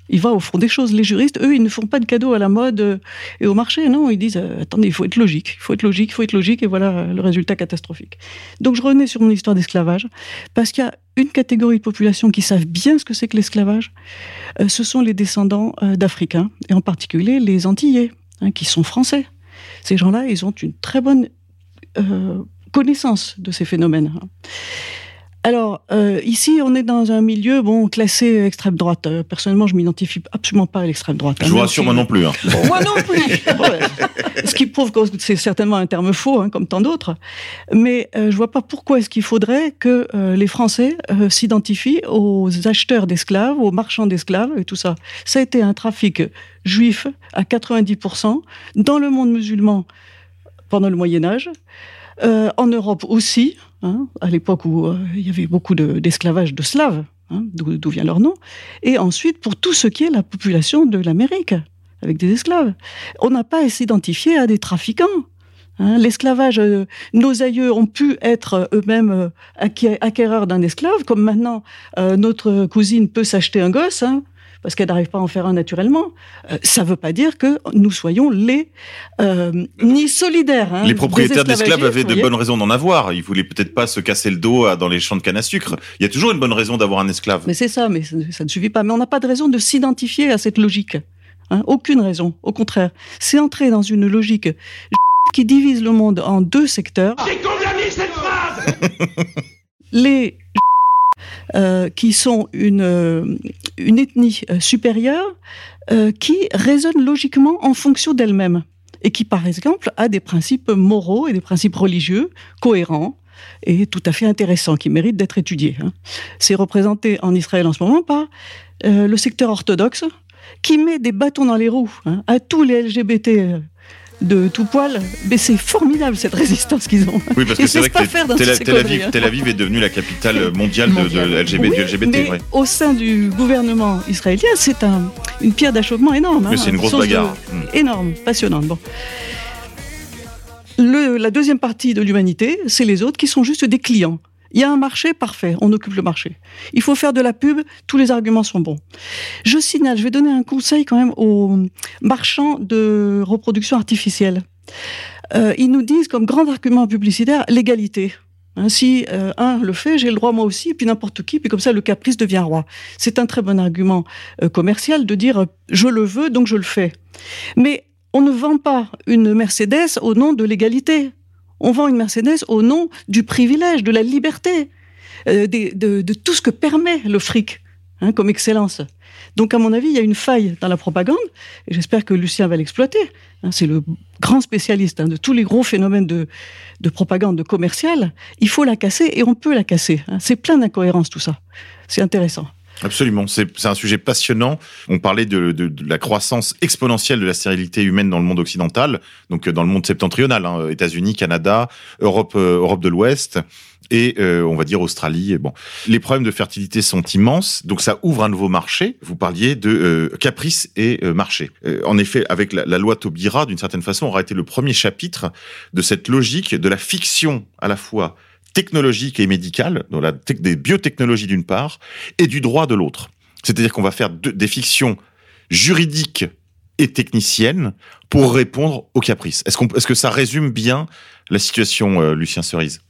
Il va au fond des choses. Les juristes, eux, ils ne font pas de cadeaux à la mode euh, et au marché. Non, ils disent euh, attendez, il faut être logique, il faut être logique, il faut être logique, et voilà euh, le résultat catastrophique. Donc je revenais sur mon histoire d'esclavage, parce qu'il y a une catégorie de population qui savent bien ce que c'est que l'esclavage. Ce sont les descendants d'Africains, et en particulier les Antillais, hein, qui sont français. Ces gens-là, ils ont une très bonne connaissance de ces phénomènes. Alors, euh, ici, on est dans un milieu bon classé extrême droite. Euh, personnellement, je m'identifie absolument pas à l'extrême droite. Je hein, vous même rassure, moi non plus. hein. Moi non plus. Ouais. Ce qui prouve que c'est certainement un terme faux, hein, comme tant d'autres. Mais euh, je vois pas pourquoi est-ce qu'il faudrait que euh, les Français euh, s'identifient aux acheteurs d'esclaves, aux marchands d'esclaves et tout ça. Ça a été un trafic juif à 90% dans le monde musulman pendant le Moyen Âge. Euh, en Europe aussi, hein, à l'époque où euh, il y avait beaucoup de- d'esclavage de, Slaves, hein, d'où vient leur nom, et ensuite pour tout ce qui est la population de l'Amérique, avec des esclaves. On n'a pas à s'identifier à des trafiquants. hein. L'esclavage, euh, nos aïeux ont pu être euh, eux-mêmes acqué- acquéreurs d'un esclave, comme maintenant notre cousine peut s'acheter un gosse, hein, parce qu'elle n'arrive pas à en faire un naturellement. Euh, ça ne veut pas dire que nous soyons les euh, ni solidaires. hein, Les propriétaires des d'esclaves avaient de bonnes raisons d'en avoir. Ils voulaient peut-être pas se casser le dos à- dans les champs de canne à sucre. Il y a toujours une bonne raison d'avoir un esclave. Mais c'est ça, mais ça, ça ne suffit pas. Mais on n'a pas de raison de s'identifier à cette logique. hein. aucune raison. Au contraire, c'est entrer dans une logique qui divise le monde en deux secteurs. J'ai condamné cette phrase Les euh, qui sont une, euh, ethnie euh, supérieure qui raisonne logiquement en fonction d'elle-même et qui, par exemple, a des principes moraux et des principes religieux cohérents et tout à fait intéressants qui méritent d'être étudiés. hein. C'est représenté en Israël en ce moment par le secteur orthodoxe qui met des bâtons dans les roues hein, à tous les LGBT de tout poil. Mais c'est formidable cette résistance qu'ils ont. Oui, parce que c'est vrai que Tel, Aviv, hein. Tel Aviv est devenue la capitale mondiale de, de LGBT. Oui, du LGBT mais ouais. au sein du gouvernement israélien, c'est un, une pierre d'achoppement énorme. Mais hein, c'est une grosse de- bagarre. Mm. Énorme, passionnante. Bon. Le- la deuxième partie de l'humanité, c'est les autres qui sont juste des clients. Il y a un marché parfait, on occupe le marché. Il faut faire de la pub, tous les arguments sont bons. Je signale, je vais donner un conseil quand même aux marchands de reproduction artificielle. Euh, ils nous disent comme grand argument publicitaire l'égalité. Hein, si euh, un le fait, j'ai le droit moi aussi, et puis n'importe qui, puis comme ça le caprice devient roi. C'est un très bon argument euh, commercial de dire je le veux, donc je le fais. Mais on ne vend pas une Mercedes au nom de l'égalité. On vend une Mercedes au nom du privilège, de la liberté, euh, des- de, de tout ce que permet le fric hein, comme excellence. Donc, à mon avis, il y a une faille dans la propagande, et j'espère que Lucien va l'exploiter. Hein, c'est le grand spécialiste hein, de tous les gros phénomènes de, de propagande commerciale. Il faut la casser, et on peut la casser. hein. C'est plein d'incohérences, tout ça. C'est intéressant. Absolument, c'est un sujet passionnant. On parlait de, de- de la croissance exponentielle de la stérilité humaine dans le monde occidental, donc euh, dans le monde septentrional, hein, États-Unis, Canada, Europe, euh, Europe de l'Ouest et euh, on va dire Australie. Bon, les problèmes de fertilité sont immenses, donc ça ouvre un nouveau marché. Vous parliez de euh, caprice et euh, marché. Euh, en effet, avec la, la loi Taubira, d'une certaine façon, aura été le premier chapitre de cette logique de la fiction à la fois technologique et médicale, dans la des biotechnologies d'une part, et du droit de l'autre. C'est-à-dire qu'on va faire de- des fictions juridiques et techniciennes pour répondre aux caprices. Est-ce est-ce que ça résume bien la situation, euh, Lucien Cerise?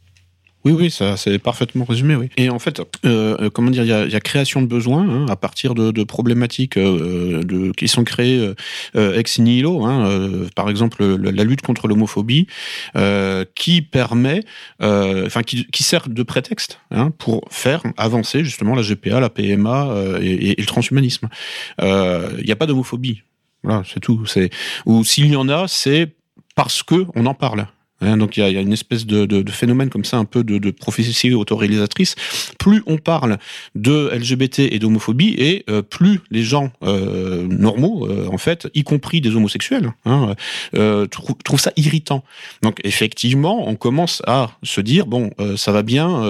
Oui, oui, ça c'est parfaitement résumé, oui. Et en fait, euh, comment dire, il y a, création de besoins hein, à partir de, de problématiques euh, qui sont créées euh, ex nihilo. Hein, euh, par exemple, la, lutte contre l'homophobie, euh, qui permet, enfin, qui, qui, sert de prétexte hein, pour faire avancer justement la GPA, la PMA et, et, et, le transhumanisme. Il n'y a pas d'homophobie. Voilà, c'est tout. Ou s'il y en a, c'est parce que on en parle. Hein, donc il y, a, une espèce de, phénomène comme ça, un peu de, de prophétie autoréalisatrice. Plus on parle de LGBT et d'homophobie, et euh, plus les gens euh, normaux, euh, en fait, y compris des homosexuels, hein, trou trouvent ça irritant. Donc effectivement, on commence à se dire bon, ça va bien.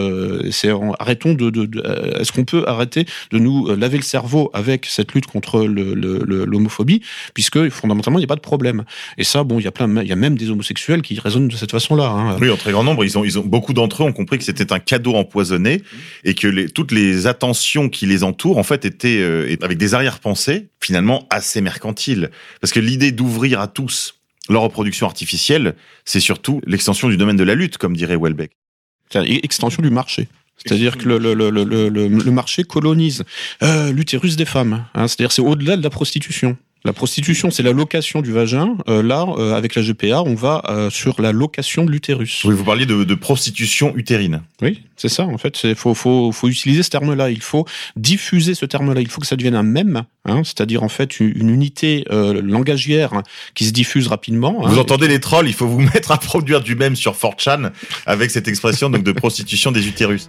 arrêtons de. Est-ce qu'on peut arrêter de nous laver le cerveau avec cette lutte contre l'homophobie, puisque fondamentalement il n'y a pas de problème. Et ça, bon, il y a plein, il y a même des homosexuels qui raisonnent de cette façon-là. Hein. Oui, en très grand nombre. Ils ont, ils ont beaucoup d'entre eux ont compris que c'était un cadeau empoisonné et que les, toutes les attentions qui les entourent, en fait, étaient euh, avec des arrière-pensées finalement assez mercantiles. Parce que l'idée d'ouvrir à tous leur reproduction artificielle, c'est surtout l'extension du domaine de la lutte, comme dirait Welbeck. C'est extension du marché. C'est-à-dire que le, le, le, le, marché colonise euh, l'utérus des femmes. Hein. C'est-à-dire c'est au-delà de la prostitution. La prostitution, c'est la location du vagin. Euh, là, euh, avec la GPA, on va euh, sur la location de l'utérus. Oui, vous parliez de, de prostitution utérine. Oui, c'est ça. En fait, il faut, faut, faut, utiliser ce terme-là. Il faut diffuser ce terme-là. Il faut que ça devienne un mème, hein, c'est-à-dire en fait une, une unité euh, langagière qui se diffuse rapidement. Vous hein, entendez et... les trolls Il faut vous mettre à produire du mème sur 4chan avec cette expression donc de prostitution des utérus.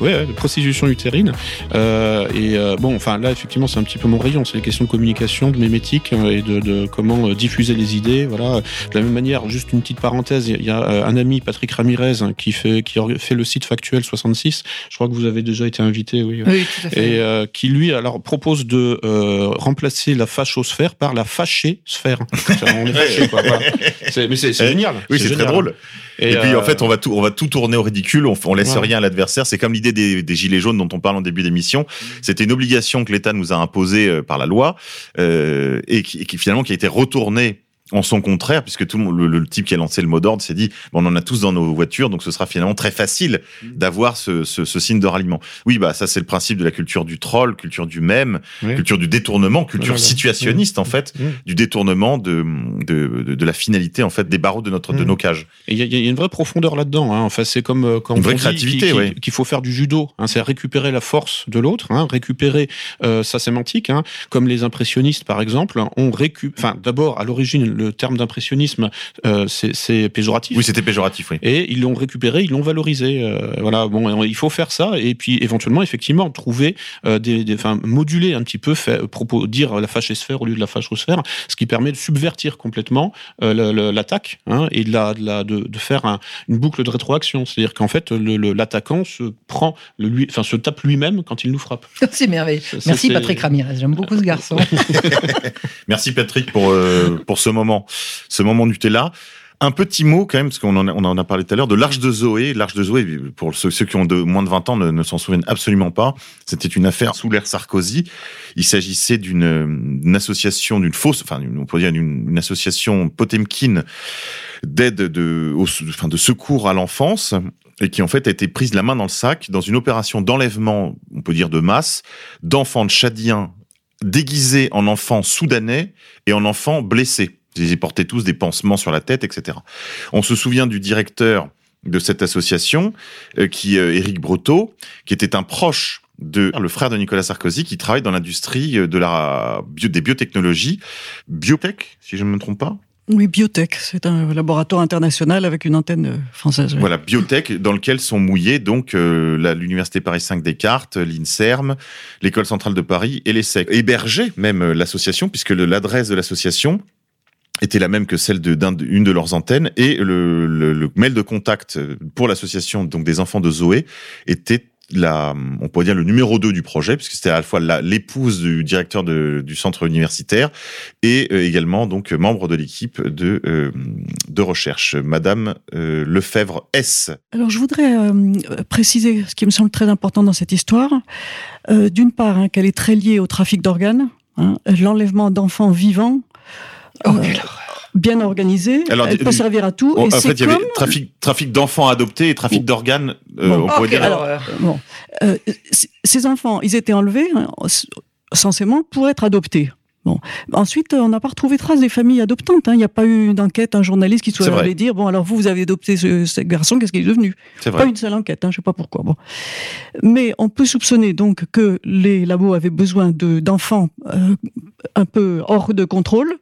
Ouais, de prostitution utérine. Euh, et euh, bon, enfin là, effectivement, c'est un petit peu mon rayon. C'est les questions de communication, de mémétique euh, et de, de comment euh, diffuser les idées. Voilà. De la même manière, juste une petite parenthèse, il y a un ami, Patrick Ramirez, hein, qui fait qui fait le site Factuel 66. Je crois que vous avez déjà été invité, oui. Oui, tout à fait. Et euh, qui lui, alors propose de remplacer la fachosphère par la fâchésphère. On est fâché, quoi. Voilà. Mais c'est génial. Oui, c'est très drôle. Et, et puis euh... en fait, on va tout, on va tout tourner au ridicule. On, on laisse ouais. rien à l'adversaire. C'est comme l'idée des, des, gilets jaunes dont on parle en début d'émission. C'était une obligation que l'État nous a imposée euh, par la loi euh, et, qui, et qui finalement qui a été retournée en son contraire, puisque tout le, le, le, type qui a lancé le mot d'ordre s'est dit bon, on en a tous dans nos voitures, donc ce sera finalement très facile d'avoir ce, ce, ce, signe de ralliement. Oui, bah ça c'est le principe de la culture du troll, culture du mème, oui. culture du détournement, culture voilà. situationniste en fait, mmh. du détournement de, de, de, de, la finalité en fait des barreaux de notre de nos cages. Il y, y, a une vraie profondeur là-dedans. Hein. Enfin, c'est comme euh, quand une on vraie créativité, qu'il qu faut faire du judo. Hein. C'est récupérer la force de l'autre, hein, récupérer euh, sa sémantique, hein. comme les impressionnistes par exemple. On récupère. Enfin, d'abord à l'origine le terme d'impressionnisme euh, c'est péjoratif. Oui, c'était péjoratif, oui. Et ils l'ont récupéré, ils l'ont valorisé. Euh, voilà, bon, il faut faire ça et puis éventuellement, effectivement, trouver euh, des, des, enfin, moduler un petit peu, fait, propos, dire la fâchésphère au lieu de la fâchosphère, ce qui permet de subvertir complètement euh, l'attaque hein, et de, la, de, la, de, de faire un, une boucle de rétroaction. C'est-à-dire qu'en fait, l'attaquant se prend, le, lui, enfin, se tape lui-même quand il nous frappe. C'est merveilleux. Merci Patrick Ramirez, j'aime beaucoup ce garçon. Merci Patrick pour, euh, pour ce moment. Ce moment Nutella. Un petit mot quand même, parce qu'on en, a, parlé tout à l'heure, de l'Arche de Zoé. L'Arche de Zoé, pour ceux, qui ont moins de 20 ans, ne, s'en souviennent absolument pas. C'était une affaire sous l'ère Sarkozy. Il s'agissait d'une association, d'une fausse, enfin, on pourrait dire une, une association Potemkin d'aide de, enfin, de secours à l'enfance et qui en fait a été prise la main dans le sac dans une opération d'enlèvement, on peut dire de masse, d'enfants tchadiens déguisés en enfants soudanais et en enfants blessés. Ils portaient tous des pansements sur la tête, etc. On se souvient du directeur de cette association, euh, qui euh, Éric Breteau, qui était un proche de le frère de Nicolas Sarkozy, qui travaille dans l'industrie de la bio, des biotechnologies, biotech, si je ne me trompe pas. Oui, Biotech, c'est un laboratoire international avec une antenne française. Oui. Voilà, Biotech, dans lequel sont mouillés donc euh, l'université Paris 5 Descartes, l'Inserm, l'école centrale de Paris et l'ESSEC. Hébergé même l'association, puisque l'adresse de l'association était la même que celle d'une de, leurs antennes et le, mail de contact pour l'association donc des enfants de Zoé était la, on pourrait dire le numéro 2 du projet, puisque c'était à la fois l'épouse du directeur du centre universitaire et euh, également donc membre de l'équipe de, euh, de recherche, Madame euh, Lefebvre S. Alors je voudrais euh, préciser ce qui me semble très important dans cette histoire. Euh, d'une part, hein, qu'elle est très liée au trafic d'organes, hein, l'enlèvement d'enfants vivants Oh, quelle bien organisée, Alors, elle peut servir à tout. En et en fait, il y avait trafic, trafic d'enfants adoptés et trafic d'organes. euh, Bon. on pourrait dire. alors, bon. Euh, c- ces enfants, ils étaient enlevés hein, censément pour être adoptés. Bon. Ensuite, euh, on n'a pas retrouvé trace des familles adoptantes. hein. Il n'y a pas eu d'enquête, un journaliste qui soit allé dire bon alors vous vous avez adopté ce, ce garçon, qu'est-ce qu'il est devenu? C'est vrai. Pas une seule enquête, hein, je sais pas pourquoi. Bon. Mais on peut soupçonner donc que les labos avaient besoin de d'enfants euh, un peu hors de contrôle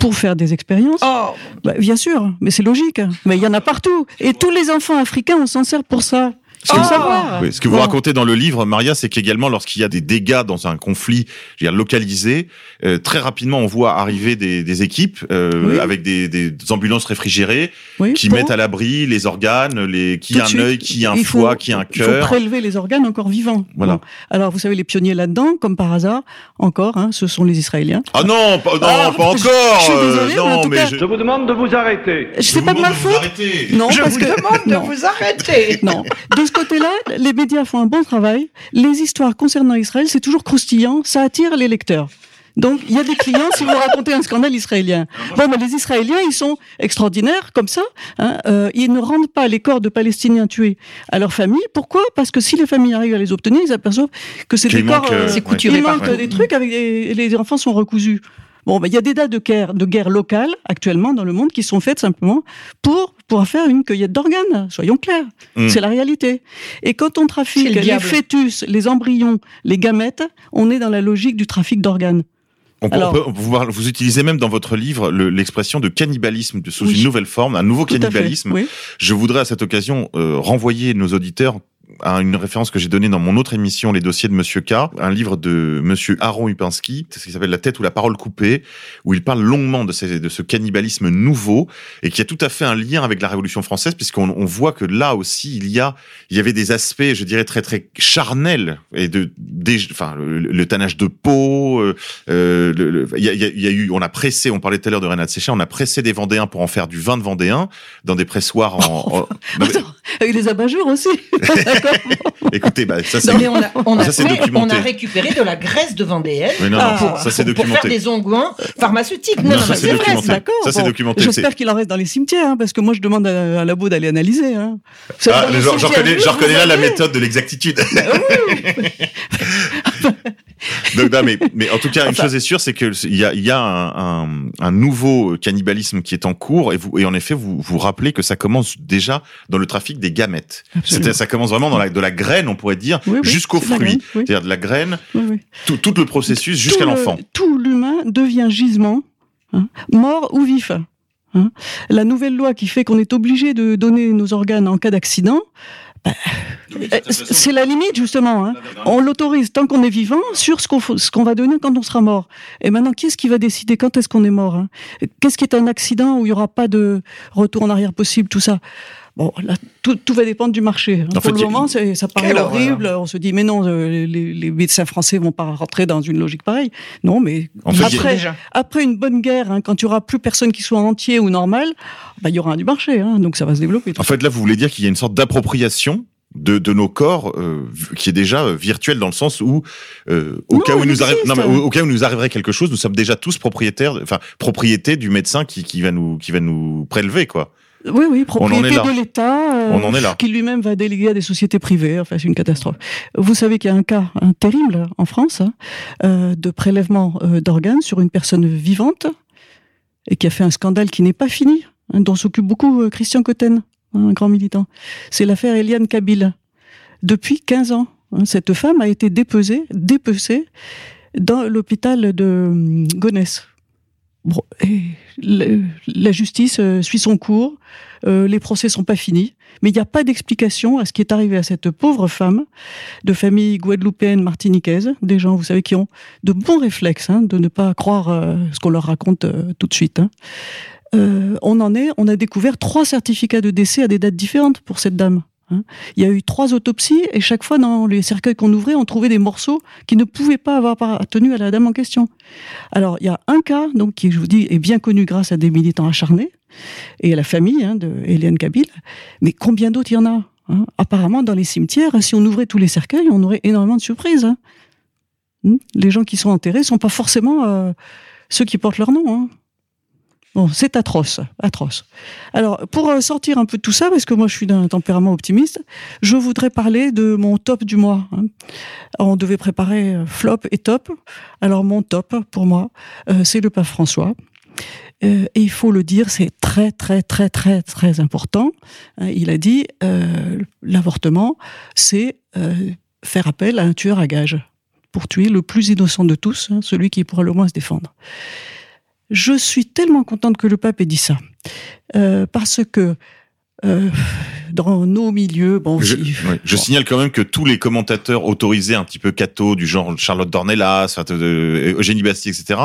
pour faire des expériences. Oh. Bah, bien sûr, mais c'est logique. Mais il y en a partout. Et tous les enfants africains, on s'en sert pour ça. Ce que, vous, oui, ce que vous Bon. racontez dans le livre, Maria, c'est qu'également lorsqu'il y a des dégâts dans un conflit je veux dire, localisé, euh, très rapidement on voit arriver des, des équipes euh, Oui. avec des, des ambulances réfrigérées Oui, qui mettent à l'abri les organes, les, qui Tout a un œil, qui a un faut- foie, qui a un Il faut cœur. prélever les organes encore vivants. Voilà. Bon. Alors, vous savez, les pionniers là-dedans, comme par hasard, encore, hein, ce sont les Israéliens. Ah non, pas, non, Ah, pas je- encore. je suis euh, désolée, mais en non, tout mais cas- je- Je vous demande de vous arrêter. Je sais pas de ma faute. Non, Je parce vous que demande de vous arrêter. Non, ce côté-là, les médias font un bon travail. Les histoires concernant Israël, c'est toujours croustillant, ça attire les lecteurs. Donc, il y a des clients si vous racontez un scandale israélien. Bon, mais les Israéliens, ils sont extraordinaires, comme ça. hein. Euh, ils ne rendent pas les corps de Palestiniens tués à leurs familles. Pourquoi? Parce que si les familles arrivent à les obtenir, ils aperçoivent que c'est des corps... euh, euh, C'est couturé il manque des trucs avec des... les enfants sont recousus. Bon, ben, il y a des dates de guerre, de guerre locale actuellement dans le monde qui sont faites simplement pour pour faire une cueillette d'organes. Soyons clairs, Mm. c'est la réalité. Et quand on trafique le les fœtus, les embryons, les gamètes, on est dans la logique du trafic d'organes. On peut, Alors- on peut- vous, vous utilisez même dans votre livre le- l'expression de cannibalisme de- sous Oui. une nouvelle forme, un nouveau fait, cannibalisme. oui. Je voudrais à cette occasion euh, renvoyer nos auditeurs à une référence que j'ai donnée dans mon autre émission, Les dossiers de Monsieur K, un livre de Monsieur Aaron Upinski, ce qui s'appelle La tête ou la parole coupée, où il parle longuement de, ces- de ce cannibalisme nouveau et qui a tout à fait un lien avec la Révolution française, puisqu'on on voit que là aussi il y a, il y avait des aspects, je dirais très très charnels et de, des, enfin le, le tannage de peau, euh, euh, le- le- il y, a, il y a- eu, on a pressé, on parlait tout à l'heure de Renat Séchat, on a pressé des Vendéens pour en faire du vin de Vendéen dans des pressoirs en. en- Non, mais- Avec les abat-jours aussi. Écoutez, bah, ça c'est. On a, on, a ça, c'est fait- on documenté. a récupéré de la graisse de vendéenne Mais non, non, pour, ça, c'est pour- pour documenté. faire des onguents pharmaceutiques. Non, Non, non, ça, c'est documenté. D'accord. Ça, c'est bon. documenté, J'espère qu'il en reste dans les cimetières, hein, parce que moi je demande à, à labo d'aller analyser. Hein. Ah, je, reconnais, là la méthode de l'exactitude. Donc, non, mais, mais en tout cas, une Enfin- chose est sûre, c'est que il y a, il y a un, un, un nouveau cannibalisme qui est en cours, et vous, et en effet, vous vous rappelez que ça commence déjà dans le trafic des gamètes. Ça commence vraiment dans la, de la graine, on pourrait dire, Oui, oui, jusqu'au fruit. oui. C'est-à-dire de la graine, tout, tout le processus jusqu'à le- l'enfant. Tout l'humain devient gisement, hein, mort ou vif. hein. La nouvelle loi qui fait qu'on est obligé de donner nos organes en cas d'accident, bah, euh, c'est la limite justement. hein. On l'autorise tant qu'on est vivant sur ce qu'on faut- ce qu'on va donner quand on sera mort. Et maintenant, qui est-ce qui va décider quand est-ce qu'on est mort hein? Qu'est-ce qui est un accident où il n'y aura pas de retour en arrière possible, tout ça? Bon, là, tout, tout va dépendre du marché. hein. En Pour fait, le a- moment, ça paraît Quelle horreur. horrible. On se dit, mais non, euh, les, les médecins français vont pas rentrer dans une logique pareille. Non, mais En fait, il y a- après, après une bonne guerre, hein, quand il y aura plus personne qui soit en entier ou normal, bah, il y aura du marché. hein, donc ça va se développer. En fait, là, vous voulez dire qu'il y a une sorte d'appropriation de, de nos corps euh, qui est déjà euh, virtuel dans le sens où euh, au Non, cas où il nous arrive existe. non, mais au, au cas où nous arriverait quelque chose nous sommes déjà tous propriétaires enfin propriété du médecin qui, qui va nous qui va nous prélever quoi Oui, oui, propriété de l'État, euh, qui lui-même va déléguer à des sociétés privées. Enfin, c'est une catastrophe. Vous savez qu'il y a un cas hein, terrible en France hein, euh, de prélèvement euh, d'organes sur une personne vivante et qui a fait un scandale qui n'est pas fini, hein, dont s'occupe beaucoup Christian Cotten, hein, un grand militant. C'est l'affaire Eliane Kabil. Depuis 15 ans, hein, cette femme a été dépecée, dépecée dans l'hôpital de hum, Gonesse. La justice euh, suit son cours, euh, les procès sont pas finis, mais il n'y a pas d'explication à ce qui est arrivé à cette pauvre femme de famille guadeloupéenne martiniquaise, des gens, vous savez, qui ont de bons réflexes, hein, de ne pas croire euh, ce qu'on leur raconte tout de suite. hein. On en est, on a découvert trois certificats de décès à des dates différentes pour cette dame. Hein. Il y a eu trois autopsies et chaque fois dans les cercueils qu'on ouvrait, on trouvait des morceaux qui ne pouvaient pas avoir appartenu à la dame en question. Alors il y a un cas donc qui, je vous dis, est bien connu grâce à des militants acharnés et à la famille hein, de Hélène Kabil. Mais combien d'autres il y en a hein Apparemment, dans les cimetières, si on ouvrait tous les cercueils, on aurait énormément de surprises. hein. Hmm les gens qui sont enterrés sont pas forcément euh, ceux qui portent leur nom. Bon, c'est atroce, atroce. Alors, pour euh, sortir un peu de tout ça, parce que moi je suis d'un tempérament optimiste, je voudrais parler de mon top du mois. hein. On devait préparer euh, flop et top. Alors, mon top, pour moi, euh, c'est le pape François. Et il faut le dire, c'est très, très, très, très, très important. Hein, Il a dit, l'avortement, c'est faire appel à un tueur à gages pour tuer le plus innocent de tous, hein, celui qui pourra le moins se défendre. Je suis tellement contente que le pape ait dit ça. Euh, parce que euh, dans nos milieux, bon, Je, je signale quand même que tous les commentateurs autorisés un petit peu catho, du genre Charlotte Dornelas, de- de- Eugénie Bastier, etc.,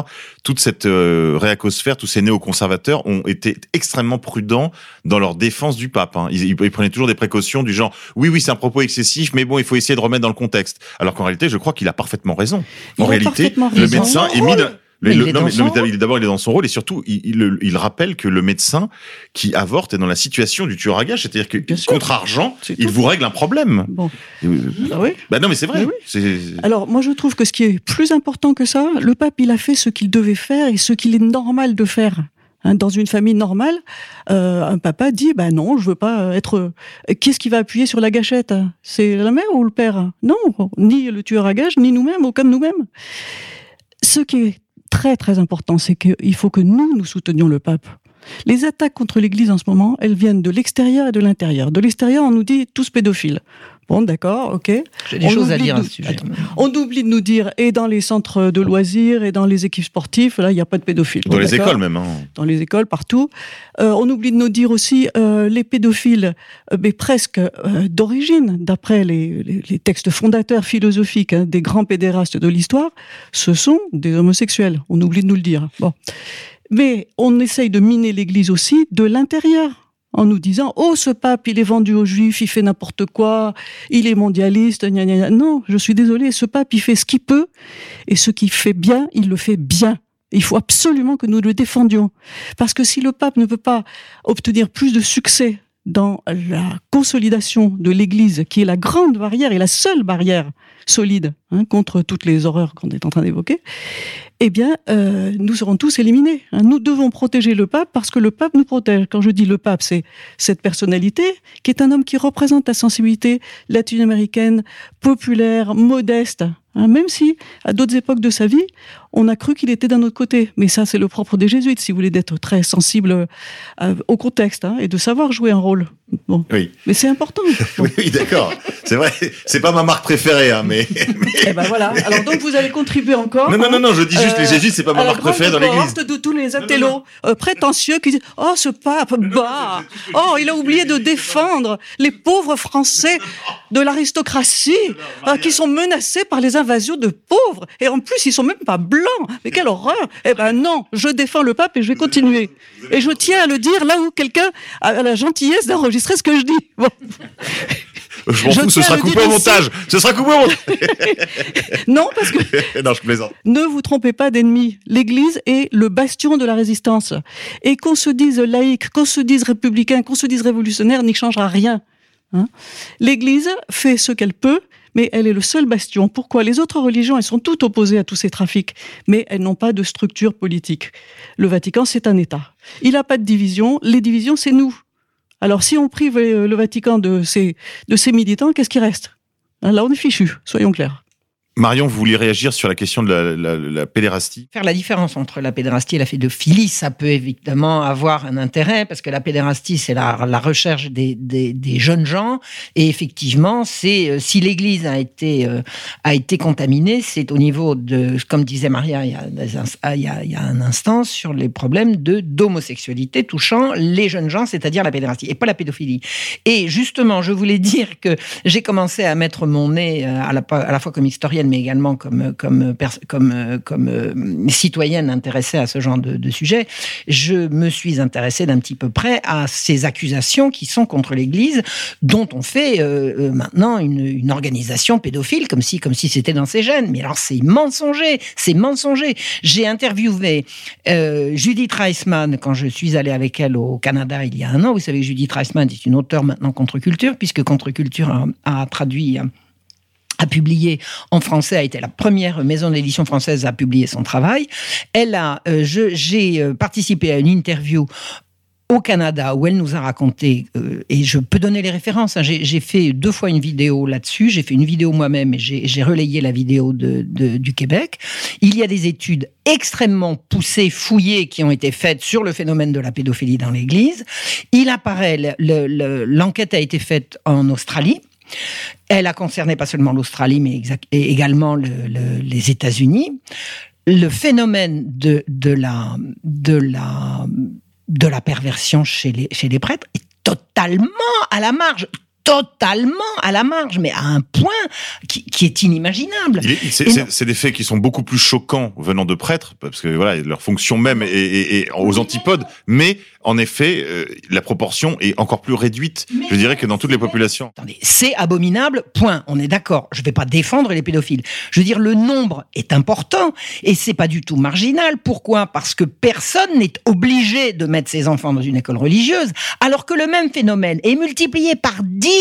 toute cette euh, réacosphère, tous ces néoconservateurs ont été extrêmement prudents dans leur défense du pape. hein. Ils, prenaient toujours des précautions du genre oui, oui, c'est un propos excessif, mais bon, il faut essayer de remettre dans le contexte. Alors qu'en réalité, je crois qu'il a parfaitement raison. En réalité, parfaitement le médecin est mis rôle. D'abord, il est dans son rôle et surtout, il, il- il rappelle que le médecin qui avorte est dans la situation du tueur à gage, c'est-à-dire que contre argent, il vous règle un problème. Bon. Euh, Ah oui Bah non, mais c'est vrai. Mais oui. Alors, moi, je trouve que ce qui est plus important que ça, le pape, il a fait ce qu'il devait faire et ce qu'il est normal de faire. Hein, dans une famille normale, euh, un papa dit, bah non, je veux pas être. Qu'est-ce qui va appuyer sur la gâchette hein? C'est la mère ou le père? Non, ni le tueur à gage, ni nous-mêmes, aucun de nous-mêmes. Ce qui est très très important, c'est qu'il faut que nous, nous soutenions le pape. Les attaques contre l'Église en ce moment, elles viennent de l'extérieur et de l'intérieur. De l'extérieur, on nous dit tous pédophiles. Bon, d'accord, ok. J'ai des On choses à oublie dire de- à ce sujet. Attends. On oublie de nous dire, et dans les centres de loisirs, et dans les équipes sportives, là, il n'y a pas de pédophiles. Dans Bon, les écoles même. Hein. Dans les écoles, partout. Euh, on oublie de nous dire aussi, euh, les pédophiles, euh, mais presque euh, d'origine, d'après les, les- les textes fondateurs philosophiques hein, des grands pédérastes de l'histoire, ce sont des homosexuels. On oublie de nous le dire. Bon. Mais on essaye de miner l'Église aussi de l'intérieur en nous disant oh ce pape il est vendu aux juifs il fait n'importe quoi il est mondialiste gna gna gna. non je suis désolé ce pape il fait ce qu'il peut et ce qu'il fait bien il le fait bien il faut absolument que nous le défendions parce que si le pape ne peut pas obtenir plus de succès dans la consolidation de l'Église, qui est la grande barrière et la seule barrière solide hein, contre toutes les horreurs qu'on est en train d'évoquer, eh bien, euh, nous serons tous éliminés. hein. Nous devons protéger le pape parce que le pape nous protège. Quand je dis le pape, c'est cette personnalité qui est un homme qui représente la sensibilité latino-américaine, populaire, modeste. hein. même si, à d'autres époques de sa vie, on a cru qu'il était d'un autre côté. Mais ça, c'est le propre des jésuites, si vous voulez, d'être très sensible euh, au contexte hein, et de savoir jouer un rôle. Bon. Oui. Mais c'est important. Oui, oui, d'accord. C'est vrai. C'est pas ma marque préférée, hein, mais. Eh ben voilà. Alors donc vous allez contribuer encore. Non, non, non, non, je dis juste les jésuites, c'est pas ma la marque préférée dans l'église. de tous les intellos euh, prétentieux qui disent Oh, ce pape, bah Oh, il a oublié de défendre les pauvres Français de l'aristocratie euh, qui sont menacés par les invasions de pauvres. Et en plus, ils sont même pas blancs. Mais quelle horreur Eh ben non, je défends le pape et je vais continuer. Et je tiens à le dire là où quelqu'un a la gentillesse d'enregistrer ce que je dis. Bon. Je m'en fous, ce sera coupé au montage. Ce sera coupé au montage. Non, parce que non, je plaisante. Ne vous trompez pas d'ennemi. L'Église est le bastion de la résistance. Et qu'on se dise laïque, qu'on se dise républicain, qu'on se dise révolutionnaire, n'y changera rien. Hein L'Église fait ce qu'elle peut, mais elle est le seul bastion. Pourquoi Les autres religions, elles sont toutes opposées à tous ces trafics, mais elles n'ont pas de structure politique. Le Vatican, c'est un État. Il n'a pas de division. Les divisions, c'est nous. Alors, si on prive le Vatican de ses, de ses militants, qu'est-ce qui reste? Hein, Là, on est fichu, soyons clairs. Marion, vous vouliez réagir sur la question de la, pédérastie? Faire la différence entre la pédérastie et la pédophilie, ça peut évidemment avoir un intérêt parce que la pédérastie, c'est la, recherche des, jeunes gens et effectivement, c'est euh, si l'Église a été euh, a été contaminée, c'est au niveau de, comme disait Maria il y a, il y a, il y a un instant, sur les problèmes d'homosexualité touchant les jeunes gens, c'est-à-dire la pédérastie et pas la pédophilie. Et justement, je voulais dire que j'ai commencé à mettre mon nez euh, à la, à la fois comme historienne mais également comme comme comme comme euh, citoyenne intéressée à ce genre de, sujet, je me suis intéressée d'un petit peu près à ces accusations qui sont contre l'Église, dont on fait euh, maintenant une, organisation pédophile, comme si comme si c'était dans ses gènes. Mais alors c'est mensonger, c'est mensonger. J'ai interviewé euh, Judith Reisman quand je suis allée avec elle au Canada il y a un an. Vous savez, Judith Reisman est une auteure maintenant contre culture, puisque contre culture a, a traduit a publié en français, a été la première maison d'édition française à publier son travail. Elle a, euh, j'ai euh, participé à une interview au Canada où elle nous a raconté, euh, et je peux donner les références, hein, j'ai fait deux fois une vidéo là-dessus, j'ai fait une vidéo moi-même et j'ai relayé la vidéo du Québec. Il y a des études extrêmement poussées, fouillées, qui ont été faites sur le phénomène de la pédophilie dans l'Église. Il apparaît, le- le- le- l'enquête a été faite en Australie. Elle a concerné pas seulement l'Australie, mais également le- le- les États-Unis. Le phénomène de, de, la, de, la, de la perversion chez les, chez les prêtres est totalement à la marge. Totalement à la marge, mais à un point qui, qui est inimaginable. C'est des faits qui sont beaucoup plus choquants venant de prêtres, parce que voilà, leur fonction même est, est- est aux antipodes. Mais en effet, euh, la proportion est encore plus réduite, je dirais, que dans toutes les populations. C'est abominable, point. On est d'accord. Je ne vais pas défendre les pédophiles. Je veux dire, le nombre est important et c'est pas du tout marginal. Pourquoi? Parce que personne n'est obligé de mettre ses enfants dans une école religieuse, alors que le même phénomène est multiplié par 10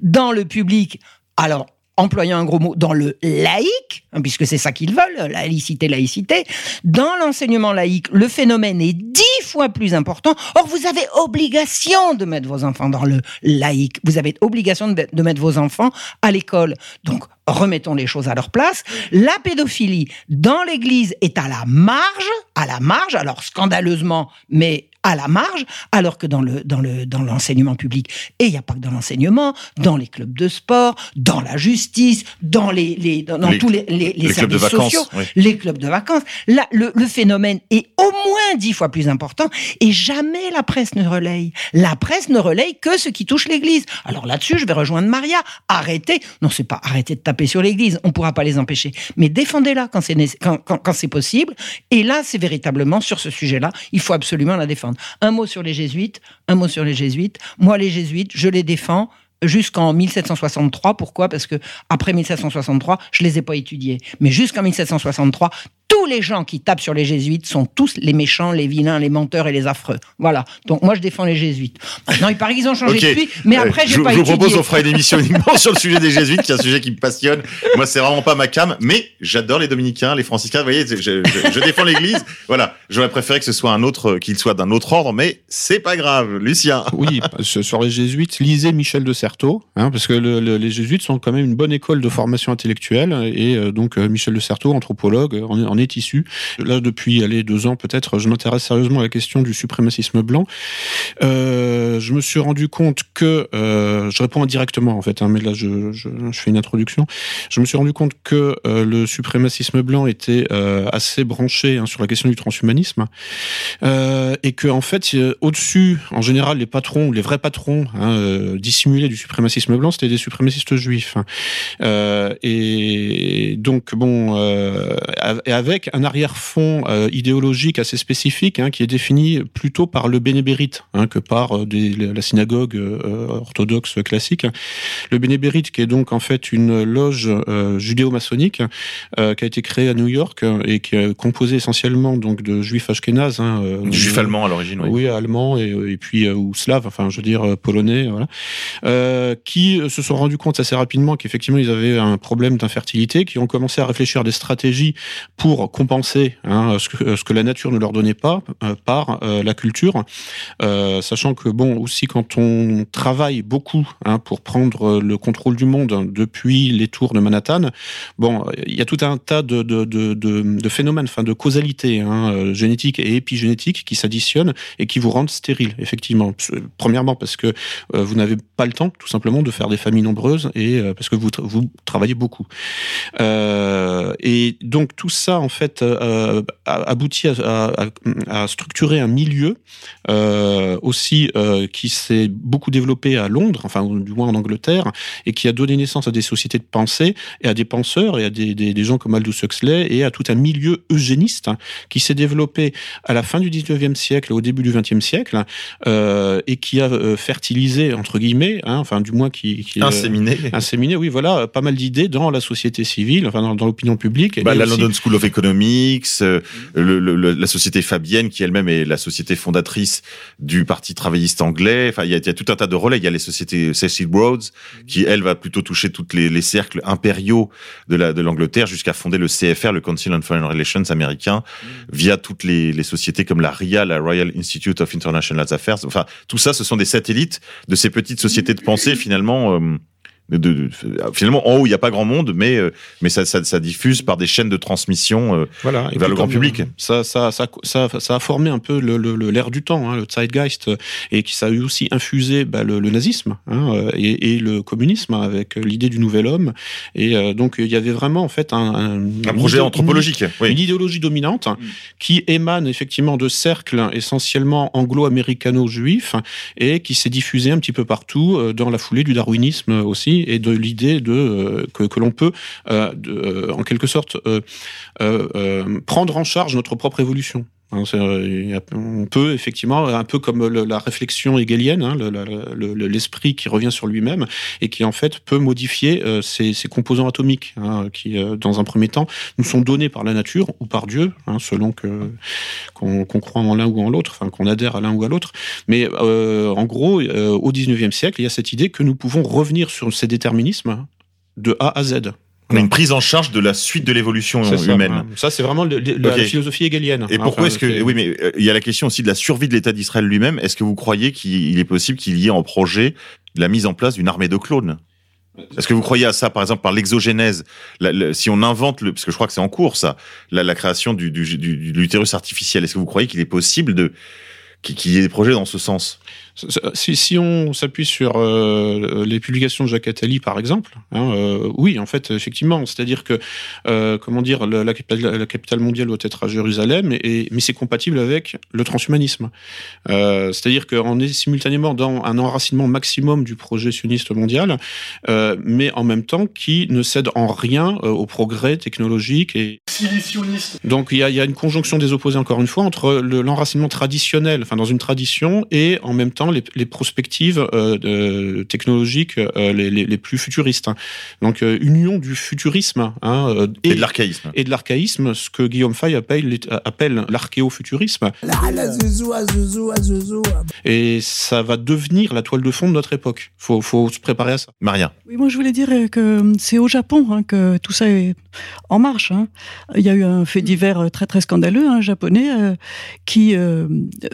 dans le public. Alors, employant un gros mot, dans le laïque, hein, puisque c'est ça qu'ils veulent, laïcité, laïcité, dans l'enseignement laïque, le phénomène est dix fois plus important. Or, vous avez obligation de mettre vos enfants dans le laïque. Vous avez obligation de, de mettre vos enfants à l'école. Donc, remettons les choses à leur place. La pédophilie dans l'Église est à la marge, à la marge, alors scandaleusement, mais à la marge, alors que dans le dans le dans l'enseignement public, et il n'y a pas que dans l'enseignement, dans les clubs de sport, dans la justice, dans les, les dans, dans Les- tous les, les, les services vacances, sociaux, oui. les clubs de vacances. Là, le, le phénomène est au moins dix fois plus important et jamais la presse ne relaye. La presse ne relaye que ce qui touche l'Église. Alors là-dessus, je vais rejoindre Maria. Arrêtez. Non, c'est pas arrêtez de taper sur l'Église. On pourra pas les empêcher. Mais défendez-la quand c'est quand, quand c'est possible. Et là, c'est véritablement sur ce sujet-là, il faut absolument la défendre. Un mot sur les jésuites. Un mot sur les jésuites. Moi, les jésuites, je les défends jusqu'en 1763. Pourquoi? Parce que après 1763, je les ai pas étudiés. Mais jusqu'en 1763, tous les gens qui tapent sur les jésuites sont tous les méchants, les vilains, les menteurs et les affreux. Voilà. Donc moi, je défends les jésuites. Maintenant, il paraît qu'ils ont changé de suite, mais Euh, après, je, j'ai pas je vous étudié. propose, on fera une émission uniquement sur le sujet des jésuites, qui est un sujet qui me passionne. Moi, c'est vraiment pas ma cam, mais j'adore les dominicains, les franciscains. Vous voyez, je, je- je défends l'Église. Voilà, j'aurais préféré que ce soit un autre, qu'il soit d'un autre ordre, mais c'est pas grave. Lucien. Oui, sur sur les jésuites, lisez Michel de Certeau, hein, parce que le- le- les jésuites sont quand même une bonne école de formation intellectuelle, et euh, donc euh, Michel de Certeau, anthropologue, en, est- en est issu. Là, depuis allez, deux ans peut-être, je m'intéresse sérieusement à la question du suprémacisme blanc. Euh, je me suis rendu compte que, euh, je réponds indirectement en fait, hein, mais là je, fais une introduction. Je me suis rendu compte que euh, le suprémacisme blanc était assez branché hein, sur la question du transhumanisme, et que en fait, au-dessus, en général, les patrons, les vrais patrons hein, dissimulés du suprémacisme blanc, c'était des suprémacistes juifs. et donc bon, et avec un arrière-fond euh, idéologique assez spécifique, hein, qui est défini plutôt par le bénébérite hein, que par euh, des- la synagogue euh, orthodoxe classique. Le bénébérite, qui est donc en fait une loge euh, judéo-maçonnique qui a été créée à New York et qui est composée essentiellement donc de juifs ashkénazes, hein, euh, Du juif allemand à l'origine, oui. oui, allemand et, et puis ou slave, enfin je veux dire polonais, voilà, qui se sont rendus compte assez rapidement qu'effectivement ils avaient un problème d'infertilité, qui ont commencé à réfléchir à des stratégies pour compenser hein, ce, que, la nature ne leur donnait pas euh, par euh, la culture, euh, sachant que bon aussi quand on travaille beaucoup hein, pour prendre le contrôle du monde hein, depuis les tours de Manhattan, bon il y a tout un tas de, de, de, phénomènes, enfin de causalité hein, euh, génétique et épigénétique qui s'additionnent et qui vous rendent stérile, effectivement. Premièrement parce que vous n'avez pas le temps, tout simplement, de faire des familles nombreuses et parce que vous, vous travaillez beaucoup. Et donc tout ça, en fait, euh, a- aboutit à, à- à structurer un milieu euh, aussi euh, qui s'est beaucoup développé à Londres, enfin du moins en Angleterre, et qui a donné naissance à des sociétés de pensée et à des penseurs et à des, des, des gens comme Aldous Huxley et à tout un milieu eugéniste hein, qui s'est développé à la fin du 19e siècle et au début du 20e siècle euh, et qui a euh, fertilisé entre guillemets, hein, enfin du moins qui, qui euh, Inséminé. inséminé, oui, voilà, pas mal d'idées dans la société civile, enfin dans, dans l'opinion publique. Bah, la aussi- London School of Economics, euh, le- le- le- la société Fabienne, qui elle-même est la société fondatrice du Parti travailliste anglais. Enfin, il y a, il y a tout un tas de relais. Il y a les sociétés Cecil Rhodes, qui elle va plutôt toucher toutes les, les cercles impériaux de la de l'Angleterre jusqu'à fonder le CFR, le Council on Foreign Relations américain, via toutes les, les sociétés comme la RIA, la Royal Institute of International Affairs. Enfin, tout ça, ce sont des satellites de ces petites sociétés de pensée finalement. euh, de, de- finalement, en haut, il n'y a pas grand monde, mais euh, mais ça, ça, ça diffuse par des chaînes de transmission euh, Voilà, vers le grand public. euh, Ça, ça, ça, ça, ça a formé un peu le, le, le- l'air du temps, hein, le zeitgeist, et qui ça a eu aussi infusé bah, le, le nazisme hein, et, et le communisme hein, avec l'idée du nouvel homme. Et euh, donc il y avait vraiment en fait un, un, Un projet une- anthropologique, une, oui. une idéologie dominante qui émane effectivement de cercles essentiellement anglo-américano-juifs et qui s'est diffusée un petit peu partout dans la foulée du darwinisme aussi et de l'idée de euh, que, l'on peut euh, euh, en quelque sorte prendre en charge notre propre évolution. Hein, euh, on peut effectivement, un peu comme la réflexion hegelienne, hein, l'esprit qui revient sur lui-même et qui en fait peut modifier euh, ses, ses composants atomiques, hein, qui euh, dans un premier temps nous sont donnés par la nature ou par Dieu, selon qu'on croit en l'un ou en l'autre, enfin qu'on adhère à l'un ou à l'autre. Mais euh, en gros, euh, au 19e siècle, il y a cette idée que nous pouvons revenir sur ces déterminismes de A à Z. Une prise en charge de la suite de l'évolution humaine. hein. Ça, c'est vraiment le- le- la philosophie hégélienne. Et pourquoi enfin, est-ce que oui mais euh, il y a la question aussi de la survie de l'État d'Israël lui-même. Est-ce que vous croyez qu'il est possible qu'il y ait en projet la mise en place d'une armée de clones? Est-ce que vous croyez à ça, par exemple, par l'exogénèse? La- la- Si on invente le, parce que je crois que c'est en cours ça, la, la création du, du, du- de l'utérus artificiel. Est-ce que vous croyez qu'il est possible de qu'il y ait des projets dans ce sens? Si, si on s'appuie sur euh, les publications de Jacques Attali, par exemple, hein, euh, oui, en fait, effectivement, c'est-à-dire que, euh, comment dire, la, la capitale, la capitale mondiale doit être à Jérusalem, et, mais c'est compatible avec le transhumanisme. C'est-à-dire qu'on est simultanément dans un enracinement maximum du projet sioniste mondial, mais en même temps qui ne cède en rien au progrès technologique et donc il y, a, il y a une conjonction des opposés encore une fois entre le- l'enracinement traditionnel, enfin dans une tradition, et en même temps les, les perspectives euh, de- technologiques euh, les, les- les plus futuristes. hein. Donc euh, union du futurisme hein, Et de l'archaïsme. et de l'archaïsme, ce que Guillaume Fay appelle, appelle l'archéofuturisme. Et ça va devenir la toile de fond de notre époque. Faut, faut se préparer à ça. Maria. Oui, moi je voulais dire que c'est au Japon hein, que tout ça est en marche. hein. Il y a eu un fait divers très très scandaleux, un japonais euh, qui euh,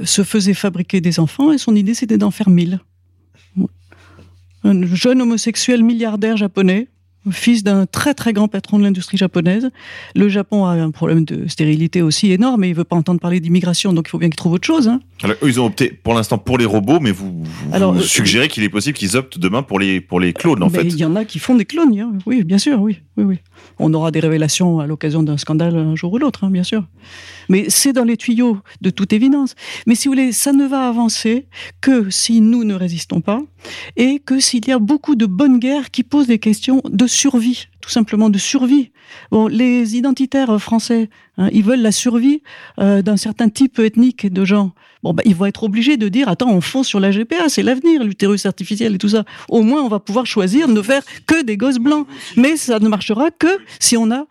se faisait fabriquer des enfants et son idée c'était d'en faire mille. Un jeune homosexuel milliardaire japonais, fils d'un très très grand patron de l'industrie japonaise. Le Japon a un problème de stérilité aussi énorme et il veut pas entendre parler d'immigration, donc il faut bien qu'il trouve autre chose. hein. Alors, eux, ils ont opté pour l'instant pour les robots, mais vous, vous, Alors, vous euh, suggérez qu'il est possible qu'ils optent demain pour les pour les clones en Mais fait. il y en a qui font des clones, hein. oui, bien sûr, oui, oui, oui. On aura des révélations à l'occasion d'un scandale un jour ou l'autre, hein, bien sûr. Mais c'est dans les tuyaux, de toute évidence. Mais si vous voulez, ça ne va avancer que si nous ne résistons pas et que s'il y a beaucoup de bonnes guerres qui posent des questions de survie, tout simplement de survie. Bon, les identitaires français, hein, ils veulent la survie euh, d'un certain type ethnique de gens. Bon, bah, ils vont être obligés de dire attends, on fonce sur la GPA, c'est l'avenir, l'utérus artificiel et tout ça. Au moins, on va pouvoir choisir de ne faire que des gosses blancs. Mais ça ne marchera que si on a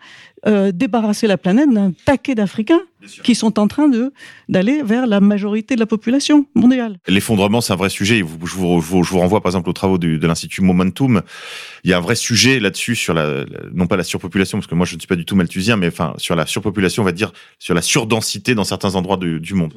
euh, débarrassé la planète d'un paquet d'Africains qui sont en train de d'aller vers la majorité de la population mondiale. L'effondrement, c'est un vrai sujet. Je vous, je vous- je vous renvoie par exemple aux travaux du- de l'Institut Momentum. Il y a un vrai sujet là-dessus sur la, non pas la surpopulation, parce que moi je ne suis pas du tout malthusien, mais enfin sur la surpopulation, on va dire sur la surdensité dans certains endroits de- du monde.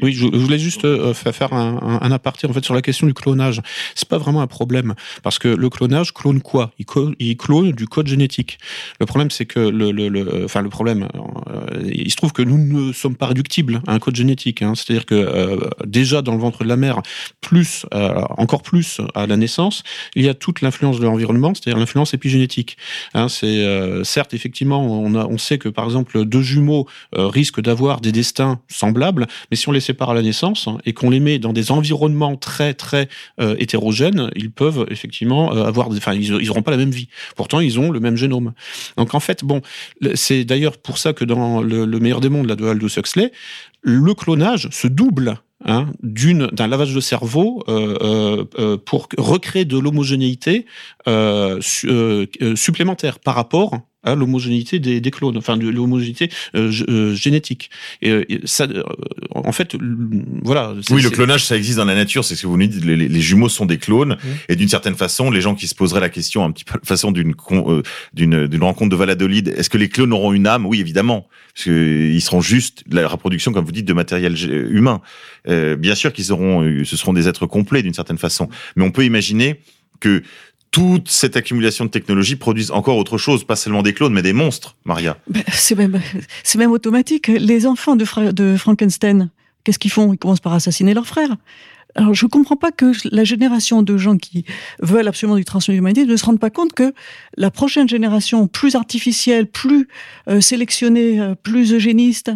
Oui, je, je voulais juste euh, fa- faire un, un, un aparté en fait sur la question du clonage. C'est pas vraiment un problème parce que le clonage clone quoi? Il, co- il clone du code génétique. Le problème c'est que le, le, le- enfin le problème, euh, il se trouve que nous ne sommes pas réductibles à un code génétique. Hein. C'est-à-dire que euh, déjà dans le ventre de la mère, plus euh, encore plus à la naissance, il y a toute l'influence de l'environnement, c'est-à-dire l'influence épigénétique. Hein, c'est euh, certes effectivement on, sait que par exemple deux jumeaux risquent d'avoir des destins semblables, mais si on les sépare à la naissance hein, et qu'on les met dans des environnements très très hétérogènes, ils peuvent effectivement avoir, enfin ils, ils auront pas la même vie. Pourtant ils ont le même génome. Donc en fait bon, c'est d'ailleurs pour ça que dans le meilleur des mondes de Aldous Huxley, le clonage se double hein, d'un lavage de cerveau euh, euh, euh, pour recréer de l'homogénéité su- supplémentaire par rapport à l'homogénéité des, des, clones, enfin de l'homogénéité euh, euh, génétique. Et, euh, ça, en fait, voilà. Oui, le clonage, ça existe dans la nature. C'est ce que vous nous dites. Les, les jumeaux sont des clones, et d'une certaine façon, les gens qui se poseraient la question, un petit peu façon d'une d'une d'une rencontre de Valladolid, est-ce que les clones auront une âme? Oui, évidemment, parce que ils seront juste la reproduction, comme vous dites, de matériel humain. bien sûr qu'ils auront, ce seront des êtres complets d'une certaine façon, mais on peut imaginer que toute cette accumulation de technologies produise encore autre chose, pas seulement des clones, mais des monstres, Maria. Ben, c'est même, c'est même automatique. Les enfants de, de Frankenstein, qu'est-ce qu'ils font? Ils commencent par assassiner leurs frères. Alors, je comprends pas que la génération de gens qui veulent absolument du transhumanisme ne se rendent pas compte que la prochaine génération, plus artificielle, plus euh, sélectionnée, euh, plus eugéniste,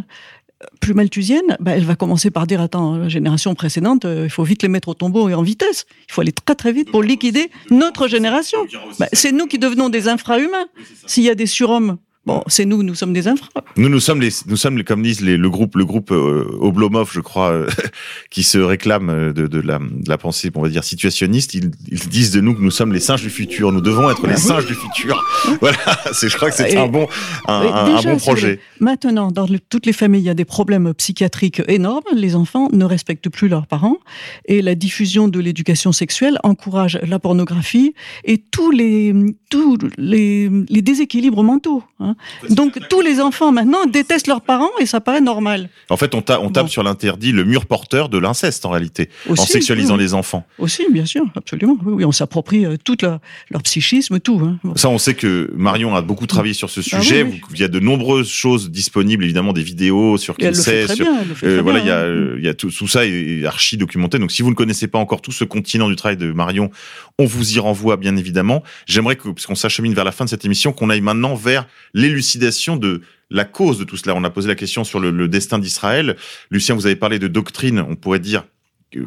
plus malthusienne, bah, elle va commencer par dire attends, la génération précédente, euh, il faut vite les mettre au tombeau et en vitesse. Il faut aller très très vite pour liquider notre génération. Bah, c'est nous qui devenons des infrahumains. S'il y a des surhommes Bon, c'est nous, nous sommes des infras. Nous, nous sommes les, nous sommes les, comme disent les, le groupe, le groupe euh, Oblomov, je crois, euh, qui se réclame euh, de, de, la, de la pensée, on va dire situationniste. Ils, ils, disent de nous que nous sommes les singes du futur. Nous devons être les ah singes du futur. voilà, c'est, je crois que c'est un bon, un, un, bon projet. Maintenant, dans toutes les familles, il y a des problèmes psychiatriques énormes. Les enfants ne respectent plus leurs parents et la diffusion de l'éducation sexuelle encourage la pornographie et tous les, tous les, les déséquilibres mentaux. Hein. Donc tous les enfants maintenant détestent leurs parents et ça paraît normal. En fait, on, on tape sur l'interdit, le mur porteur de l'inceste en réalité, en sexualisant les enfants. Aussi, bien sûr, absolument. Oui, on s'approprie euh, tout leur, psychisme, tout. Hein. Ça, on sait que Marion a beaucoup travaillé sur ce ah sujet. Il y a de nombreuses choses disponibles, évidemment, des vidéos sur qui sait. Sur, euh, voilà, il y a, hein. il y a tout, tout ça est archi documenté. Donc, si vous ne connaissez pas encore tout ce continent du travail de Marion, on vous y renvoie bien évidemment. J'aimerais que, parce qu'on s'achemine vers la fin de cette émission, qu'on aille maintenant vers l'élucidation de la cause de tout cela. On a posé la question sur le, destin d'Israël. Lucien, vous avez parlé de doctrine, on pourrait dire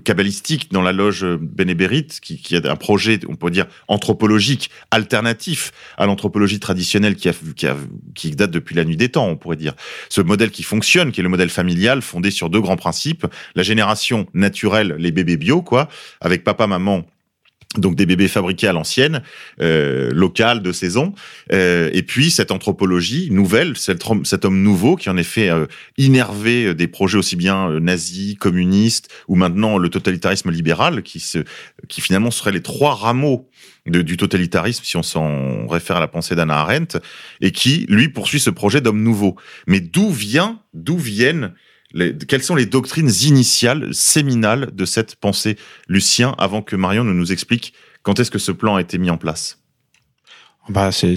kabbalistique dans la loge bénébérite, qui, qui, a un projet, on pourrait dire, anthropologique, alternatif à l'anthropologie traditionnelle qui, qui date depuis la nuit des temps, on pourrait dire. Ce modèle qui fonctionne, qui est le modèle familial, fondé sur deux grands principes, la génération naturelle, les bébés bio, quoi, avec papa, maman, donc des bébés fabriqués à l'ancienne, euh, de saison, euh, et puis cette anthropologie nouvelle, cet, homme nouveau qui en effet euh, innervé des projets aussi bien euh, nazis, communistes, ou maintenant le totalitarisme libéral, qui, se, qui finalement seraient les trois rameaux du totalitarisme, si on s'en réfère à la pensée d'Anna Arendt, et qui, lui, poursuit ce projet d'homme nouveau. Mais d'où vient, d'où viennent quelles sont les doctrines initiales, séminales de cette pensée, Lucien, avant que Marion ne nous explique quand est-ce que ce plan a été mis en place? Bah, c'est,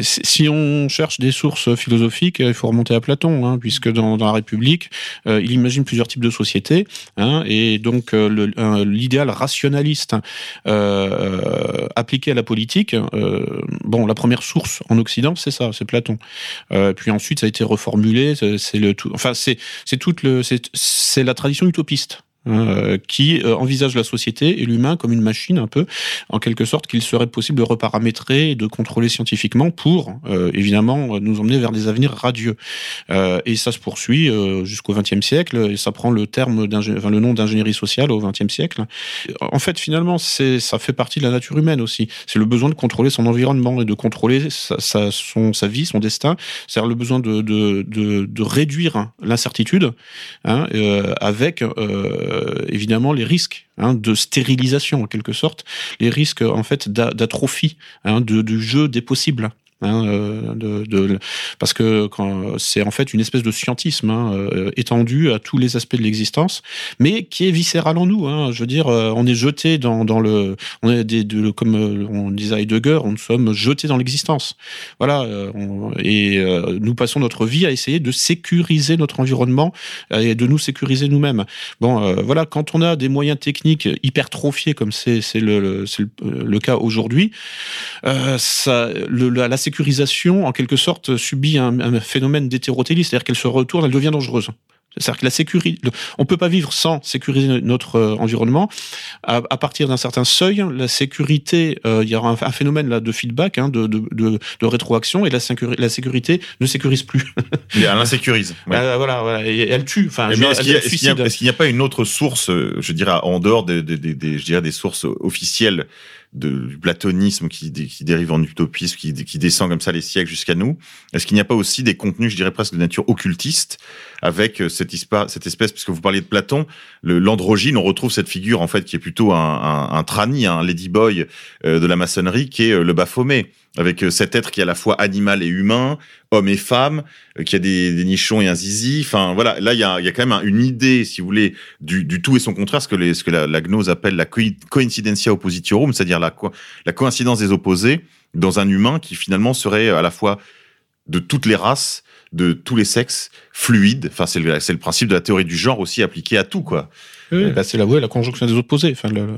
si on cherche des sources philosophiques, il faut remonter à Platon, hein, puisque dans, dans, la République, euh, il imagine plusieurs types de sociétés, hein, et donc euh, l'idéal rationaliste euh, appliqué à la politique. Euh, bon, la première source en Occident, c'est ça, c'est Platon. puis ensuite, ça a été reformulé. C'est, le tout. Enfin, c'est toute le, c'est la tradition utopiste. Euh, qui euh, envisage la société et l'humain comme une machine un peu, en quelque sorte qu'il serait possible de reparamétrer et de contrôler scientifiquement pour euh, évidemment nous emmener vers des avenirs radieux. et ça se poursuit jusqu'au XXe siècle et ça prend le terme enfin, le nom d'ingénierie sociale au XXe siècle. En fait, finalement, ça fait partie de la nature humaine aussi. C'est le besoin de contrôler son environnement et de contrôler sa, sa, sa vie, son destin. C'est-à-dire le besoin de, de, de, de réduire l'incertitude hein, avec euh, évidemment les risques hein, de stérilisation en quelque sorte, les risques en fait d'atrophie hein, du jeu des possibles. Hein, euh, parce que c'est en fait une espèce de scientisme hein, euh, étendu à tous les aspects de l'existence, mais qui est viscéral en nous. Hein, je veux dire, euh, on est jeté dans, le, on est comme on disait Heidegger, on sommes jetés dans l'existence. Voilà, et nous passons notre vie à essayer de sécuriser notre environnement et de nous sécuriser nous-mêmes. Bon, voilà, quand on a des moyens techniques hypertrophiés comme c'est le, cas aujourd'hui, ça, la, la sécurisation, en quelque sorte, subit un, un phénomène d'hétérotélie, c'est-à-dire qu'elle se retourne, elle devient dangereuse. C'est-à-dire que la sécurité, on peut pas vivre sans sécuriser notre euh, environnement. À, à partir d'un certain seuil, la sécurité, euh, il y aura un, un, phénomène là de feedback, hein, de, de, de, de, rétroaction, et la, la sécurité ne sécurise plus. elle insécurise. Ouais. Euh, voilà, voilà, et elle tue. Enfin, est-ce qu'il n'y a, a, pas une autre source, je dirais, en dehors des, des, des, des je dirais des sources officielles de, du platonisme qui, qui dérive en utopisme, qui, qui descend comme ça les siècles jusqu'à nous, est-ce qu'il n'y a pas aussi des contenus, je dirais presque de nature occultiste, avec euh, cette, cette espèce, puisque vous parliez de Platon, l'androgyne, on retrouve cette figure en fait qui est plutôt un, un, un trani, un ladyboy euh, de la maçonnerie, qui est euh, le Baphomet, avec euh, cet être qui est à la fois animal et humain, homme et femme, euh, qui a des, nichons et un zizi. Enfin voilà, là il y a, quand même un- une idée, si vous voulez, du, tout et son contraire, ce que, la, gnose appelle la coi- coincidentia oppositiorum, c'est-à-dire la, co- la coïncidence des opposés dans un humain qui finalement serait à la fois de toutes les races, de tous les sexes, fluide. Enfin, c'est le, le principe de la théorie du genre aussi appliqué à tout, quoi. Oui, bah, c'est la, ouais, la conjonction des opposés. Enfin, le, le-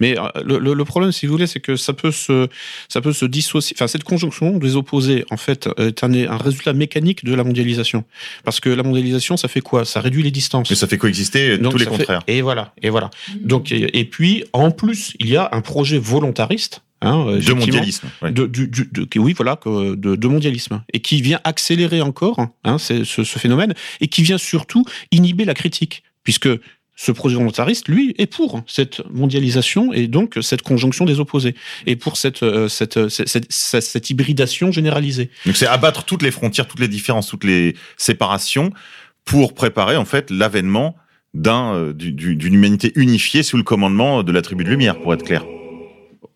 mais euh, le, le- le problème, si vous voulez, c'est que ça peut se, ça peut se dissocier. Enfin, cette conjonction des opposés, en fait, est un, un résultat mécanique de la mondialisation. Parce que la mondialisation, ça fait quoi? Ça réduit les distances. Mais ça fait coexister Donc, tous les fait- contraires. et voilà, et voilà. Donc, et, et puis, en plus, il y a un projet volontariste. Hein, De mondialisme. ouais. de, du, du- de- qui- oui, voilà, de, de mondialisme, et qui vient accélérer encore hein, ce, ce phénomène, et qui vient surtout inhiber la critique, puisque ce projet volontariste, lui, est pour cette mondialisation et donc cette conjonction des opposés, et pour cette, euh, cette, cette, cette, cette- cette hybridation généralisée. Donc c'est abattre toutes les frontières, toutes les différences, toutes les séparations pour préparer en fait l'avènement d'un euh, du- du- d'une humanité unifiée sous le commandement de la tribu de lumière, pour être clair.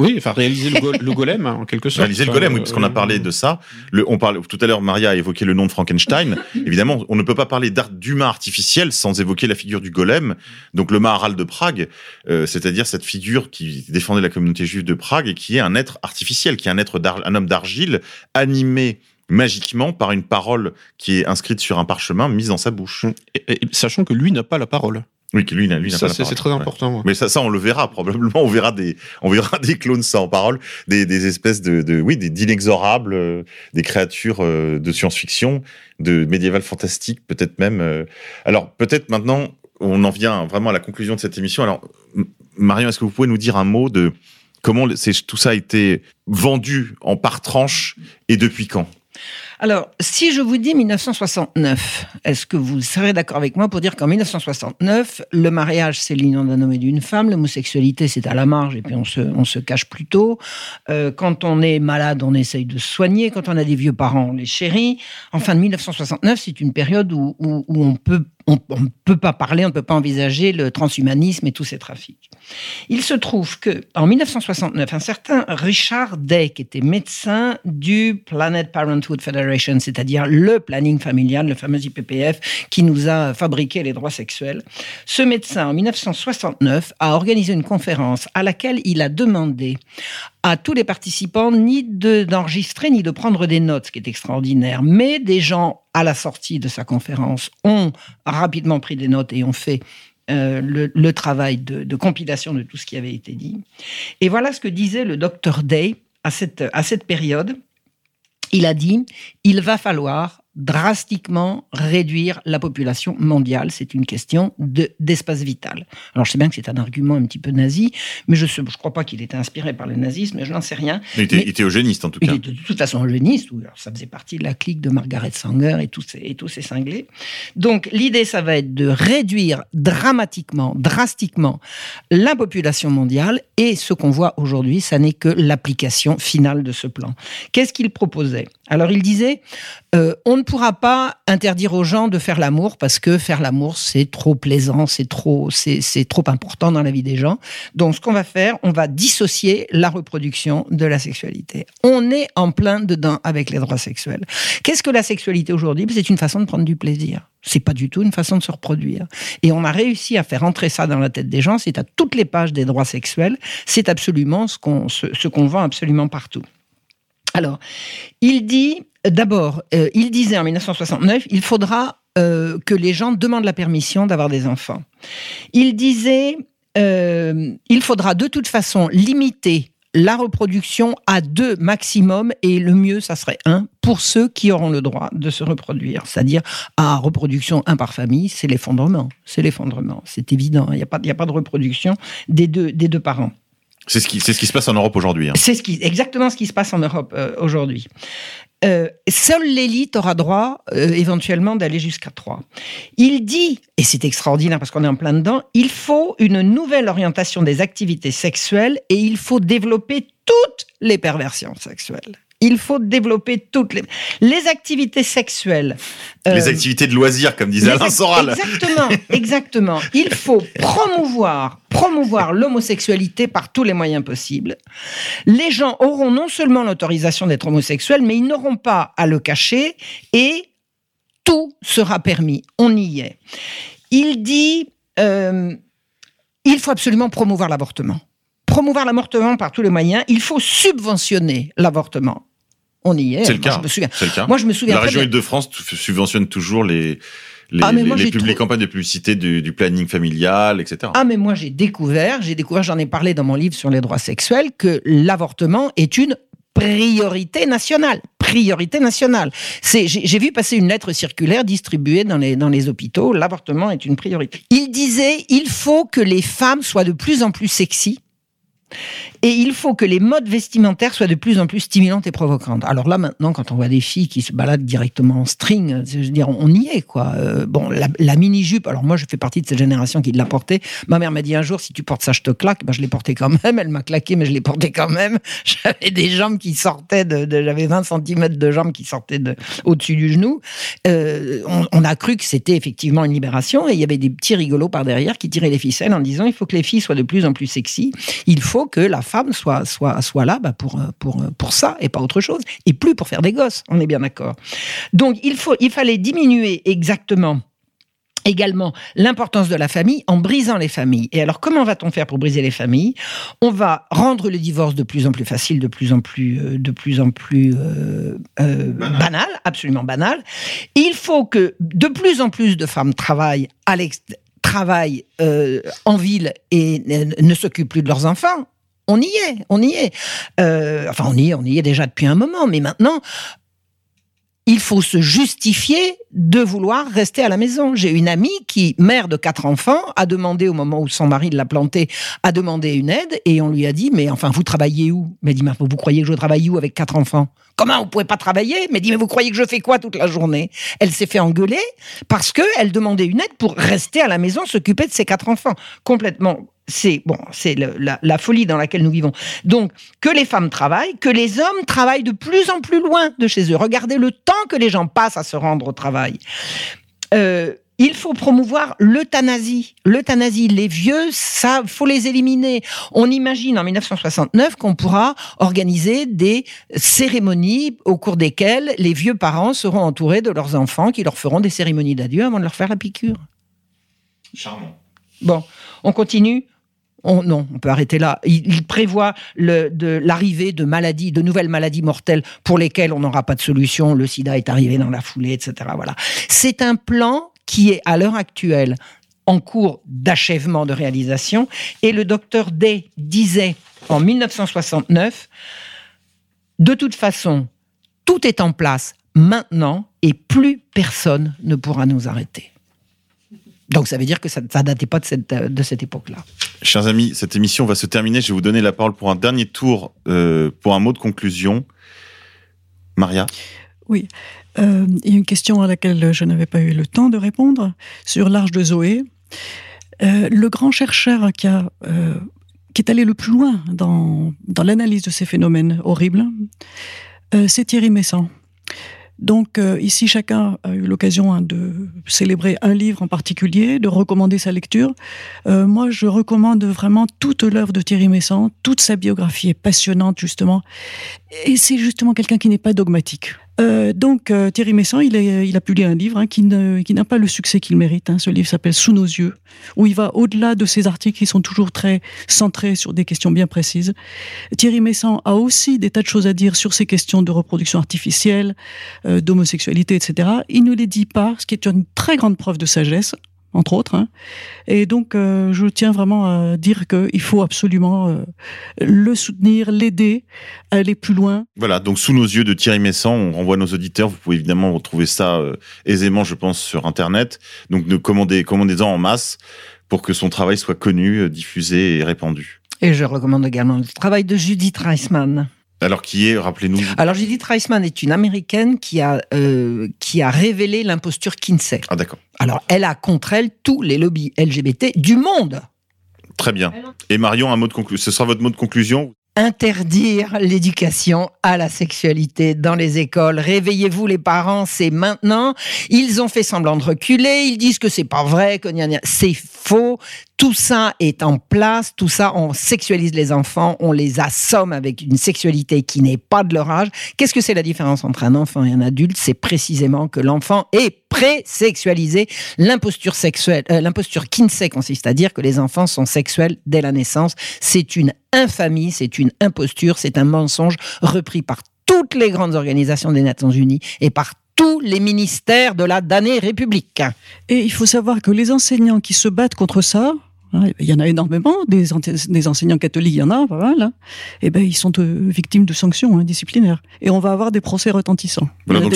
Oui, enfin réaliser le, go- le golem, hein, en quelque sorte. Réaliser le golem, oui, parce qu'on a Euh, parlé de ça. Le, on parle tout à l'heure, Maria a évoqué le nom de Frankenstein. Évidemment, on ne peut pas parler d'art d'humain artificiel sans évoquer la figure du golem. Donc le Maharal de Prague, euh, c'est-à-dire cette figure qui défendait la communauté juive de Prague et qui est un être artificiel, qui est un être un homme d'argile animé magiquement par une parole qui est inscrite sur un parchemin mise dans sa bouche. et- et- sachant que lui n'a pas la parole. Oui, que lui, n'a- lui n'a Ça, pas c'est- très important, ouais. Mais ça, ça, on le verra probablement. On verra des, on verra des clones sans parole, des, des espèces de, de oui, des d'inexorables, euh, des créatures euh, de science-fiction, de médiéval fantastique, peut-être même. euh. Alors, peut-être maintenant, on en vient vraiment à la conclusion de cette émission. Alors, Marion, est-ce que vous pouvez nous dire un mot de comment tout ça a été vendu en par tranche et depuis quand? Alors, si je vous dis 1969, est-ce que vous serez d'accord avec moi pour dire qu'en 1969, le mariage, c'est l'union d'un homme et d'une femme, l'homosexualité, c'est à la marge et puis on se, cache plutôt. Euh, quand on est malade, on essaye de se soigner. Quand on a des vieux parents, on les chérit. Enfin, 1969, c'est une période où on peut on ne peut pas parler, on ne peut pas envisager le transhumanisme et tous ces trafics. Il se trouve que en 1969, un certain Richard Day, qui était médecin du Planet Parenthood Federation, c'est-à-dire le planning familial, le fameux IPPF, qui nous a fabriqué les droits sexuels, ce médecin, en 1969, a organisé une conférence à laquelle il a demandé à tous les participants ni de- d'enregistrer ni de prendre des notes, ce qui est extraordinaire, mais des gens à la sortie de sa conférence ont rapidement pris des notes et ont fait euh, le, travail de, de compilation de tout ce qui avait été dit. Et voilà ce que disait le docteur Day à cette, à cette période. Il a dit, il va falloir drastiquement réduire la population mondiale. C'est une question de- d'espace vital. Alors je sais bien que c'est un argument un petit peu nazi, mais je ne crois pas qu'il était inspiré par le nazisme, mais je n'en sais rien. Il était, Mais- il était eugéniste en tout il cas. était de toute façon eugéniste, ou alors ça faisait partie de la clique de Margaret Sanger et tous ces, et tous ces cinglés. Donc l'idée, ça va être de réduire dramatiquement, drastiquement la population mondiale, et ce qu'on voit aujourd'hui, ça n'est que l'application finale de ce plan. Qu'est-ce qu'il proposait? Alors il disait, euh, on ne pourra pas interdire aux gens de faire l'amour parce que faire l'amour, c'est trop plaisant, c'est trop, trop important dans la vie des gens. Donc, ce qu'on va faire, on va dissocier la reproduction de la sexualité. On est en plein dedans avec les droits sexuels. Qu'est-ce que la sexualité aujourd'hui? C'est une façon de prendre du plaisir. C'est pas du tout une façon de se reproduire. Et on a réussi à faire entrer ça dans la tête des gens. C'est à toutes les pages des droits sexuels. C'est absolument ce qu'on ce qu'on vend absolument partout. Alors, il dit, d'abord, euh, il disait en 1969, il faudra euh, que les gens demandent la permission d'avoir des enfants. Il disait, euh, il faudra de toute façon limiter la reproduction à deux maximum, et le mieux, ça serait un, pour ceux qui auront le droit de se reproduire. C'est-à-dire, à reproduction un par famille, c'est l'effondrement. C'est l'effondrement. C'est évident. Il n'y a, pas- a pas de reproduction des deux, des deux parents. C'est ce qui, c'est ce qui se passe en Europe aujourd'hui. hein. C'est ce qui, exactement ce qui se passe en Europe euh, aujourd'hui. euh, seule l'élite aura droit euh, éventuellement d'aller jusqu'à 3. Il dit, et c'est extraordinaire parce qu'on est en plein dedans, il faut une nouvelle orientation des activités sexuelles et il faut développer toutes les perversions sexuelles. Il faut développer toutes les, les activités sexuelles. Les euh, activités de loisirs, comme disait les Alain Soral. Exactement, exactement. Il faut promouvoir, promouvoir l'homosexualité par tous les moyens possibles. Les gens auront non seulement l'autorisation d'être homosexuels, mais ils n'auront pas à le cacher et tout sera permis. On y est. Il dit, euh, il faut absolument promouvoir l'avortement. Promouvoir l'avortement par tous les moyens. Il faut subventionner l'avortement. On y est. C'est le Moi, cas. Je me souviens. Le cas. Moi, je me souviens La région. Île-de-France subventionne toujours les, les, Ah, mais les- moi, campagnes de publicité du, du planning familial, etc. Ah, mais moi, j'ai découvert, j'ai découvert, j'en ai parlé dans mon livre sur les droits sexuels, que l'avortement est une priorité nationale. Priorité nationale. C'est, j'ai vu passer une lettre circulaire distribuée dans les, dans les hôpitaux. L'avortement est une priorité. Il disait, il faut que les femmes soient de plus en plus sexy. Et il faut que les modes vestimentaires soient de plus en plus stimulantes et provocantes. Alors là, maintenant, quand on voit des filles qui se baladent directement en string, je veux dire, on y est, quoi. Euh, bon, la, mini-jupe, alors moi, je fais partie de cette génération qui l'a portée. Ma mère m'a dit un jour, si tu portes ça, je te claque. Ben, je l'ai porté quand même. Elle m'a claqué, mais je l'ai porté quand même. J'avais des jambes qui sortaient j'avais 20 cm de jambes qui sortaient de, au-dessus du genou. Euh, on, on a cru que c'était effectivement une libération et il y avait des petits rigolos par derrière qui tiraient les ficelles en disant, il faut que les filles soient de plus en plus sexy. Il faut que la femme soit, soit, soit là bah, pour, pour, pour ça et pas autre chose. Et plus pour faire des gosses, on est bien d'accord. Donc il, faut, il fallait diminuer exactement également l'importance de la famille en brisant les familles. Et alors, comment va-t-on faire pour briser les familles? On va rendre le divorce de plus en plus facile, de plus en plus, euh, de plus en plus euh, euh, banal, absolument banal. Il faut que de plus en plus de femmes travaillent à l'ex travaillent euh, en ville et ne, s'occupent plus de leurs enfants. On y est, on y est. Euh, enfin, on y est, on y est déjà depuis un moment, mais maintenant, il faut se justifier de vouloir rester à la maison. J'ai une amie qui, mère de quatre enfants, a demandé au moment où son mari l'a planté, a demandé une aide et on lui a dit mais enfin vous travaillez où? Mais dit vous croyez que je travaille où avec quatre enfants? Comment vous pouvez pas travailler? Mais dit mais vous croyez que je fais quoi toute la journée? Elle s'est fait engueuler parce que elle demandait une aide pour rester à la maison, s'occuper de ses quatre enfants. Complètement c'est bon, c'est la folie dans laquelle nous vivons. Donc, que les femmes travaillent, que les hommes travaillent de plus en plus loin de chez eux. Regardez le temps que les gens passent à se rendre au travail. Euh, il faut promouvoir l'euthanasie. L'euthanasie, les vieux, ça, faut les éliminer. On imagine en 1969 qu'on pourra organiser des cérémonies au cours desquelles les vieux parents seront entourés de leurs enfants qui leur feront des cérémonies d'adieu avant de leur faire la piqûre. Charmant. Bon, on continue on- non, on peut arrêter là. Il, il prévoit le- de l'arrivée de maladies, de nouvelles maladies mortelles pour lesquelles on n'aura pas de solution. Le sida est arrivé dans la foulée, etc. Voilà. C'est un plan qui est à l'heure actuelle en cours d'achèvement de réalisation. Et le docteur Day disait en 1969, de toute façon, tout est en place maintenant et plus personne ne pourra nous arrêter. Donc ça veut dire que ça ne datait pas de cette, de cette époque-là. Chers amis, cette émission va se terminer. Je vais vous donner la parole pour un dernier tour, euh, pour un mot de conclusion. Maria? Oui. Il y a une question à laquelle je n'avais pas eu le temps de répondre sur l'Arche de Zoé. Euh, le grand chercheur euh, qui est allé le plus loin dans, l'analyse de ces phénomènes horribles, euh, c'est Thierry Messant. Donc ici, chacun a eu l'occasion hein, de célébrer un livre en particulier, de recommander sa lecture. Moi, je recommande vraiment toute l'œuvre de Thierry Messant. Toute sa biographie est passionnante, justement. Et c'est justement quelqu'un qui n'est pas dogmatique. Euh, donc euh, Thierry Messant, il, il a publié un livre hein, qui ne- qui n'a pas le succès qu'il mérite. hein. Ce livre s'appelle Sous nos yeux, où il va au-delà de ses articles qui sont toujours très centrés sur des questions bien précises. Thierry Messant a aussi des tas de choses à dire sur ces questions de reproduction artificielle, euh, d'homosexualité, etc. Il ne les dit pas, ce qui est une très grande preuve de sagesse entre autres. hein. Et donc, euh, je tiens vraiment à dire qu'il faut absolument euh, le soutenir, l'aider à aller plus loin. Voilà, donc sous nos yeux de Thierry Messant, on renvoie nos auditeurs. Vous pouvez évidemment retrouver ça euh, aisément, je pense, sur Internet. Donc, de commander, commandez-en en masse pour que son travail soit connu, diffusé et répandu. Et je recommande également le travail de Judith Reisman. Alors qui est, rappelez-nous. Alors Judith Reisman est une américaine qui a, euh, qui a révélé l'imposture Kinsey. Ah d'accord. Alors elle a contre elle tous les lobbies LGBT du monde. Très bien. Et Marion, un mot de conclusion. Ce sera votre mot de conclusion? Interdire l'éducation à la sexualité dans les écoles. Réveillez-vous les parents, c'est maintenant. Ils ont fait semblant de reculer, ils disent que c'est pas vrai, que c'est faux. Tout ça est en place, tout ça, on sexualise les enfants, on les assomme avec une sexualité qui n'est pas de leur âge. Qu'est-ce que c'est la différence entre un enfant et un adulte? C'est précisément que l'enfant est pré-sexualisé. L'imposture sexuelle, euh, l'imposture Kinsey consiste à dire que les enfants sont sexuels dès la naissance. C'est une infamie, c'est une imposture, c'est un mensonge repris par toutes les grandes organisations des Nations Unies et par tous les ministères de la damnée République. Et il faut savoir que les enseignants qui se battent contre ça, il y en a énormément, des, des, enseignants catholiques, il y en a, voilà, et eh ben ils sont euh, victimes de sanctions hein, disciplinaires. Et on va avoir des procès retentissants. donc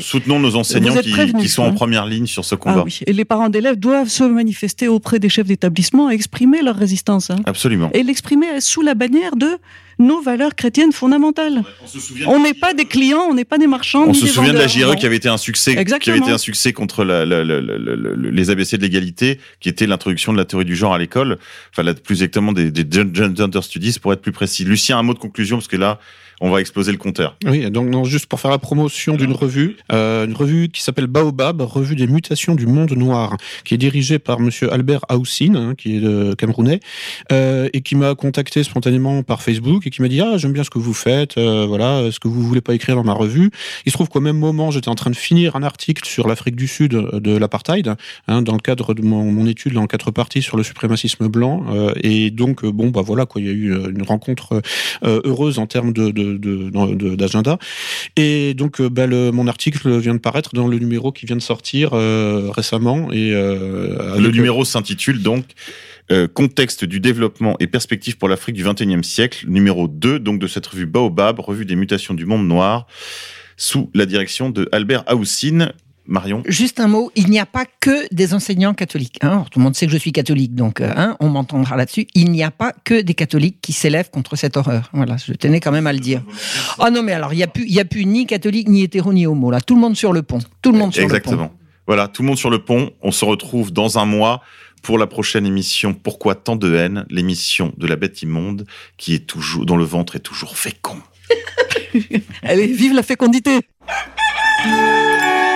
soutenons, nos enseignants qui, sont en hein. première ligne sur ce ah combat. Et les parents d'élèves doivent se manifester auprès des chefs d'établissement, exprimer leur résistance. Absolument. Et l'exprimer sous la bannière de nos valeurs chrétiennes fondamentales. on n'est pas des clients, on n'est pas des marchands. On se souvient de la JRE qui avait été un succès, qui avait été un succès contre la, la, la, les ABC de l'égalité, qui était l'introduction de la théorie du genre à l'école, enfin plus exactement des, des gender studies pour être plus précis. Lucien, un mot de conclusion parce que là, on va exploser le compteur. Oui, donc non, juste pour faire la promotion d'une revue, euh, une revue qui s'appelle Baobab, revue des mutations du monde noir, qui est dirigée par Monsieur Albert Houssine, hein, qui est de camerounais, euh, et qui m'a contacté spontanément par Facebook et qui m'a dit ah j'aime bien ce que vous faites, euh, voilà, est-ce que vous voulez pas écrire dans ma revue? Il se trouve qu'au même moment j'étais en train de finir un article sur l'Afrique du Sud de l'apartheid, hein, dans le cadre de mon, mon, étude en quatre parties sur le suprémacisme blanc, et donc bon bah voilà quoi, il y a eu une rencontre heureuse en termes de, de d'agenda. Et donc, euh, bah, mon article vient de paraître dans le numéro qui vient de sortir euh, récemment. Et euh, le numéro s'intitule donc. contexte du développement et perspectives pour l'Afrique du XXIe siècle, numéro 2 donc de cette revue Baobab, revue des mutations du monde noir, sous la direction de Albert Houssine. Marion Juste un mot, il n'y a pas que des enseignants catholiques. Hein. tout le monde sait que je suis catholique, donc euh, hein, on m'entendra là-dessus. Il n'y a pas que des catholiques qui s'élèvent contre cette horreur. Voilà, je tenais quand même à le dire. Ah non, mais alors, il n'y a, plus, a plus ni catholique, ni hétéro, ni homo. Là, tout le monde sur le pont. Tout le monde sur Exactement. le pont. Voilà, tout le monde sur le pont. On se retrouve dans un mois pour la prochaine émission Pourquoi tant de haine? L'émission de la bête immonde qui est toujours, dont le ventre est toujours fécond. Allez, vive la fécondité